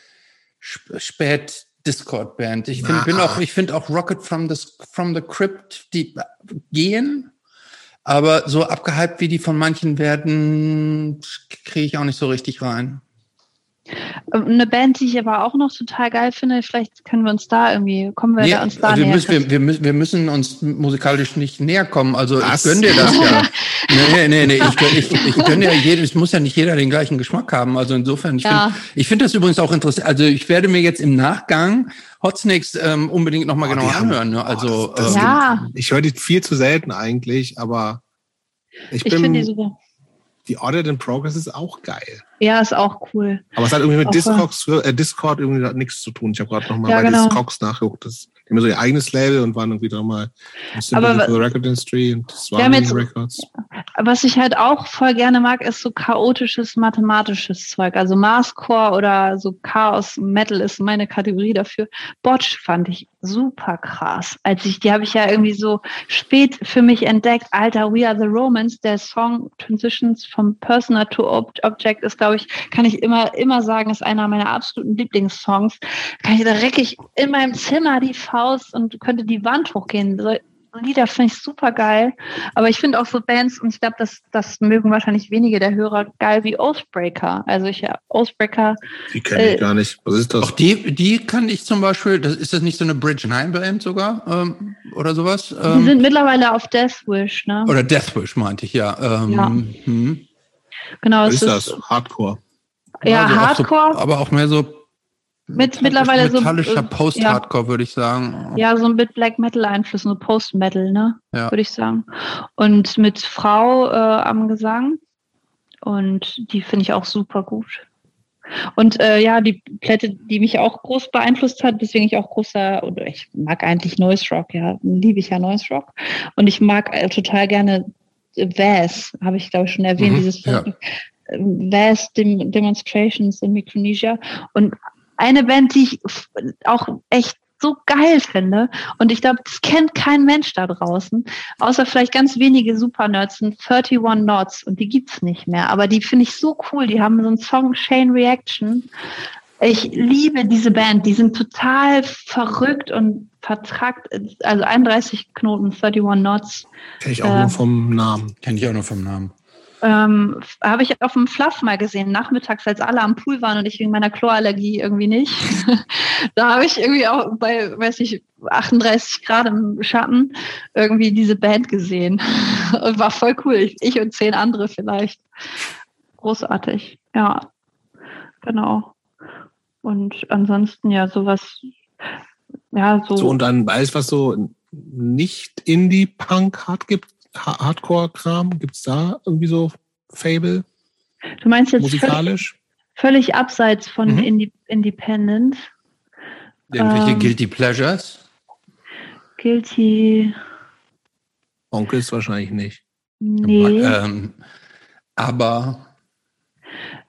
Spät Discord-Band. Ich find, bin auch, ich finde auch Rocket from the, from the Crypt, die gehen, aber so abgehypt wie die von manchen werden, kriege ich auch nicht so richtig rein. Eine Band, die ich aber auch noch total geil finde, vielleicht können wir uns da irgendwie, kommen wir Nee, da uns da also wir, näher. müssen, wir, wir, müssen, wir müssen uns musikalisch nicht näher kommen. Also Was? ich gönn dir das ja. [laughs] nee, nee, nee, ich, gönn- ich, ich gönn dir jedem, es muss ja nicht jeder den gleichen Geschmack haben. Also insofern, ich Ja. finde ich finde das übrigens auch interessant. Also ich werde mir jetzt im Nachgang Hot Snakes ähm, unbedingt nochmal Oh, genau anhören. Ne? oh, Also das- das ähm, ja, Ich höre die viel zu selten eigentlich, aber ich ich bin, finde die super. Die Audit in Progress ist auch geil. Ja, ist auch cool. Aber es hat irgendwie mit Discogs, äh, Discord irgendwie nichts zu tun. Ich habe gerade nochmal Ja, bei genau. Discogs nachgeguckt. Das, die haben so ihr eigenes Label und waren irgendwie nochmal im Aber for the Record Industry und jetzt- Records. Was ich halt auch voll gerne mag, ist so chaotisches, mathematisches Zeug. Also Marscore oder so Chaos Metal ist meine Kategorie dafür. Botch fand ich super krass. Als ich, die habe ich ja irgendwie so spät für mich entdeckt. Alter, We Are the Romans, der Song Transitions from Persona to Ob Object ist, glaube ich, kann ich immer, immer sagen, ist einer meiner absoluten Lieblingssongs. Kann ich, da recke ich in meinem Zimmer die Faust und könnte die Wand hochgehen. So Lieder finde ich super geil. Aber ich finde auch so Bands, und ich glaube, das, das mögen wahrscheinlich wenige der Hörer, geil wie Oathbreaker. Also ich ja, Oathbreaker, Die kenne ich Äh, gar nicht. Was ist das? auch die, die kann ich zum Beispiel, das, ist das nicht so eine Bridge 9 Band sogar ähm, oder sowas? die Ähm, sind mittlerweile auf Deathwish, ne? oder Deathwish meinte ich, ja. Ähm, Ja. Hm. Genau, Was es ist das? Hardcore. Ja, Also auch Hardcore. So, aber auch mehr so Mit mittlerweile so, metallischer äh, Post-Hardcore, würde ich sagen. Ja, so mit Black Metal Einflüssen, so Post-Metal, ne? Ja. Würde ich sagen. Und mit Frau äh, am Gesang. Und die finde ich auch super gut. Und äh, ja, die Platte, die mich auch groß beeinflusst hat, deswegen ich auch großer, oder ich mag eigentlich Noise Rock, ja, liebe ich ja Noise Rock. Und ich mag äh, total gerne Vaz, habe ich glaube ich schon erwähnt, Mhm, dieses ja. Vaz Dem Demonstrations in Micronesia. Und eine Band, die ich auch echt so geil finde. Und ich glaube, das kennt kein Mensch da draußen, außer vielleicht ganz wenige Supernerds, sind 31 Knots und die gibt's nicht mehr. Aber die finde ich so cool. Die haben so einen Song Chain Reaction. Ich liebe diese Band. Die sind total verrückt und vertrackt. Also 31 Knoten, 31 Knots. Kenne ich auch Äh, nur vom Namen. Kenne ich auch nur vom Namen. Ähm, habe ich auf dem Fluff mal gesehen, nachmittags, als alle am Pool waren und ich wegen meiner Chlorallergie irgendwie nicht. [laughs] da habe ich irgendwie auch bei, weiß ich, 38 Grad im Schatten irgendwie diese Band gesehen. und [laughs] war voll cool. Ich, ich und zehn andere vielleicht. Großartig. Ja, genau. Und ansonsten ja sowas, ja, so. So, und dann alles, was so nicht Indie-Punk hard gibt, Ha- Hardcore-Kram, gibt's da irgendwie so Fable, du meinst jetzt völlig, musikalisch? völlig abseits von Mhm. Indi Independent. Irgendwelche Ähm, Guilty Pleasures? Guilty. Onkels wahrscheinlich nicht. Nee. Ähm, aber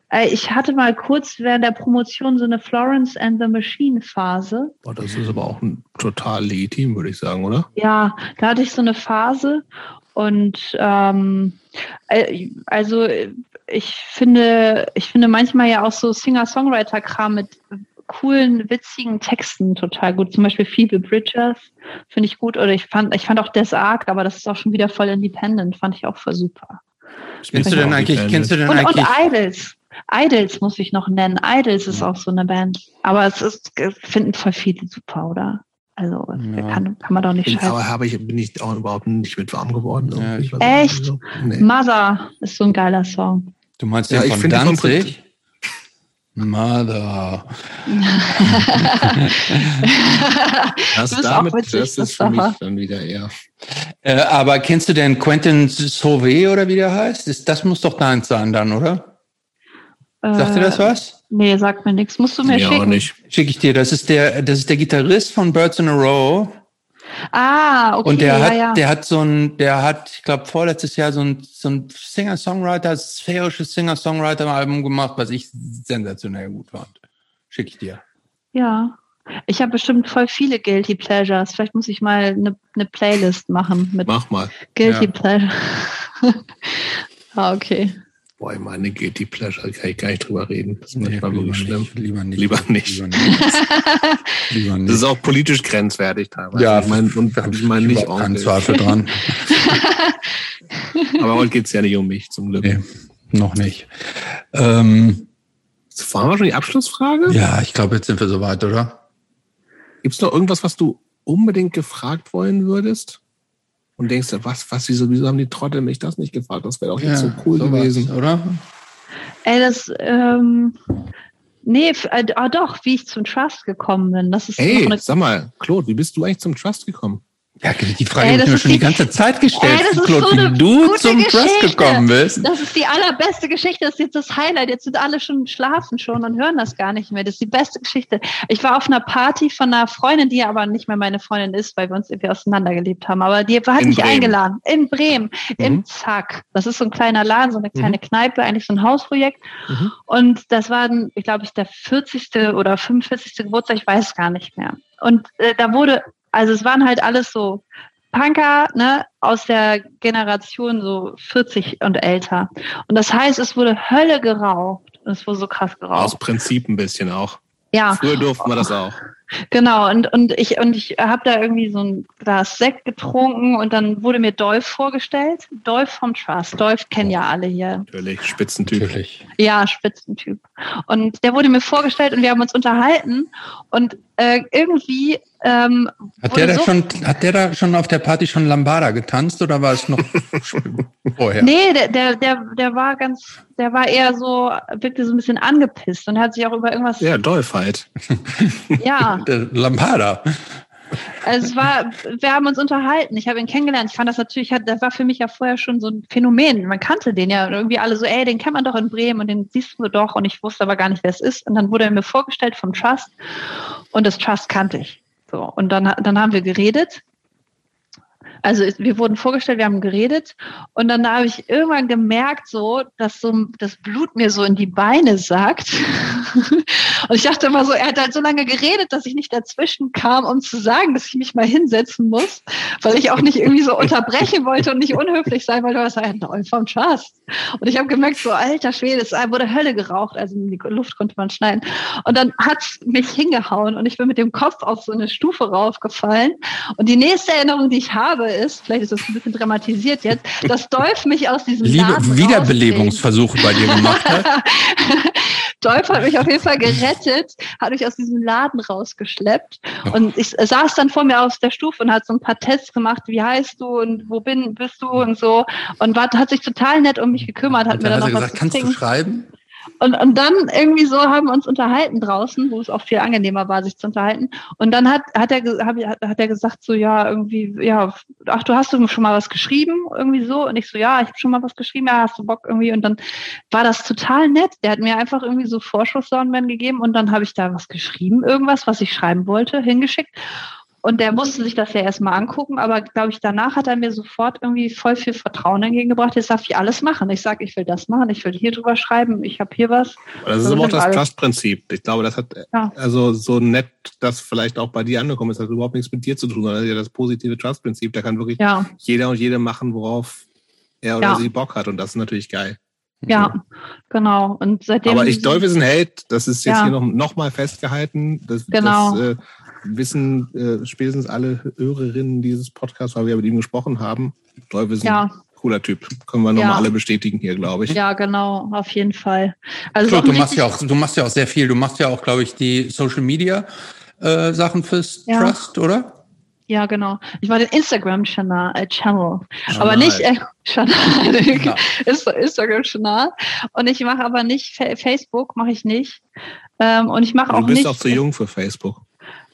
Äh, Ich hatte mal kurz während der Promotion so eine Florence and the Machine Phase. Boah, das ist aber auch ein, total legitim, würde ich sagen, oder? Ja, da hatte ich so eine Phase und ähm, äh, also ich finde, ich finde manchmal ja auch so Singer-Songwriter-Kram mit coolen, witzigen Texten total gut. Zum Beispiel Phoebe Bridgers finde ich gut. Oder ich fand, ich fand auch Des Arc, aber das ist auch schon wieder voll independent, fand ich auch voll super. kennst du denn eigentlich, kennst du denn Und, und eigentlich, Idols. Idols muss ich noch nennen. Idols ist auch so eine Band. Aber es ist, finden voll viele super, oder? Also Ja. kann, kann man doch nicht Bin, scheißen. aber habe ich, bin ich auch überhaupt nicht mit warm geworden. Ja, ich- Echt? so- Nee. Mother ist so ein geiler Song. du meinst Ja, den von Danzig? Mother. Das, damit, auch witzig, das ist für mich dann wieder eher. Äh, aber kennst du denn Quentin Sauvé oder wie der heißt? Ist, das muss doch deins sein dann, oder? Sagt dir das Äh, was? Nee, sagt mir nichts. Musst du mir Ja, schicken. auch nicht. Schicke ich dir. Das ist der, das ist der Gitarrist von Birds in a Row. Ah, okay. Und der ja, hat, ja. der hat so ein, der hat, ich glaube, vorletztes Jahr so ein, so ein Singer-Songwriter, sphärisches Singer-Songwriter-Album gemacht, was ich sensationell gut fand. Schicke ich dir. ja. Ich habe bestimmt voll viele Guilty Pleasures. Vielleicht muss ich mal eine, eine Playlist machen mit Mach mal. Guilty Ja. Pleasure. [laughs] ah, okay. Boah, ich meine Guilty Pleasure, kann ich gar nicht drüber reden. Das ist Nee, manchmal wirklich schlimm. nicht, lieber nicht. Lieber nicht. Lieber nicht. [laughs] lieber nicht. Das ist auch politisch grenzwertig teilweise. ja, ich meine, und ich meine nicht keinen Onkel. Zweifel dran. [laughs] Aber heute geht's ja nicht um mich, zum Glück. Nee, noch nicht. Ähm, Fahren wir schon die Abschlussfrage? Ja, ich glaube, jetzt sind wir soweit, oder? Gibt es noch irgendwas, was du unbedingt gefragt wollen würdest? Und denkst du, was, was, wieso, wieso haben die Trottel mich das nicht gefragt? Das wäre doch jetzt so cool sowas, gewesen. oder? Ey, das, ähm, nee, äh, ah, doch, wie ich zum Trust gekommen bin. Das ist eine, sag mal, Claude, wie bist du eigentlich zum Trust gekommen? Ja, die Frage habe ich mir schon die die- ganze Zeit gestellt, Ey, Claude, so wie du zum Trust Geschichte. gekommen bist. das ist die allerbeste Geschichte. Das ist jetzt das Highlight. Jetzt sind alle schon schlafen schon und hören das gar nicht mehr. Das ist die beste Geschichte. Ich war auf einer Party von einer Freundin, die aber nicht mehr meine Freundin ist, weil wir uns irgendwie auseinandergelebt haben. Aber die hat In mich Bremen. eingeladen. In Bremen. Mhm. Im Zack. Das ist so ein kleiner Laden, so eine kleine Kneipe, eigentlich so ein Hausprojekt. Mhm. Und das war, glaube, ich der 40. oder 45. Geburtstag, ich weiß gar nicht mehr. Und äh, da wurde, also es waren halt alles so Punker, ne, aus der Generation so 40 und älter. Und das heißt, es wurde Hölle geraucht. Und es wurde so krass Aus geraucht. Prinzip ein bisschen auch. Ja, Früher durften wir das auch. genau. Und, und ich, und ich habe da irgendwie so ein Glas Sekt getrunken und dann wurde mir Dolph vorgestellt. Dolph vom Trust. Dolph kennen ja alle hier. Natürlich, Spitzentyp. Natürlich. Ja, Spitzentyp. Und der wurde mir vorgestellt und wir haben uns unterhalten. Und äh, irgendwie ähm, Hat der, da so schon, hat der da schon auf der Party schon Lambada getanzt oder war es noch [laughs] vorher? Nee, der, der, der, der war ganz, der war eher so, wirkte so ein bisschen angepisst und hat sich auch über irgendwas, Ja, Dolph halt. ja, [laughs] Der Lambada. Also es war, wir haben uns unterhalten, ich habe ihn kennengelernt, ich fand das natürlich, das war für mich ja vorher schon so ein Phänomen, man kannte den ja. Irgendwie alle so, ey, den kennt man doch in Bremen und den siehst du doch. Und ich wusste aber gar nicht, wer es ist. Und dann wurde er mir vorgestellt vom Trust. Und das Trust kannte ich, so, und dann, dann haben wir geredet also es- wir wurden vorgestellt, wir haben geredet und dann habe ich irgendwann gemerkt, so, dass so das Blut mir so in die Beine sagt. [laughs] und ich dachte immer so, er hat halt so lange geredet, dass ich nicht dazwischen kam, um zu sagen, dass ich mich mal hinsetzen muss, weil ich auch nicht irgendwie so unterbrechen wollte und nicht unhöflich sein wollte, was ein Neul vom Trust. Und ich habe gemerkt, so alter Schwede, es wurde Hölle geraucht, also in die Luft konnte man schneiden. Und dann hat's mich hingehauen und ich bin mit dem Kopf auf so eine Stufe raufgefallen. Und die nächste Erinnerung, die ich habe, ist, vielleicht ist das ein bisschen dramatisiert jetzt, dass Dolph mich aus diesem Liebe Laden Wiederbelebungsversuche bei dir gemacht hat. [laughs] Dolph hat mich auf jeden Fall gerettet, hat mich aus diesem Laden rausgeschleppt. Und ich saß dann vor mir auf der Stufe und hat so ein paar Tests gemacht, wie heißt du und wo bin, bist du und so. Und war, hat sich total nett um mich gekümmert, hat Und mir dann hat noch er was gesagt, kannst du schreiben? Und, und dann irgendwie so haben wir uns unterhalten draußen, wo es auch viel angenehmer war, sich zu unterhalten. Und dann hat, hat, er, hat hat er gesagt, so ja, irgendwie, ja, ach, du hast schon mal was geschrieben, irgendwie so. Und ich so, ja, ich habe schon mal was geschrieben, ja, hast du Bock irgendwie. Und dann war das total nett. Der hat mir einfach irgendwie so Vorschusslorbeeren gegeben und dann habe ich da was geschrieben, irgendwas, was ich schreiben wollte, hingeschickt. Und der musste sich das ja erstmal angucken, aber glaube ich, danach hat er mir sofort irgendwie voll viel Vertrauen entgegengebracht. Jetzt darf ich alles machen. Ich sage, ich will das machen, ich will hier drüber schreiben, ich habe hier was. Das ist aber auch das. Trust-Prinzip. Ich glaube, das hat Ja. also so nett, dass vielleicht auch bei dir angekommen ist, das hat überhaupt nichts mit dir zu tun, sondern das ist ja das positive Trust-Prinzip. Da kann wirklich Ja, jeder und jede machen, worauf er oder sie Bock hat. Und das ist natürlich geil. ja, genau. Und seitdem. Aber ich, Dolph ist ein Held. Das ist jetzt Ja. hier noch, noch mal festgehalten. Das, Genau. das äh, wissen äh, spätestens alle Hörerinnen dieses Podcasts, weil wir mit ihm gesprochen haben. Dolph ist ein Ja, cooler Typ. Können wir noch Ja. alle bestätigen hier, glaube ich. ja, genau, auf jeden Fall. Also auch du machst ja auch, du machst ja auch sehr viel. Du machst ja auch, glaube ich, die Social Media äh, Sachen fürs Ja. Trust, oder? Ja, genau. Ich war den Instagram-Channel, äh, Channel. Channel. aber nicht äh, Channel, [laughs] Ja. Insta- Instagram-Channel. Und ich mache aber nicht Fa Facebook, mache ich nicht. Ähm, und ich mache Du auch bist nicht. auch zu jung für Facebook.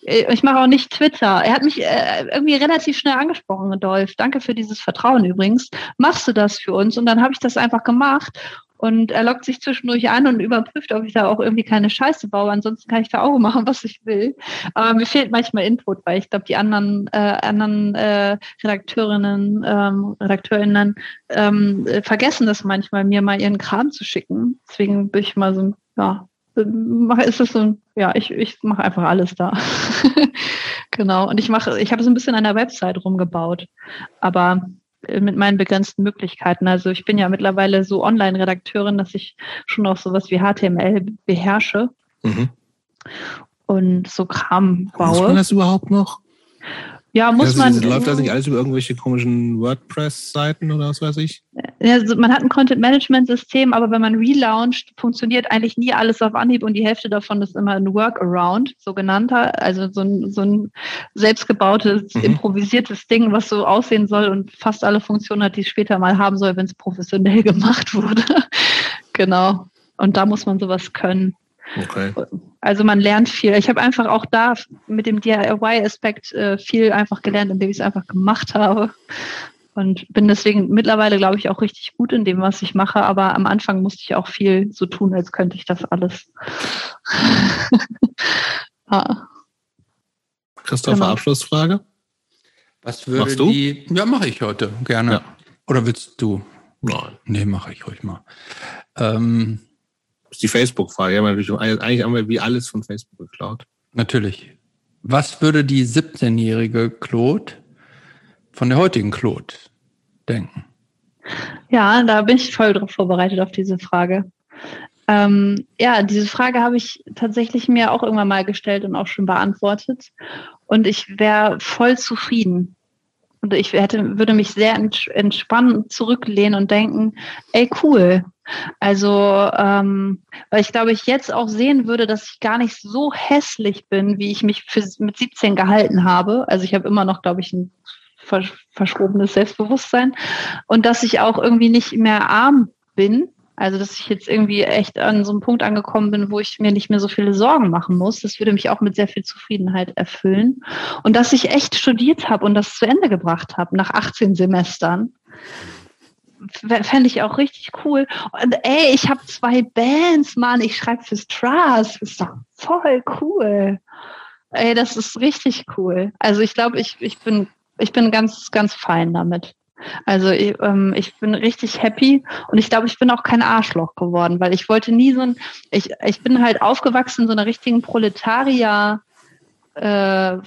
Äh, Ich mache auch nicht Twitter. Er hat mich äh, irgendwie relativ schnell angesprochen, Dolph. Danke für dieses Vertrauen übrigens. Machst du das für uns? Und dann habe ich das einfach gemacht. Und er lockt sich zwischendurch an und überprüft, ob ich da auch irgendwie keine Scheiße baue. Ansonsten kann ich da auch machen, [laughs] was ich will. Aber mir fehlt manchmal Input, weil ich glaube, die anderen, äh, anderen äh, Redakteurinnen, ähm, Redakteurinnen ähm, äh, vergessen das manchmal, mir mal ihren Kram zu schicken. Deswegen bin ich mal so, ja, mache ist es so, ja, ich, ich mache einfach alles da. [laughs] genau. Und ich mache, ich habe so ein bisschen an der Website rumgebaut, aber äh, mit meinen begrenzten Möglichkeiten. Also ich bin ja mittlerweile so Online-Redakteurin, dass ich schon auch sowas wie HTML beherrsche Mhm. und so Kram Muss man baue. das überhaupt noch? Ja, muss Also, man. läuft das nicht alles über irgendwelche komischen WordPress-Seiten oder was weiß ich? Also man hat ein Content-Management-System, aber wenn man relauncht, funktioniert eigentlich nie alles auf Anhieb und die Hälfte davon ist immer ein Workaround, sogenannter, also so ein, so ein selbstgebautes, Mhm. improvisiertes Ding, was so aussehen soll und fast alle Funktionen hat, die es später mal haben soll, wenn es professionell [laughs] gemacht wurde. genau. Und da muss man sowas können. Okay. Also man lernt viel. Ich habe einfach auch da mit dem DIY-Aspekt äh, viel einfach gelernt, indem ich es einfach gemacht habe. Und bin deswegen mittlerweile, glaube ich, auch richtig gut in dem, was ich mache. Aber am Anfang musste ich auch viel so tun, als könnte ich das alles. [laughs] ah, Christopher, Genau. Abschlussfrage? Was würde Machst du? die. Ja, mache ich heute. Gerne. Ja. Oder willst du? Nein. Nee, mache ich ruhig mal. Ähm, Das ist die Facebook-Frage. Ja, natürlich, eigentlich haben wir wie alles von Facebook geklaut. natürlich. Was würde die 17-jährige Claude von der heutigen Claude denken? Ja, da bin ich voll drauf vorbereitet auf diese Frage. Ähm, ja, diese Frage habe ich tatsächlich mir auch irgendwann mal gestellt und auch schon beantwortet. Und ich wäre voll zufrieden. Und ich hätte, würde mich sehr ents- entspannen, zurücklehnen und denken, ey, cool. Also, ähm, weil ich glaube, ich jetzt auch sehen würde, dass ich gar nicht so hässlich bin, wie ich mich für, mit 17 gehalten habe. Also ich habe immer noch, glaube ich, ein versch verschrobenes Selbstbewusstsein und dass ich auch irgendwie nicht mehr arm bin. Also, dass ich jetzt irgendwie echt an so einem Punkt angekommen bin, wo ich mir nicht mehr so viele Sorgen machen muss. Das würde mich auch mit sehr viel Zufriedenheit erfüllen. Und dass ich echt studiert habe und das zu Ende gebracht habe nach 18 Semestern. Fände ich auch richtig cool. Und ey, ich habe zwei Bands, Mann. Ich schreibe fürs Trust. Ist doch voll cool. Ey, das ist richtig cool. Also ich glaube, ich, ich bin, ich bin ganz, ganz fein damit. Also ich, ähm, ich bin richtig happy und ich glaube, ich bin auch kein Arschloch geworden, weil ich wollte nie so ein, ich, ich bin halt aufgewachsen in so einer richtigen Proletarier, äh,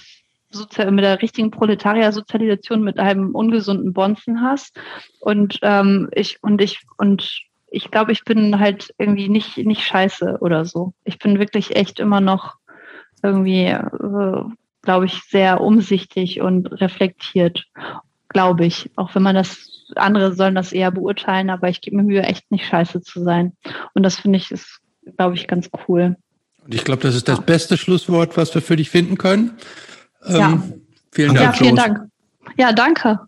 Sozi- mit der richtigen Proletarier-Sozialisation mit einem ungesunden Bonzenhass und ähm, ich und ich und ich glaube, ich bin halt irgendwie nicht nicht scheiße oder so. Ich bin wirklich echt immer noch irgendwie, äh, glaube ich, sehr umsichtig und reflektiert, glaube ich. Auch wenn man das, andere sollen das eher beurteilen, aber ich gebe mir Mühe, echt nicht scheiße zu sein. Und das finde ich ist, glaube ich, ganz cool. Und ich glaube, das ist das beste Schlusswort, was wir für dich finden können. Ähm, Ja. Vielen Ja, Dank. vielen Claude. Dank. Ja, danke.